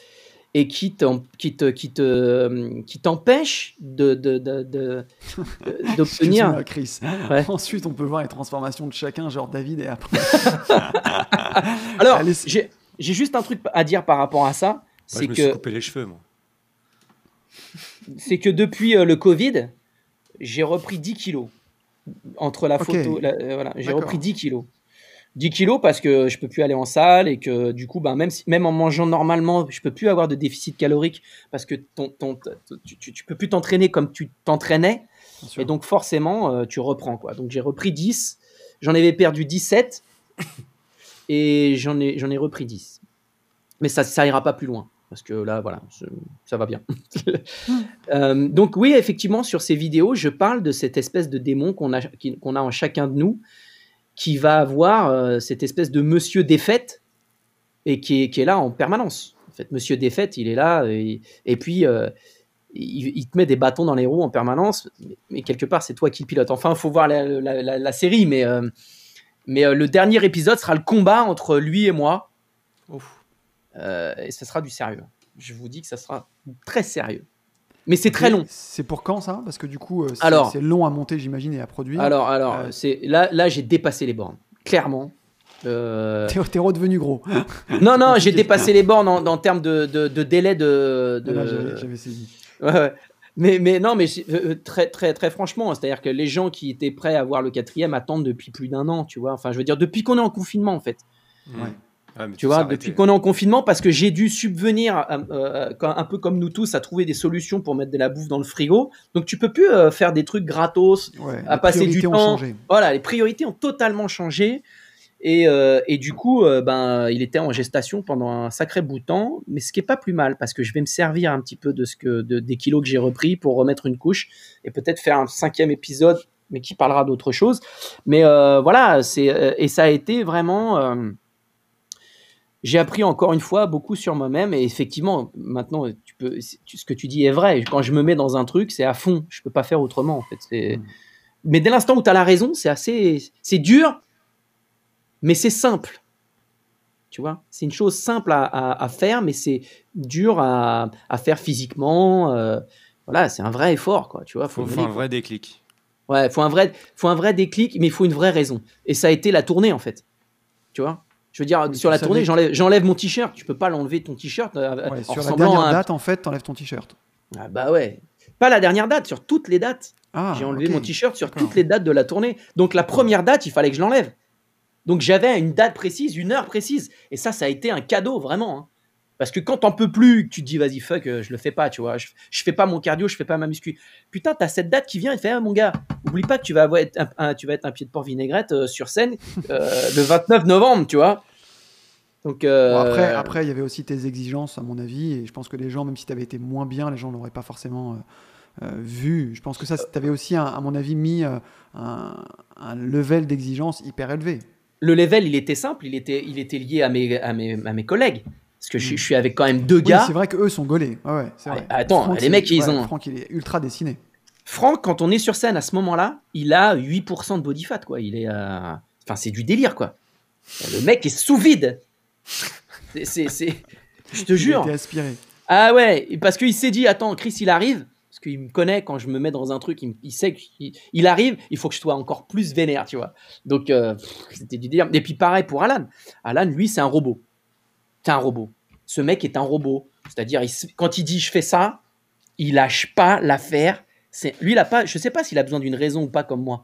et qui t'en- qui te, qui te, qui t'empêche de, de- de- de- d'obtenir. Excuse-moi, Chris. Ouais. Ensuite, on peut voir les transformations de chacun, genre David, et après. Alors, Allez, j'ai j'ai juste un truc à dire par rapport à ça. Moi, C'est je me suis que coupé les cheveux, moi. c'est que depuis euh, le Covid, j'ai repris 10 kilos. Entre la photo, la- euh, voilà, j'ai D'accord. repris 10 kilos. 10 kilos parce que je peux plus aller en salle et que du coup, ben, même, si- même en mangeant normalement, je peux plus avoir de déficit calorique parce que ton, ton, tu, tu, tu peux plus t'entraîner comme tu t'entraînais. Et donc forcément, euh, tu reprends. quoi. Donc j'ai repris 10, j'en avais perdu 17 et j'en ai, j'en ai repris 10. Mais ça, ça ira pas plus loin. Parce que là, voilà, ça va bien. Euh, donc oui, effectivement, sur ces vidéos, je parle de cette espèce de démon qu'on a, qu'on a en chacun de nous, qui va avoir euh, cette espèce de monsieur défaite et qui est, qui est là en permanence. En fait, monsieur défaite, il est là et, et puis euh, il, il te met des bâtons dans les roues en permanence, mais, mais quelque part, c'est toi qui le pilote. Enfin, il faut voir la, la- la- la série, mais, euh, mais le dernier épisode sera le combat entre lui et moi. Et ce sera du sérieux. Je vous dis que ça sera très sérieux. Mais c'est très long. C'est pour quand ça? Parce que du coup, euh, c'est long à monter, j'imagine, et à produire. Alors, alors, Euh, c'est là, là, j'ai dépassé les bornes, clairement. Euh, T'es redevenu gros. non, non, j'ai dépassé les bornes en, en termes de, de- de délai de. de- j'avais- saisi. Ouais, ouais. Mais, mais non, mais euh, très, très, très franchement, c'est-à-dire que les gens qui étaient prêts à voir le quatrième attendent depuis plus d'un an, tu vois. Enfin, je veux dire, depuis qu'on est en confinement, en fait. Ouais. Ouais, mais Tu vois, depuis qu'on est en confinement, parce que j'ai dû subvenir, euh, euh, un peu comme nous tous, à trouver des solutions pour mettre de la bouffe dans le frigo. Donc, tu peux plus euh, faire des trucs gratos, Ouais, à passer du priorités ont temps. changé. Voilà, les priorités ont totalement changé. Et, euh, et du coup, euh, ben, il était en gestation pendant un sacré bout de temps, mais ce qui est pas plus mal parce que je vais me servir un petit peu de ce que, de- des kilos que j'ai repris pour remettre une couche et peut-être faire un cinquième épisode, mais qui parlera d'autre chose. Mais euh, voilà, c'est euh, et ça a été vraiment. J'ai appris encore une fois beaucoup sur moi-même et effectivement, maintenant, tu peux, tu- ce que tu dis est vrai. Quand je me mets dans un truc, c'est à fond. Je peux pas faire autrement en fait. C'est- Mais dès l'instant où tu as la raison, c'est assez, c'est dur, mais c'est simple. Tu vois, c'est une chose simple à, à- à faire, mais c'est dur à, à faire physiquement. euh, voilà, c'est un vrai effort, quoi. Tu vois, Faut, faut, faut un vrai déclic. Ouais, faut un vrai, faut un vrai déclic, mais il faut une vraie raison. Et ça a été la tournée en fait. Tu vois? Je veux dire, Oui, sur la tournée, j'enlève, j'enlève mon t-shirt. Tu peux pas l'enlever ton t-shirt euh, Ouais, en sur la dernière un- date, en fait, t'enlèves ton t-shirt. Ah bah ouais. Pas la dernière date, sur toutes les dates. Ah, J'ai enlevé mon t-shirt sur toutes les dates de la tournée. Donc la première date, il fallait que je l'enlève. Donc j'avais une date précise, une heure précise. Et ça, ça a été un cadeau, vraiment. hein. Parce que quand t'en peux plus, tu te dis vas-y fuck, euh, je le fais pas, tu vois. Je, je fais pas mon cardio, je fais pas ma muscu. Putain, t'as cette date qui vient et fait ah, mon gars, oublie pas que tu vas avoir être un, un- tu vas être un pied de porc vinaigrette euh, sur scène euh, le 29 novembre, tu vois. Donc euh, Bon, après, après, il y avait aussi tes exigences, à mon avis, et je pense que les gens, même si tu avais été moins bien, les gens l'auraient pas forcément vu. Je pense que ça, tu avais aussi, un- à mon avis, mis un, un level d'exigence hyper élevé. le level, il était simple, il était, il était lié à mes, à mes, à mes collègues. Parce que je, je suis avec quand même deux Oui, gars. c'est vrai qu'eux sont gaulés. Ouais, ouais, c'est vrai. Ah, attends, Franck, les mecs, ils ouais, ont- Franck, il est ultra dessiné. Franck, quand on est sur scène à ce moment-là, il a 8% de body fat, quoi. Il est, euh, enfin, c'est du délire, quoi. Le mec est sous vide. C'est, c'est, c'est- je te Il jure. était aspiré. Ah ouais, parce qu'il s'est dit, attends, Chris, il arrive. Parce qu'il me connaît quand je me mets dans un truc, il, me- il sait qu'il il arrive, il faut que je sois encore plus vénère, tu vois. Donc, euh, c'était du délire. Et puis, pareil pour Alan. Alan, lui, c'est un robot. Un robot. Ce mec est un robot. C'est-à-dire, quand il dit je fais ça, il lâche pas l'affaire. C'est, lui, il a pas, je sais pas s'il a besoin d'une raison ou pas comme moi.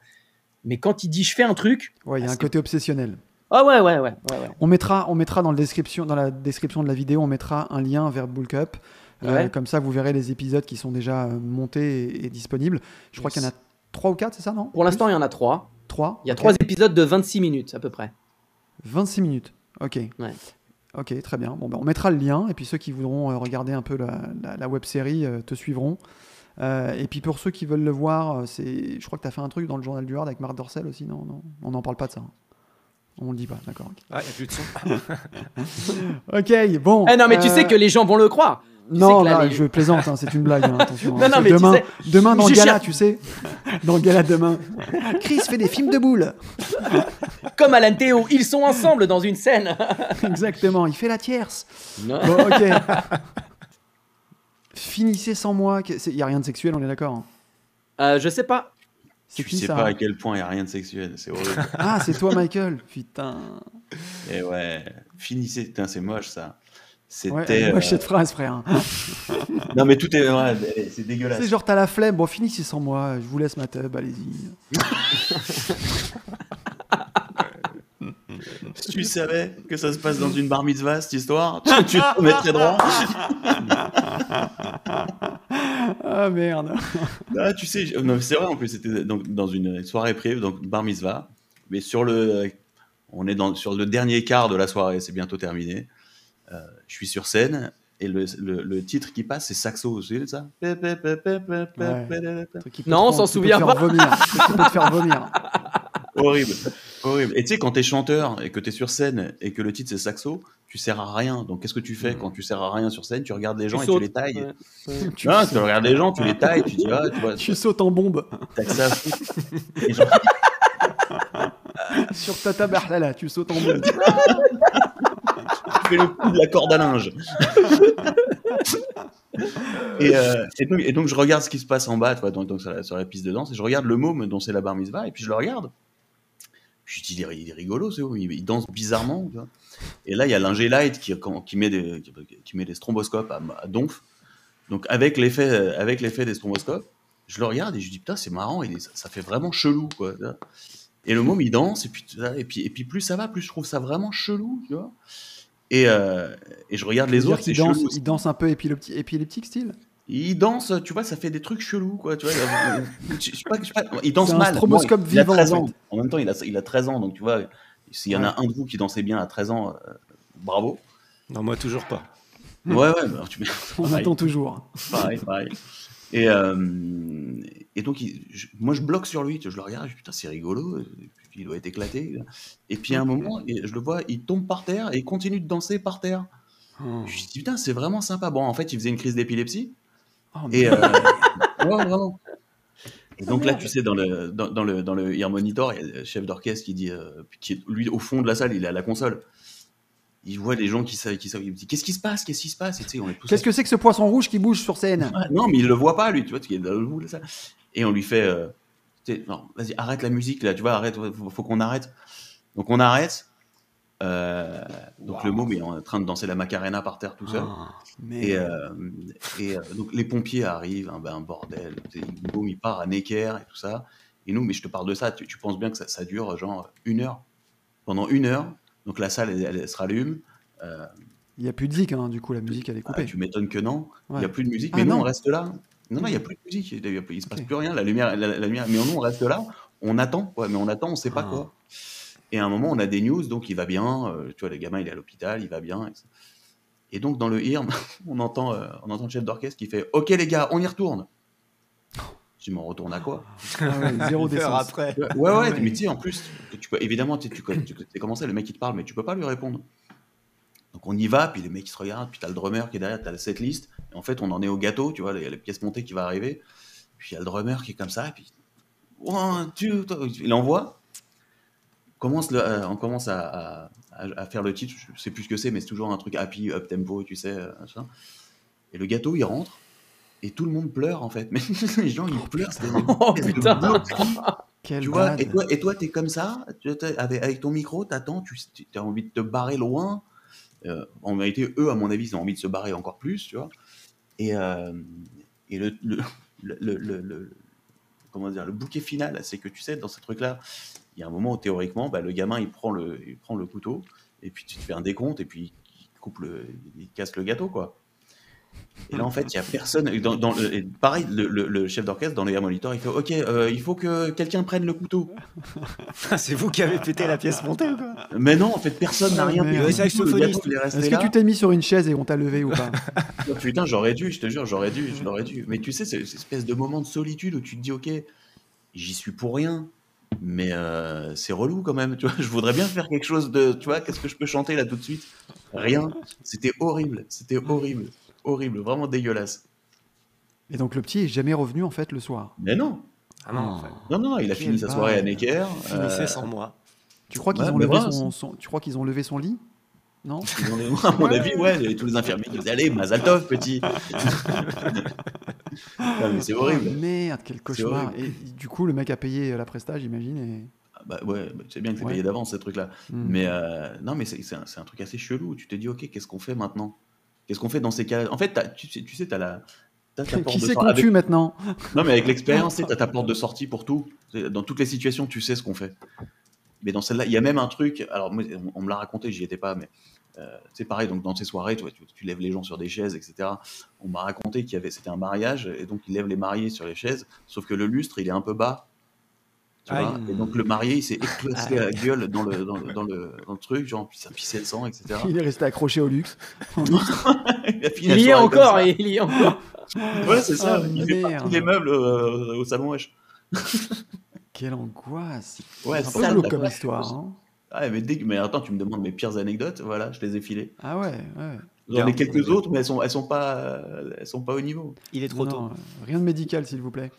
Mais quand il dit je fais un truc, Ouais, il y a Ah, un côté obsessionnel. ah ouais, ouais, ouais. On mettra, on mettra dans, le description, dans la description de la vidéo, on mettra un lien vers Bull Cup. Euh, comme ça, vous verrez les épisodes qui sont déjà euh, montés et, disponibles. Je crois qu'il y en a 3 ou 4, c'est ça, non? Pour l'instant, il y en a trois. 3 Il y a trois épisodes de 26 minutes à peu près. 26 minutes. Ok. Ok, très bien. Bon, ben, on mettra le lien. Et puis ceux qui voudront euh, regarder un peu la, la- la web série euh, te suivront. Euh, et puis pour ceux qui veulent le voir, c'est, je crois que tu as fait un truc dans le journal du Hard avec Marc Dorcel aussi. Non, non, on n'en parle pas de ça. hein. On le dit pas, d'accord. Ah, il n'y a plus de son. Ok, bon. Eh non, mais tu sais que les gens vont le croire. Tu Non, là, je plaisante, hein, c'est une blague, hein, attention. Non, hein. non, tu demain, sais- demain dans le gala, tu sais. Dans le gala demain. Chris fait des films de boules. Comme Alan Théo, ils sont ensemble dans une scène. Exactement, il fait la tierce. Non. Bon, ok. Finissez sans moi. Il n'y a rien de sexuel, on est d'accord. hein. Euh, je sais pas. Tu sais ça pas à quel point il n'y a rien de sexuel, c'est horrible. Ah, c'est toi, Michael. Putain. Et ouais, finissez, putain, c'est moche ça. Ouais, C'était. moche euh, cette phrase, frère. Non, mais tout est. ouais, c'est C'est dégueulasse. genre, t'as la flemme. Bon, finissez sans moi. Je vous laisse ma tub, allez-y. Si tu savais que ça se passe dans une bar mitzvah, cette histoire, tu, tu te remettrais droit. Ah merde. Ah, tu sais, c'est vrai en plus, c'était donc dans une soirée privée, donc bar mitzvah, mais sur le, on est dans, sur le dernier quart de la soirée, c'est bientôt terminé. Euh, je suis sur scène et le, le, le titre qui passe, c'est saxo, vous savez ça Non, on s'en souvient pas. Vomir. Truc qui peut te faire vomir. Horrible, horrible. Et tu sais, quand t'es chanteur et que t'es sur scène et que le titre c'est saxo, tu sers à rien. Donc qu'est-ce que tu fais quand tu sers à rien sur scène? Tu regardes les gens et tu les tailles. Ouais. Tu, Non, tu regardes les gens, tu les tailles, tu dis, ah, tu vois, tu sautes en bombe t'as que ça sur ta tabarlala. Tu sautes en bombe. tu fais le coup de la corde à linge. et, euh, et, donc, et donc, je regarde ce qui se passe en bas, tu vois, donc, donc sur, la, sur la piste de danse, et je regarde le môme dont c'est la bar mitzvah, et puis je le regarde. Puis je dis, il est, il est rigolo, ce môme, il, il danse bizarrement, tu vois. Et là, il y a l'ingé light qui, qui, met des, qui, qui met des stromboscopes à, à donf. Donc, avec l'effet avec l'effet des stromboscopes, je le regarde et je dis, putain, c'est marrant, il est- ça, ça fait vraiment chelou, quoi. Et le môme, il danse, et puis, et, puis, et puis plus ça va, plus je trouve ça vraiment chelou, tu vois. Et, euh, et je regarde les autres, c'est qu'il danse, chelou. aussi. il danse un peu épilepti- épileptique style? Il danse, tu vois, ça fait des trucs chelous, quoi. Tu vois, il, je sais pas, je sais pas, il danse un mal. stroboscope Bon, il, il a vivant, 13 en ans. En même temps, il a, il a 13 ans, donc tu vois, S'il y en a un de vous qui dansait bien à 13 ans, euh, bravo. Non, moi, toujours pas. Ouais, ouais, bah, tu On pareil, attend toujours. pareil, pareil. Et, euh, et donc, il- je- moi, je bloque sur lui, je le regarde, je dis, putain, c'est rigolo, puis, il doit être éclaté. Et puis, à un moment, je le vois, il tombe par terre et il continue de danser par terre. Oh. Je me dis, putain, c'est vraiment sympa. Bon, en fait, il faisait une crise d'épilepsie. Oh, Et euh, ouais, vraiment. Et donc là, tu sais, dans le, dans, dans le, dans le Ear Monitor, il y a le chef d'orchestre qui dit, euh, qui est, lui, au fond de la salle, il est à la console. Il voit les gens qui savent, qui savent, il me dit, qu'est-ce qui se passe, qu'est-ce qui se passe? Et tu sais, on est tous Qu'est-ce que c'est que ce poisson rouge qui bouge sur scène? Non, mais il le voit pas, lui, tu vois, il est dans le bout de la salle. Et on lui fait, euh, vas-y, arrête la musique, là, tu vois, arrête, faut, faut qu'on arrête. Donc on arrête. Euh, donc le môme est en train de danser la Macarena par terre tout seul. Ah, mais Et, euh, et donc les pompiers arrivent, hein, ben, un bordel. Le môme il part à Necker et tout ça. Et nous, mais je te parle de ça, tu, tu penses bien que ça, ça dure genre une heure? Pendant une heure, donc la salle elle, elle se rallume. Euh, il n'y a plus de zik, hein, du coup, la musique, elle est ah, coupée. tu m'étonnes que non. Il Ouais. n'y a plus de musique, Ah, mais non. on reste là. Non, non, il n'y a plus de musique. Il ne se passe plus rien. La lumière, la, la lumière. Mais nous on reste là. On attend, quoi. Mais on attend, on ne sait pas Ah. quoi. Et à un moment, on a des news, donc il va bien. euh, tu vois, le gamin, il est à l'hôpital, il va bien. Et, et donc, dans le IRM, on entend, euh, on entend le chef d'orchestre qui fait Ok, les gars, on y retourne. Je dis Mais on retourne à quoi? Ah ouais, zéro décence. après. Ouais, ouais, ouais, mais tu sais, en plus, tu peux, évidemment, tu, tu, tu, tu commencé, le mec il te parle, mais tu peux pas lui répondre. Donc on y va, puis les mecs ils se regardent, puis t'as le drummer qui est derrière, t'as la setlist, et en fait on en est au gâteau, tu vois, il y a la pièce montée qui va arriver, puis il y a le drummer qui est comme ça, et puis one, two, il envoie, commence le- euh, on commence à, à- faire le titre, je sais plus ce que c'est, mais c'est toujours un truc happy, up tempo, tu sais, euh, et le gâteau il rentre, et tout le monde pleure en fait, mais les gens ils pleurent, c'est des Oh putain. Quel Tu vois, et toi, et toi, t'es comme ça, avec, avec ton micro, t'attends, tu as envie de te barrer loin. Euh, en vérité, eux, à mon avis, ils ont envie de se barrer encore plus, tu vois. Et, euh, et le, le, le, le- le- le- comment dire, le bouquet final, c'est que tu sais, dans ce truc-là, il y a un moment où théoriquement, bah, le gamin, il prend le, il prend le couteau, et puis tu te fais un décompte, et puis il coupe le, il casse le gâteau, quoi. Et là, en fait, il y a personne. Dans, dans le- et pareil, le, le- le chef d'orchestre, dans les air monitors, il fait Ok, euh, il faut que quelqu'un prenne le couteau. c'est vous qui avez pété la pièce montée ou quoi Mais non, en fait, personne n'a Oh, rien resté Est-ce que tu t'es mis sur une chaise et on t'a levé ou pas Oh, Putain, j'aurais dû, je te jure, j'aurais dû, je l'aurais dû. Mais tu sais, c'est cette espèce de moment de solitude où tu te dis, ok, j'y suis pour rien, mais euh, c'est relou quand même, tu vois. Je voudrais bien faire quelque chose de, tu vois, qu'est-ce que je peux chanter là tout de suite? Rien. C'était horrible, c'était horrible, horrible, vraiment dégueulasse. Et donc le petit est jamais revenu en fait le soir. Mais non, Ah non, en fait. non, non, non, il a fini sa soirée à. Necker. Finissez euh, sans moi. Tu crois qu'ils Ouais, ont levé voilà, son, son- tu crois qu'ils ont levé son lit? Non? Ils ont- à mon avis, ouais, il y avait tous les infirmiers qui disaient Allez, Mazaltov, petit c'est horrible. Oh, merde, quel cauchemar. Et du coup, le mec a payé la prestage, j'imagine. Et... Ah Bah ouais, bah, tu sais bien que c'est Ouais. payé d'avance ces trucs-là. Hmm. Mais euh, non, mais c'est un, c'est un truc assez chelou. Tu te dis, ok, qu'est-ce qu'on fait maintenant? Qu'est-ce qu'on fait dans ces cas-là? En fait, t'as- tu sais, tu t'as la. ta porte Qui c'est qu'on avec- tue maintenant? Non, mais avec l'expérience, tu as ta porte de sortie pour tout. Dans toutes les situations, tu sais ce qu'on fait. Mais dans celle-là, il y a même un truc. Alors, moi, on, on me l'a raconté, j'y étais pas, mais euh, c'est pareil. Donc, dans ces soirées, tu, tu, tu lèves les gens sur des chaises, etc. On m'a raconté qu'il y avait, c'était un mariage, et donc ils lèvent les mariés sur les chaises, sauf que le lustre, il est un peu bas. Tu Aïe. vois et donc le marié, il s'est éclaté la gueule dans le, dans, le, dans le, dans le truc, genre, puis ça pissait le sang, etc. Il est resté accroché au luxe. il y est encore, il y est encore. Ouais, c'est ça. Ah, il fait merde. partie des meubles euh, au salon Wesh. Quelle angoisse. Ouais, C'est un peu comme histoire. hein. Ah, mais, dès que- mais attends, tu me demandes mes pires anecdotes, voilà, je les ai filées. Ah ouais, ouais. J'en ai quelques autres, mais elles sont, elles sont pas, elles sont pas au niveau. Il est trop Non, euh, rien de médical, s'il vous plaît.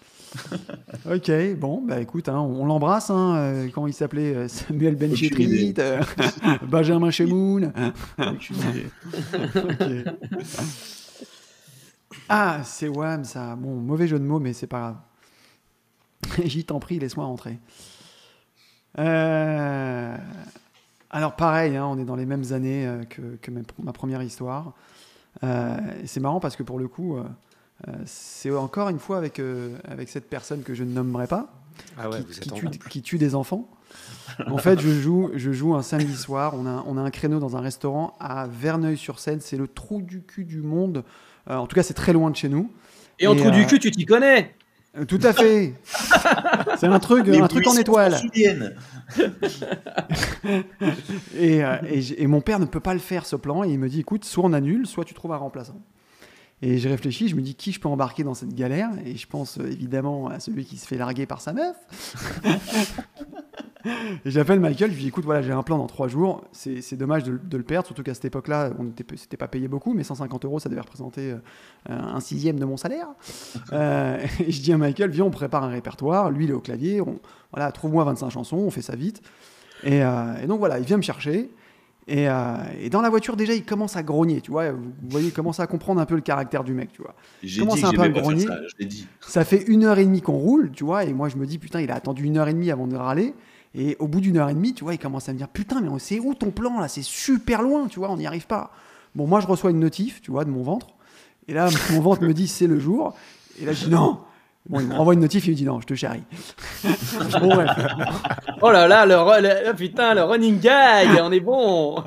ok, bon, bah écoute, hein, on l'embrasse. Hein, euh, il s'appelait euh, Samuel idée. euh, Benjamin Chemoun. Ah, c'est Wham, ça. Bon, mauvais jeu de mots, mais c'est pas grave. J'y t'en prie, laisse-moi rentrer. Alors, pareil, hein, on est dans les mêmes années que, que ma, ma première histoire. C'est marrant parce que pour le coup, c'est encore une fois avec, euh, avec cette personne que je ne nommerai pas, Ah ouais, qui, vous qui êtes en tue, couple. qui tue des enfants. En fait, je joue, je joue un samedi soir. On a, on a un créneau dans un restaurant à Verneuil-sur-Seine. C'est le trou du cul du monde. Euh, en tout cas, c'est très loin de chez nous. Et en trou euh, du cul, tu t'y connais. Euh, tout à fait. c'est un truc, Les un truc en étoile. et, euh, et et mon père ne peut pas le faire ce plan et il me dit écoute, soit on annule, soit tu trouves un remplaçant. Et j'ai réfléchi, je me dis qui je peux embarquer dans cette galère? Et je pense euh, évidemment à celui qui se fait larguer par sa meuf. et j'appelle Michael, je lui dis écoute, voilà, j'ai un plan dans trois jours, c'est dommage de, de le perdre, surtout qu'à cette époque-là, on était, c'était pas payé beaucoup, mais 150 euros, ça devait représenter euh, un sixième de mon salaire. Euh, et je dis à Michael, viens, on prépare un répertoire, lui il est au clavier, on, voilà, trouve-moi 25 chansons, on fait ça vite. Et, euh, et donc voilà, il vient me chercher. Et, euh, et dans la voiture, déjà, il commence à grogner, tu vois. Vous voyez, il commence à comprendre un peu le caractère du mec, tu vois. J'ai Comment dit c'est un peu faire grogné ça, dit. Ça fait une heure et demie qu'on roule, tu vois. Et moi, je me dis, putain, il a attendu une heure et demie avant de râler. Et au bout d'une heure et demie, tu vois, il commence à me dire, putain, mais on sait où ton plan là? C'est super loin, tu vois, on n'y arrive pas. Bon, moi, je reçois une notif, tu vois, de mon ventre. Et là, mon ventre me dit, c'est le jour. Et là, je dis, non. Bon, il me renvoie une notif, il me dit, non, je te charrie. bon, bref. Oh là là, le, oh putain, le running gag, on est bon.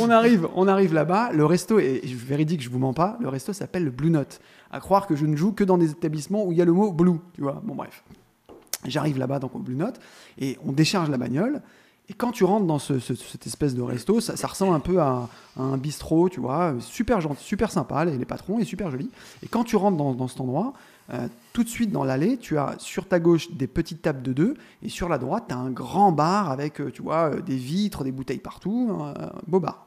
on arrive, on arrive là-bas. Le resto est je- véridique, je vous mens pas. Le resto s'appelle le Blue Note. À croire que je ne joue que dans des établissements où il y a le mot blue, tu vois. Bon bref. J'arrive là-bas donc au Blue Note et on décharge la bagnole. Et quand tu rentres dans ce- ce- cette espèce de resto, ça, ça ressemble un peu à, à un bistrot, tu vois, super gentil, super sympa, les, les patrons, et super joli. Et quand tu rentres dans, dans cet endroit, euh, tout de suite dans l'allée, tu as sur ta gauche des petites tables de deux, et sur la droite, tu as un grand bar avec, euh, tu vois, euh, des vitres, des bouteilles partout, un beau bar.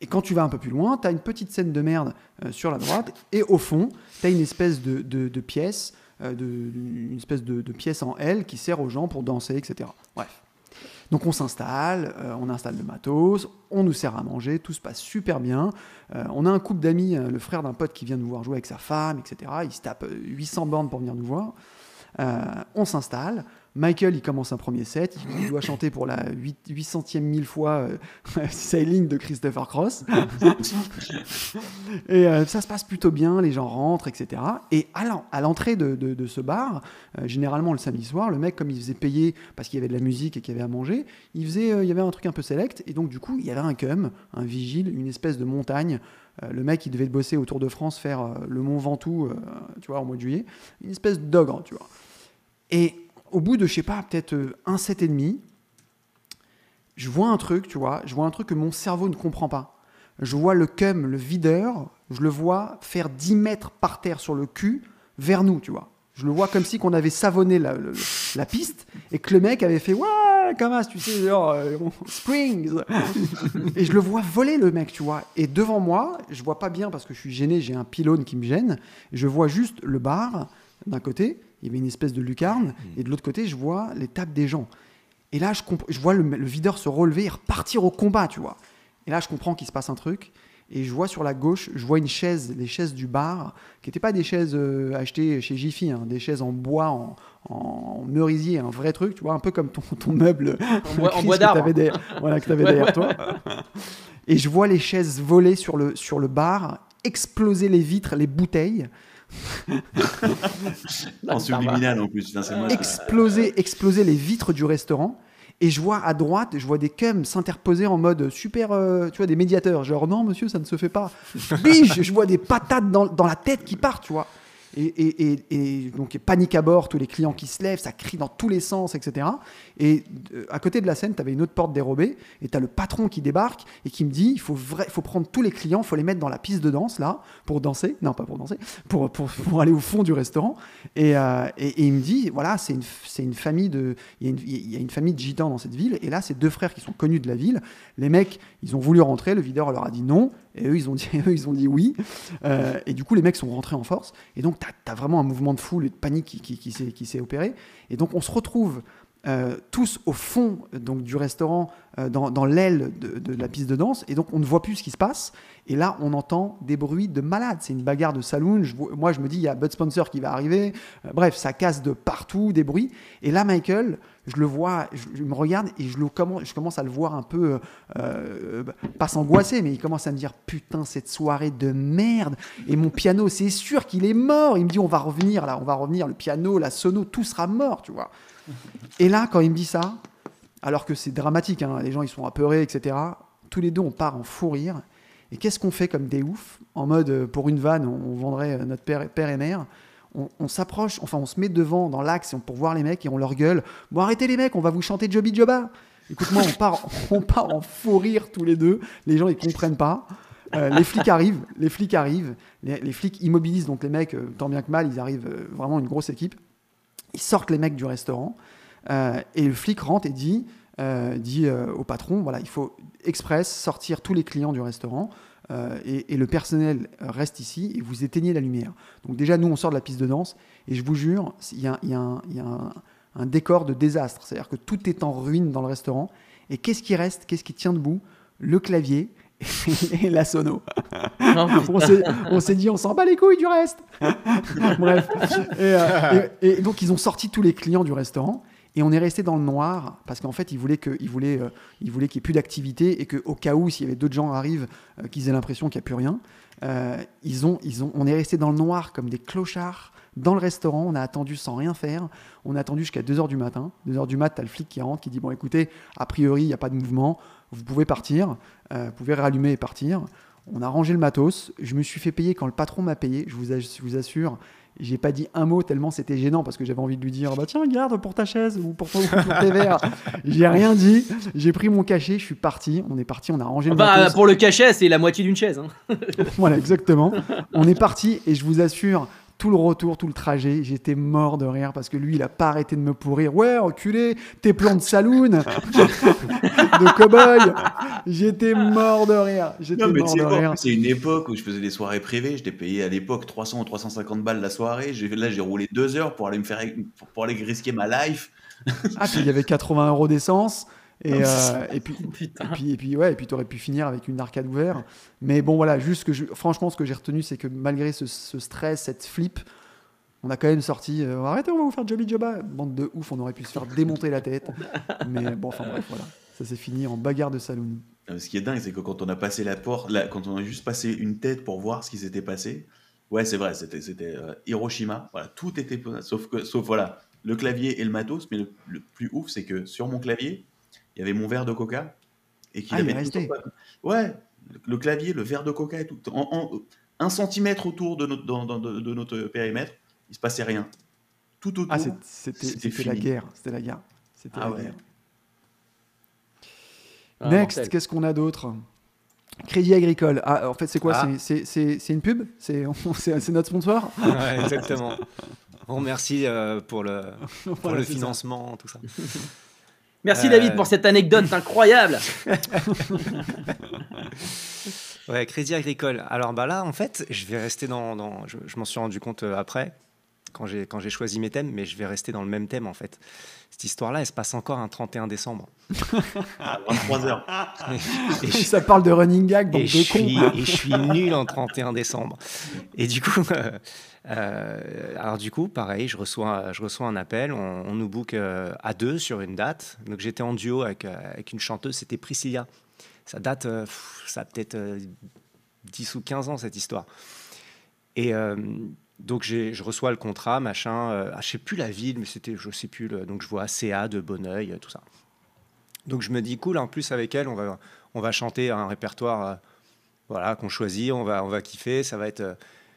Et quand tu vas un peu plus loin, tu as une petite scène de merde sur la droite, et au fond, tu as une espèce de, de- pièce, de, une espèce de pièce en L qui sert aux gens pour danser, etc. Bref. Donc on s'installe, euh, on installe le matos, on nous sert à manger, tout se passe super bien. Euh, on a un couple d'amis, euh, le frère d'un pote qui vient nous voir jouer avec sa femme, etc. Il se tape euh, 800 bornes pour venir nous voir. On s'installe. Michael, il commence un premier set. Il doit chanter pour la 8, 800e mille fois euh, Sailing de Christopher Cross. Et euh, ça se passe plutôt bien, les gens rentrent, etc. Et à l'en- à l'entrée de, de- de ce bar, euh, généralement le samedi soir, le mec, comme il faisait payer parce qu'il y avait de la musique et qu'il y avait à manger, il, faisait, il y avait un truc un peu select. Et donc, du coup, il y avait un cum, un vigile, une espèce de montagne. Euh, le mec, il devait bosser au Tour de France, faire euh, le Mont Ventoux, euh, tu vois, au mois de juillet. Une espèce d'ogre, tu vois. Et au bout de, je sais pas, peut-être euh, un set et demi, je vois un truc, tu vois, je vois un truc que mon cerveau ne comprend pas. Je vois le cum, le videur, je le vois faire 10 mètres par terre sur le cul vers nous, tu vois. Je le vois comme si qu'on avait savonné la, piste et que le mec avait fait ouais, comme ça, tu sais, genre euh, Springs. et je le vois voler le mec, tu vois. Et devant moi, je vois pas bien parce que je suis gêné, j'ai un pylône qui me gêne. Je vois juste le bar d'un côté, il y avait une espèce de lucarne, et de l'autre côté, je vois les tables des gens. Et là, je, je vois le, le videur se relever et repartir au combat, tu vois. Et là, je comprends qu'il se passe un truc. Et je vois sur la gauche, je vois une chaise, les chaises du bar, qui n'étaient pas des chaises euh, achetées chez Jiffy, hein, des chaises en bois, en, en merisier, un vrai truc, tu vois, un peu comme ton, ton meuble En bois, en bois que d'arbre. derrière, voilà, que t'avais Ouais, derrière ouais. toi. Et je vois les chaises voler sur le, sur le bar, exploser les vitres, les bouteilles, En subliminal en plus. Putain, moi. exploser, exploser les vitres du restaurant. Et je vois à droite, je vois des cums s'interposer en mode super, euh, tu vois, des médiateurs. Genre, non, monsieur, ça ne se fait pas. Biche, je vois des patates dans, dans la tête qui partent, tu vois. Et, et, donc, panique à bord, tous les clients qui se lèvent, ça crie dans tous les sens, etc. Et euh, à côté de la scène, tu avais une autre porte dérobée, et tu as le patron qui débarque et qui me dit il faut, vrai, faut prendre tous les clients, il faut les mettre dans la piste de danse, là, pour danser. Non, pas pour danser, pour, aller au fond du restaurant. Et, euh, et, il me dit voilà, c'est une, famille de. Il y a une famille de gitans dans cette ville, et là, c'est deux frères qui sont connus de la ville. Les mecs, ils ont voulu rentrer, le videur leur a dit non, et eux, ils ont dit, ils ont dit oui. Euh, et du coup, les mecs sont rentrés en force. Et donc, tu as, vraiment un mouvement de foule et de panique qui, qui s'est opéré. Et donc, on se retrouve euh, tous au fond euh, donc, du restaurant, euh, dans, dans l'aile de, de la piste de danse. Et donc, on ne voit plus ce qui se passe. Et là, on entend des bruits de malades. C'est une bagarre de saloon. Moi, je me dis, il y a Bud Spencer qui va arriver. Bref, ça casse de partout, des bruits. Et là, Michael, je le vois, je, me regarde et je, le commence, je commence à le voir un peu, pas s'angoisser, mais il commence à me dire Putain, cette soirée de merde. Et mon piano, c'est sûr qu'il est mort. Il me dit On va revenir là, on va revenir. Le piano, la sono, tout sera mort, tu vois. Et là, quand il me dit ça, alors que c'est dramatique, hein, les gens ils sont apeurés, etc. Tous les deux, on part en fou rire. Et qu'est-ce qu'on fait comme des oufs En mode, euh, pour une vanne, on vendrait euh, notre père, et mère. on, on s'approche, enfin on se met devant dans l'axe pour voir les mecs et on leur gueule Bon, arrêtez les mecs, on va vous chanter Joby Joba. Écoute-moi, on part, on part en faux rire tous les deux. Les gens, ils comprennent pas. Euh, les flics arrivent, les flics arrivent, les, flics immobilisent donc les mecs, tant bien que mal, ils arrivent vraiment une grosse équipe. Ils sortent les mecs du restaurant euh, et le flic rentre et dit, euh, dit euh, au patron, voilà, il faut express sortir tous les clients du restaurant et, le personnel reste ici et vous éteignez la lumière. Donc déjà, nous, on sort de la piste de danse et je vous jure, il y a, un décor de désastre, c'est-à-dire que tout est en ruine dans le restaurant. Et qu'est-ce qui reste Qu'est-ce qui tient debout? Le clavier et la sono. Non, On s'est- dit, on s'en bat les couilles du reste. Bref. Et, euh, et- et donc, ils ont sorti tous les clients du restaurant. Et on est resté dans le noir parce qu'en fait, ils voulaient que- ils voulaient, euh, ils voulaient qu'il n'y ait plus d'activité et qu'au cas où, s'il y avait d'autres gens arrivent, euh, qu'ils aient l'impression qu'il n'y a plus rien. Ils ont, ils ont, on est resté dans le noir comme des clochards dans le restaurant. On a attendu sans rien faire. On a attendu jusqu'à 2h du matin. 2h du mat, t'as le flic qui rentre qui dit Bon, écoutez, a priori, il n'y a pas de mouvement. Vous pouvez partir. Euh, vous pouvez rallumer et partir. On a rangé le matos. Je me suis fait payer quand le patron m'a payé. Je vous, je vous assure. J'ai pas dit un mot tellement c'était gênant parce que j'avais envie de lui dire bah tiens garde pour ta chaise ou pour, ton, pour tes verres. J'ai rien dit. J'ai pris mon cachet. Je suis parti. On est parti. On a rangé le Bah, matos. pour le cachet, c'est la moitié d'une chaise. hein. Voilà, exactement. On est parti et je vous assure, tout le retour, tout le trajet, j'étais mort de rire parce que lui, il a pas arrêté de me pourrir. Ouais, enculé, tes plans de saloon, de cow-boy. J'étais mort de rire. J'étais Non, mais tu mort de rire. c'est une époque où je faisais des soirées privées. J'étais payé à l'époque 300 ou 350 balles la soirée. J'ai- Là, j'ai roulé deux heures pour aller me faire pour, pour aller risquer ma life. Ah, puis il y avait 80 euros d'essence. Et, euh, et puis, et puis, et puis, ouais, et puis tu aurais pu finir avec une arcade ouverte. Mais bon, voilà, juste que je, franchement, ce que j'ai retenu, c'est que malgré ce, ce stress, cette flip, on a quand même sorti euh, arrêtez, on va vous faire Joby Joba. Bande de ouf, on aurait pu se faire démonter la tête. Mais bon, enfin bref, voilà. Ça s'est fini en bagarre de saloon. Ce qui est dingue, c'est que quand on a passé la porte, là, quand on a juste passé une tête pour voir ce qui s'était passé, ouais, c'est vrai, c'était c'était euh, Hiroshima. Voilà, tout était sauf que sauf voilà le clavier et le matos. Mais le, le plus ouf, c'est que sur mon clavier, il y avait mon verre de coca et qu'il Ah, il avait resté. Ouais, le, clavier, le verre de coca et tout, en, en- un centimètre autour de notre dans- dans- de, de notre périmètre, il se passait rien. Tout autour. Ah, c'était la guerre. C'était la guerre. C'était Ah la ouais. guerre. Ah, Next, qu'est-ce qu'on a d'autre? Crédit Agricole. Ah, en fait, c'est quoi? Ah. C'est- une pub? C'est notre sponsor? Ouais, exactement. On remercie euh, pour le, pour Voilà, le ça. financement, tout ça. Merci Euh, David pour cette anecdote incroyable. Ouais, Crédit Agricole. Alors bah là, en fait, je vais rester dans. dans- je je m'en suis rendu compte euh, après, quand j'ai quand j'ai choisi mes thèmes, mais je vais rester dans le même thème en fait. Cette histoire-là, elle se passe encore un 31 décembre. À 23 heures. Et je- Ça parle de running gag, donc et, de je suis, con. et je suis nul en 31 décembre. Et du coup, euh, euh, alors du coup, pareil, je reçois, je reçois un appel, on, on nous book euh, à deux sur une date. Donc j'étais en duo avec, euh, avec une chanteuse, c'était Priscilla. Ça date, euh, pff, ça a peut-être euh, 10 ou 15 ans cette histoire. Et euh, donc je reçois le contrat, machin, euh, ah, je sais plus la ville, mais c'était, je sais plus, le- donc je vois CA de Bonneuil, euh, tout ça. Donc je me dis, cool, en plus avec elle, on va, on va chanter un répertoire euh, voilà, qu'on choisit, on va, on va kiffer, ça va être euh,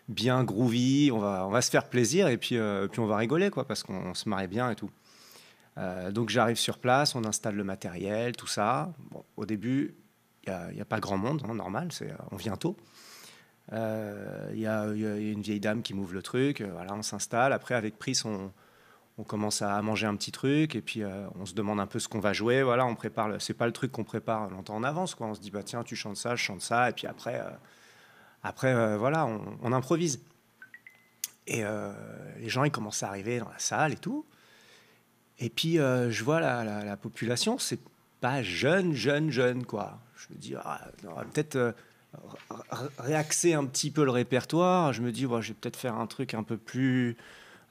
bien groovy, on va, on va se faire plaisir et puis, puis on va rigoler, quoi, parce qu'on se marrait bien et tout. Donc j'arrive sur place, on installe le matériel, tout ça. Bon, au début, il n'y a, pas grand monde, hein, normal, c'est, on vient tôt. Euh, Il y, a, une vieille dame qui m'ouvre le truc, euh, voilà, on s'installe. Après, avec Pris, on, on commence à manger un petit truc et puis euh, on se demande un peu ce qu'on va jouer. Voilà, on prépare. C'est pas le truc qu'on prépare longtemps en avance. Quoi. On se dit bah tiens, tu chantes ça, je chante ça, et puis après, après voilà, on, improvise. Et les gens ils commencent à arriver dans la salle et tout. Et puis je vois la, la- la population, c'est pas jeune, jeune, jeune quoi. Je me dis ah, peut-être réaxer un petit peu le répertoire. Je me dis ouais, je vais peut-être faire un truc un peu plus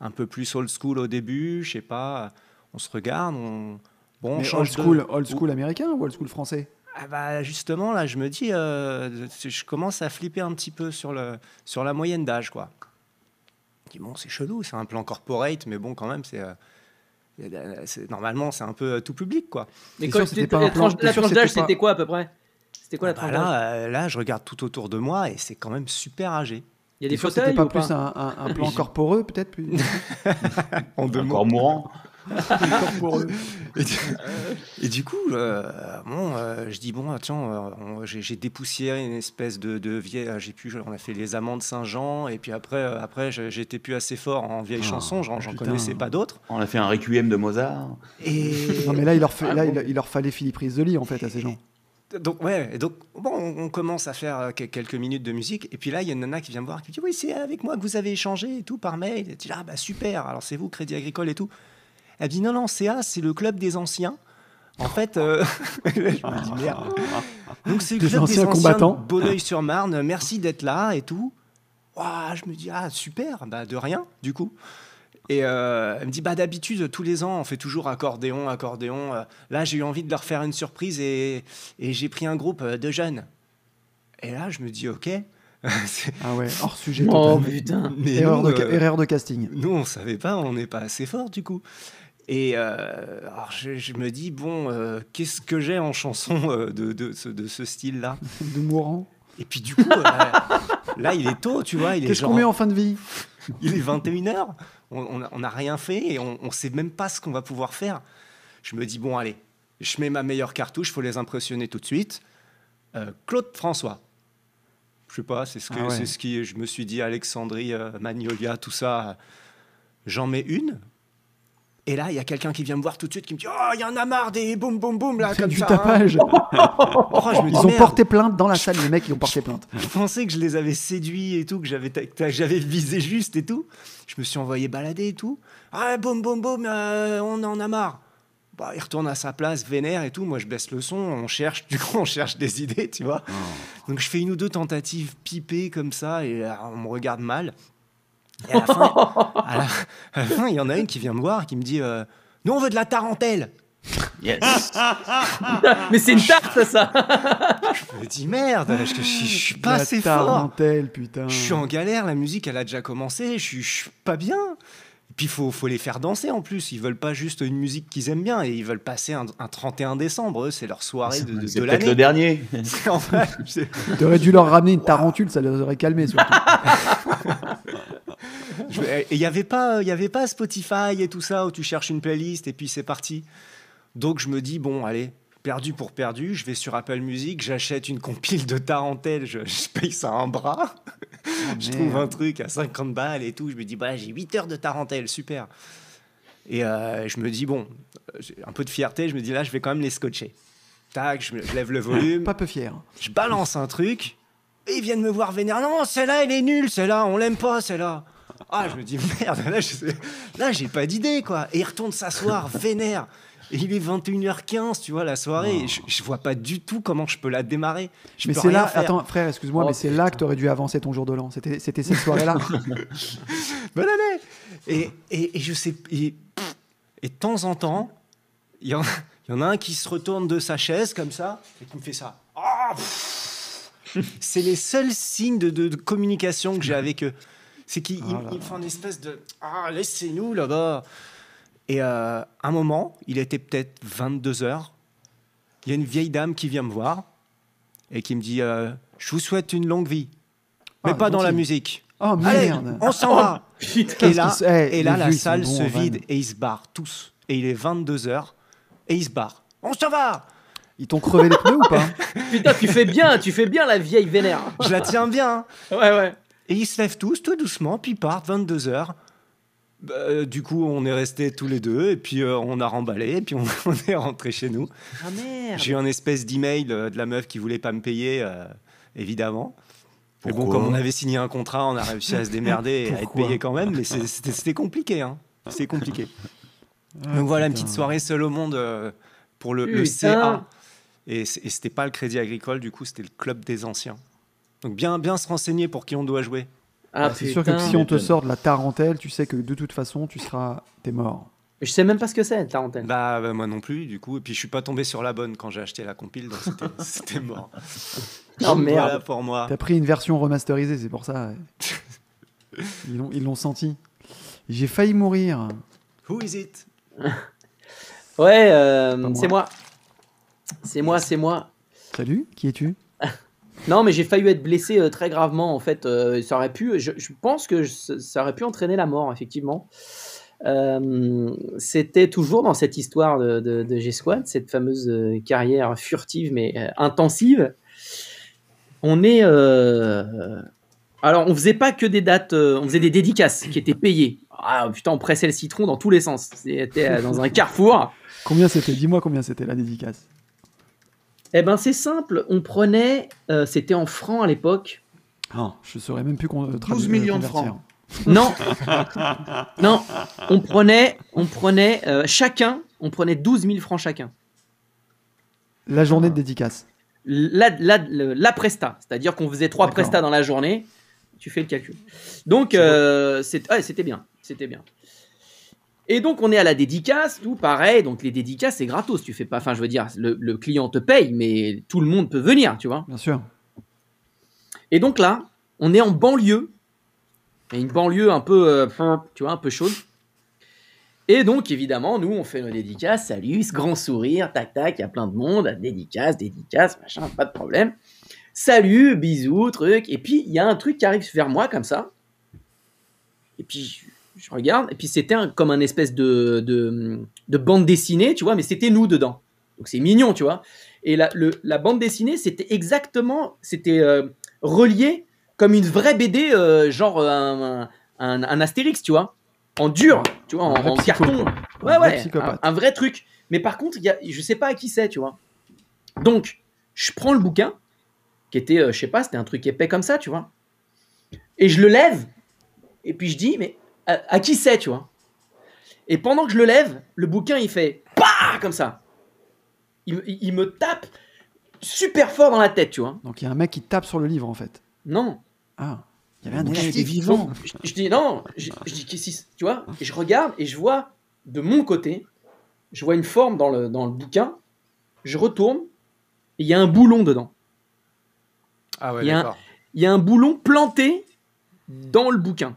un peu plus old school au début, je sais pas. On se regarde, on bon, on change old de- school, old school américain ou old school français? Ah bah justement là, je me dis, euh, je commence à flipper un petit peu sur le sur la moyenne d'âge quoi. Je dis bon, c'est chelou, c'est un plan corporate, mais bon quand même c'est euh, c'est- normalement c'est un peu tout public quoi. Mais quand sûr pas un la plan- tranche, d'âge, c'était pas- c'était quoi à peu près? C'était quoi la Bah tranche d'âge là, euh, là, je regarde tout autour de moi et c'est quand même super âgé. Il y a des fauteuils C'était pas ou plus un, un- un plan corporeux, peut-être plus En deux mots. Encore mourant. Et du, et du coup, euh, bon, euh, je dis bon, euh, on- j'ai dépoussiéré une espèce de, de vieille. J'ai pu, on a fait les amants de Saint-Jean, et puis après, euh, après, j'étais plus assez fort en vieilles Ah, chansons, j'en connaissais pas d'autres. On a fait un requiem de Mozart. Et Non, mais là, il leur, fait- Ah là, bon il, il leur fallait Philippe Risoli, en fait, à ces gens. Donc ouais, et donc bon, on, on commence à faire euh, que- quelques minutes de musique, et puis là, il y a une nana qui vient me voir, qui me dit oui, c'est avec moi que vous avez échangé et tout par mail. Et je dis ah bah super, alors c'est vous, Crédit Agricole et tout. Elle dit non non, CA, c'est le club des anciens. En fait, euh, je me dis merde. Donc c'est le club anciens des anciens combattants. de Bonneuil-sur-Marne. Merci d'être là et tout. Ouah, je me dis ah super, bah de rien du coup. Et euh, elle me dit bah d'habitude tous les ans on fait toujours accordéon, accordéon. Euh, Là j'ai eu envie de leur faire une surprise et, et j'ai pris un groupe euh, de jeunes. Et là je me dis ok. Ah ouais, hors sujet. Oh total. putain. Mais erreur, nous, de, ca- euh, erreur de casting. nous, on savait pas, on n'est pas assez fort du coup. Et euh, alors je, je me dis, bon, euh, qu'est-ce que j'ai en chanson euh, de, de ce, de ce style-là? De mourant. Et puis du coup, euh, là, il est tôt, tu vois, il est, Qu'est-ce genre- qu'on met en fin de vie? Il est 21h, on n'a rien fait et on ne sait même pas ce qu'on va pouvoir faire. Je me dis, bon, allez, je mets ma meilleure cartouche, faut les impressionner tout de suite. Euh, Claude François. Je sais pas, c'est ce que Ah ouais. c'est ce qui je me suis dit Alexandrie, euh, Magnolia, tout ça. J'en mets une. Et là, il y a quelqu'un qui vient me voir tout de suite qui me dit Oh, il y en a marre des boum boum boum là, C'est comme du ça. hein. tapage. Oh, je me dis, Ils ont merde. porté plainte dans la salle, les mecs, ils ont porté plainte. Je pensais que je les avais séduits et tout, que j'avais que j'avais visé juste et tout? Je me suis envoyé balader et tout. Ah, boum, boum, boum, euh, on en a marre. Bah, il retourne à sa place, vénère et tout. Moi, je baisse le son, on cherche, du coup, on cherche des idées, tu vois. Donc, je fais une ou deux tentatives pipées comme ça et là, on me regarde mal. Et à la fin, à la, à la fin, il y en a une qui vient me voir et qui me dit euh, Nous, on veut de la tarentelle. Yes. Mais c'est une tarte, ça. Je me dis Merde, je, je, je suis pas La assez fort. tarentelle, putain. Je suis en galère, la musique elle a déjà commencé, je suis, je suis pas bien. Et puis il faut, faut les faire danser en plus. Ils veulent pas juste une musique qu'ils aiment bien et ils veulent passer un, un 31 décembre. Eux, c'est leur soirée de, de, C'est de peut-être le l'année. dernier. En fait, c'est- T'aurais dû leur ramener une tarentule, ça les aurait calmés surtout. Et il y avait pas, il y avait pas Spotify et tout ça où tu cherches une playlist et puis c'est parti. Donc je me dis bon, allez, perdu pour perdu, je vais sur Apple Music, j'achète une compile de tarentelle, je, je paye ça un bras. je trouve un truc à 50 balles et tout. Je me dis, bah, j'ai 8 heures de tarentelle, super. Et euh, je me dis, bon, j'ai un peu de fierté, je me dis, là, je vais quand même les scotcher. Tac, je, me- je lève le volume, Pas peu fier. je balance un truc, et ils viennent me voir vénère. Non, celle-là, elle est nulle, celle-là, on l'aime pas, celle-là. Ah, je me dis, merde, là, je- là, j'ai pas d'idée, quoi. Et il retourne s'asseoir, vénère. Et il est 21h15, tu vois, la soirée. et Je, je vois pas du tout comment je peux la démarrer. Je mais c'est là, faire. attends, frère, excuse-moi, Oh, mais c'est là que t'aurais dû avancer ton jour de l'an. C'était cette soirée-là. Bonne année et, et, et je sais. Et, et de temps en temps, il y, en- il y en a un qui se retourne de sa chaise comme ça et qui me fait ça. Pff. C'est les seuls signes de, de- de communication que j'ai avec eux. C'est qu'ils Oh ils- là ils font une espèce de Ah, laissez-nous là-bas. Et euh, un moment, il était peut-être 22 heures. Il y a une vieille dame qui vient me voir et qui me dit euh, Je vous souhaite une longue vie, mais Ah, pas dans la musique. Oh Allez, merde. on s'en va. Et là, qu'ils- eh, et là la vieux, ils sont salle se vide et ils se barrent tous. Et il est 22h et ils se barrent. On s'en va Ils t'ont crevé les pneus ou pas Putain, tu fais bien, tu fais bien la vieille vénère. Je la tiens bien. hein. Ouais, ouais. Et ils se lèvent tous, tout doucement, puis ils partent, 22h. du coup, on est restés tous les deux, et puis euh, on a remballé, et puis on, on est rentré chez nous. Ah merde. J'ai eu un espèce d'email euh, de la meuf qui voulait pas me payer, euh, évidemment. Mais bon, comme on avait signé un contrat, on a réussi à se démerder et à être payé quand même, mais c'est- c'était compliqué. Hein. C'était compliqué. Ah, Donc voilà, une petite soirée seule au monde euh, pour le, le. CA. Et, c- et c'était pas le Crédit Agricole, du coup, c'était le club des anciens. Donc bien, bien se renseigner pour qui on doit jouer. Ah, C'est sûr que si on te sort de la tarentelle, tu sais que de toute façon, tu seras. T'es mort. Je sais même pas ce que c'est, tarentelle. Bah, bah, moi non plus, du coup. Et puis je suis pas tombé sur la bonne quand j'ai acheté la compile, donc c'était- mort. Oh Donc, merde. Voilà pour moi. T'as pris une version remasterisée, c'est pour ça. Ils l'ont- ils l'ont senti. J'ai failli mourir. Who is it? Ouais, euh, c'est moi. C'est moi, c'est moi. Salut, qui es-tu Non, mais j'ai failli être blessé euh, très gravement en fait. euh, ça aurait pu, je, je pense que je- ça aurait pu entraîner la mort effectivement. Euh, C'était toujours dans cette histoire de, de, de G-Squad, cette fameuse carrière furtive mais intensive. On est. Alors, on faisait pas que des dates, on faisait des dédicaces qui étaient payées. Ah putain, on pressait le citron dans tous les sens. C'était dans un carrefour. Combien c'était Dis-moi combien c'était la dédicace? Eh ben, c'est simple. On prenait, euh, c'était en francs à l'époque. Ah, je saurais même plus qu'on 12 millions de francs. Non, non, on prenait, on prenait euh, chacun, on prenait 12 000 francs chacun. La journée de dédicace. La, la, la presta, c'est-à-dire qu'on faisait trois prestats dans la journée. Tu fais le calcul. Donc euh, ouais, c'était bien, c'était bien. Et donc on est à la dédicace, tout pareil. Donc les dédicaces c'est gratos. Tu fais pas, enfin je veux dire, le, le client te paye, mais tout le monde peut venir, tu vois. Bien sûr. Et donc là, on est en banlieue. Et une banlieue un peu, euh, tu vois, un peu chaude. Et donc, évidemment, nous, on fait nos dédicaces. Salut, ce grand sourire, tac, tac, il y a plein de monde. Dédicace, dédicace, machin, pas de problème. Salut, bisous, truc. Et puis, il y a un truc qui arrive vers moi, comme ça. Et puis, je, regarde. Et puis, c'était un- comme un espèce de, de, de bande dessinée, tu vois, mais c'était nous dedans. Donc, c'est mignon, tu vois. Et la, le- la bande dessinée, c'était exactement, c'était euh, relié comme une vraie BD, euh, genre un, un, un Astérix, tu vois, en dur, tu vois, en, carton. Ouais, vrai ouais, un, vrai truc. Mais par contre, y a, je sais pas à qui c'est, tu vois. Donc, je prends le bouquin, qui était, euh, je sais pas, c'était un truc épais comme ça, tu vois. Et je le lève, et puis je dis, mais à, à qui c'est, tu vois? Et pendant que je le lève, le bouquin, il fait PAH comme ça. Il, me- il me tape super fort dans la tête, tu vois. Donc il y a un mec qui tape sur le livre en fait. Non, Ah, il y avait un dis, non, je, je dis non, je, je dis qu'est-ce qui- tu vois, et je regarde et je vois de mon côté, je vois une forme dans le, dans le bouquin, je retourne, et il y a un boulon dedans. Ah ouais, Il y a un- d'accord. Il y a un boulon planté dans le bouquin.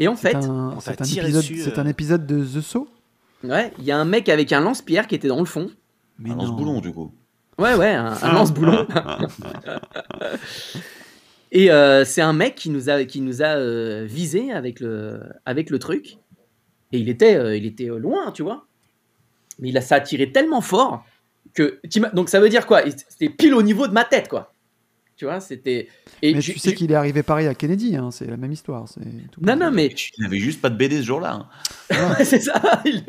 Et en fait, c'est un épisode, euh. un épisode de The Saw. ouais, il y a un mec avec un lance-pierre qui était dans le fond. Mais Un lance-boulon, du coup. Ouais, ouais, un, un lance-boulon. Et euh, c'est un mec qui nous a, qui nous a euh, visé avec le, avec le truc. Et il était, euh, il était euh, loin, tu vois. Mais il a, ça a tiré tellement fort que. Donc ça veut dire quoi? C'était pile au niveau de ma tête, quoi. Tu vois, c'était. Et Mais je- tu sais je- qu'il est arrivé pareil à Kennedy, hein, c'est la même histoire. c'est tout Non, non, mais. Il n'avait juste pas de BD ce jour-là. hein. c'est ça. Il,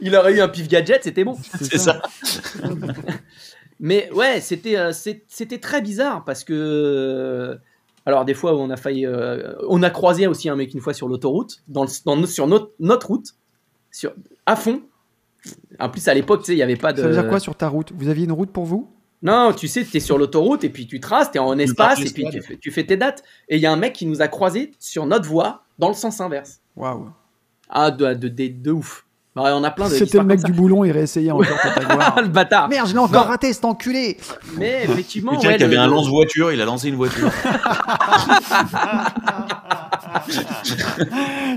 il aurait eu un pif gadget, c'était bon. C'est ça. Mais ouais, c'était euh, c'était très bizarre parce que euh, alors des fois on a failli euh, on a croisé aussi un mec une fois sur l'autoroute dans, le- dans no- sur notre, notre route sur à fond. En plus à l'époque tu sais il y avait pas de Ça veut dire quoi sur ta route? Vous aviez une route pour vous? Non, tu sais tu es sur l'autoroute et puis tu traces, tu es en espace et puis tu fais, tu fais tes dates et il y a un mec qui nous a croisé sur notre voie dans le sens inverse. Waouh. Ah de de, de, de ouf. Ouais, on a plein de C'était le mec du boulon, il réessayait encore le bâtard. Merde, je l'ai encore Non. raté cet enculé Mais effectivement Quelqu'un ouais, qui avait le- un lance-voiture, il a lancé une voiture.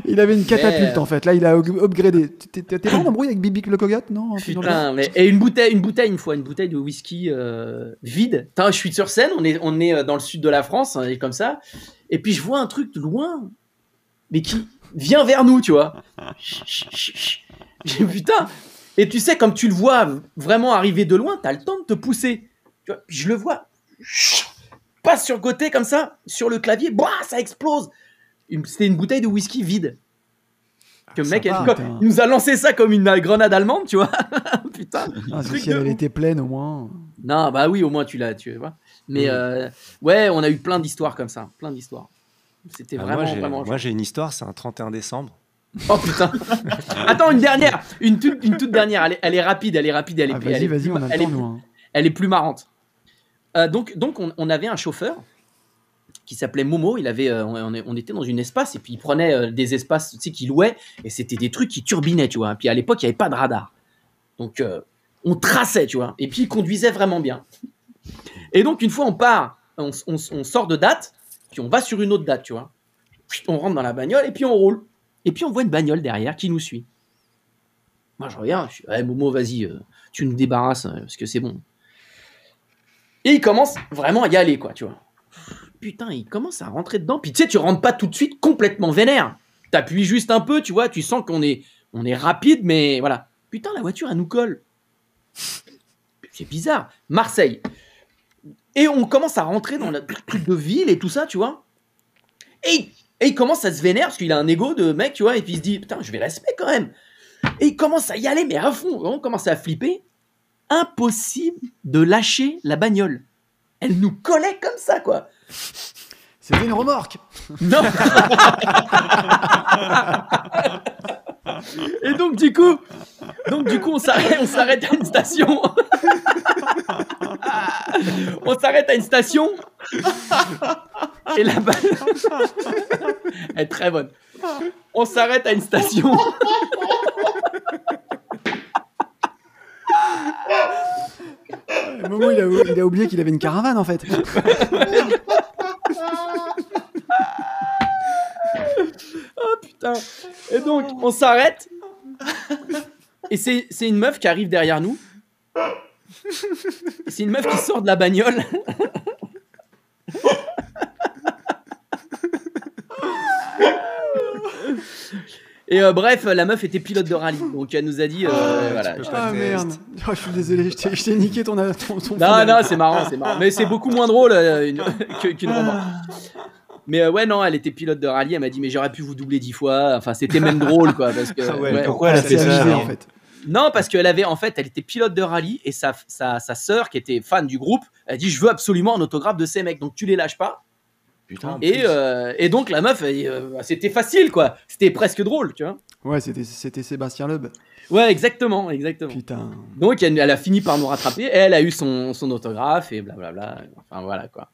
Il avait une catapulte Mais- en fait, là il a up- upgradé. T'es pas en embrouille avec Bibi le coyote Non Putain, mais et une bouteille, une bouteille une fois, une bouteille de whisky euh, vide. Putain, je suis sur scène, on est, on est euh, dans le sud de la France, hein, et comme ça. Et puis je vois un truc de loin, mais qui vient vers nous, tu vois. J'ai putain. Et tu sais, comme tu le vois vraiment arriver de loin, t'as le temps de te pousser. Tu vois, je le vois. Passe sur le côté comme ça, sur le clavier, bah, ça explose. C'était une bouteille de whisky vide. Que le mec Sympa, a- putain. il nous a lancé ça comme une grenade allemande, tu vois. putain. Ah, si elle ouf. était pleine au moins. Non, bah oui, au moins tu l'as, tu vois. Mais euh, ouais, on a eu plein d'histoires comme ça, plein d'histoires. C'était Ah, vraiment, moi, j'ai- vraiment. moi, j'ai une histoire, c'est un 31 décembre. Oh putain. Attends, une dernière, une toute, une toute dernière. Elle est, elle est rapide, elle est rapide, elle est, Ah, elle vas-y, est vas-y, plus, on a elle le est plus- nous. hein. elle est plus marrante. Euh, donc, donc on, on avait un chauffeur qui s'appelait Momo. Il avait, euh, on, était dans une espace et puis il prenait euh, des espaces, tu sais, qu'il louait et c'était des trucs qui turbinaient, tu vois. Puis à l'époque, il n'y avait pas de radar, donc euh, on traçait, tu vois. Et puis il conduisait vraiment bien. Et donc une fois on part, on sort de date, puis on va sur une autre date, tu vois. On rentre dans la bagnole et puis on roule. Et puis on voit une bagnole derrière qui nous suit. Moi je regarde, je suis, ouais, Momo, vas-y, euh, tu nous débarrasses euh, parce que c'est bon. Et il commence vraiment à y aller, quoi, tu vois. Putain, il commence à rentrer dedans. Puis tu sais, tu rentres pas tout de suite complètement vénère. T'appuies juste un peu, tu vois, tu sens qu'on est, on est rapide, mais voilà. Putain, la voiture, elle nous colle. C'est bizarre. Marseille. Et on commence à rentrer dans la truc de ville et tout ça, tu vois. Et, et il commence à se vénérer parce qu'il a un ego de mec, tu vois, et puis il se dit, putain, je vais respect quand même. Et il commence à y aller, mais à fond. On commence à flipper. Impossible de lâcher la bagnole. Elle nous collait comme ça, quoi. C'était une remorque. Non Et donc du coup, donc du coup on s'arrête, on s'arrête à une station. on s'arrête à une station. Et la balle Elle est très bonne. On s'arrête à une station. A, il a oublié qu'il avait une caravane en fait. Oh putain. Et donc on s'arrête. Et c'est c'est une meuf qui arrive derrière nous. C'est une meuf qui sort de la bagnole. Et euh, bref, la meuf était pilote de rallye, donc elle nous a dit, euh, voilà. je- pas Ah merde. Oh, je suis désolé, je t'ai je t'ai niqué ton, ton, ton Non, non, c'est marrant, c'est marrant. Mais c'est beaucoup moins drôle euh, qu'une remorque. Mais euh, ouais, non, elle était pilote de rallye. Elle m'a dit, mais j'aurais pu vous doubler dix fois. Enfin, c'était même drôle, quoi. Parce que, Ah ouais, ouais. pourquoi elle a fait ça amusé, en fait. Non, parce qu'elle avait, en fait, elle était pilote de rallye et sa, sa, sa sœur, qui était fan du groupe, elle a dit, je veux absolument un autographe de ces mecs. Donc tu les lâches pas. Putain. Et, euh, et donc la meuf, euh, c'était facile, quoi. C'était presque drôle, tu vois. Ouais, c'était c'était Sébastien Loeb. Ouais, exactement, exactement. Putain. Donc elle, elle a fini par nous rattraper. Et elle a eu son, son autographe et blablabla. Enfin voilà, quoi.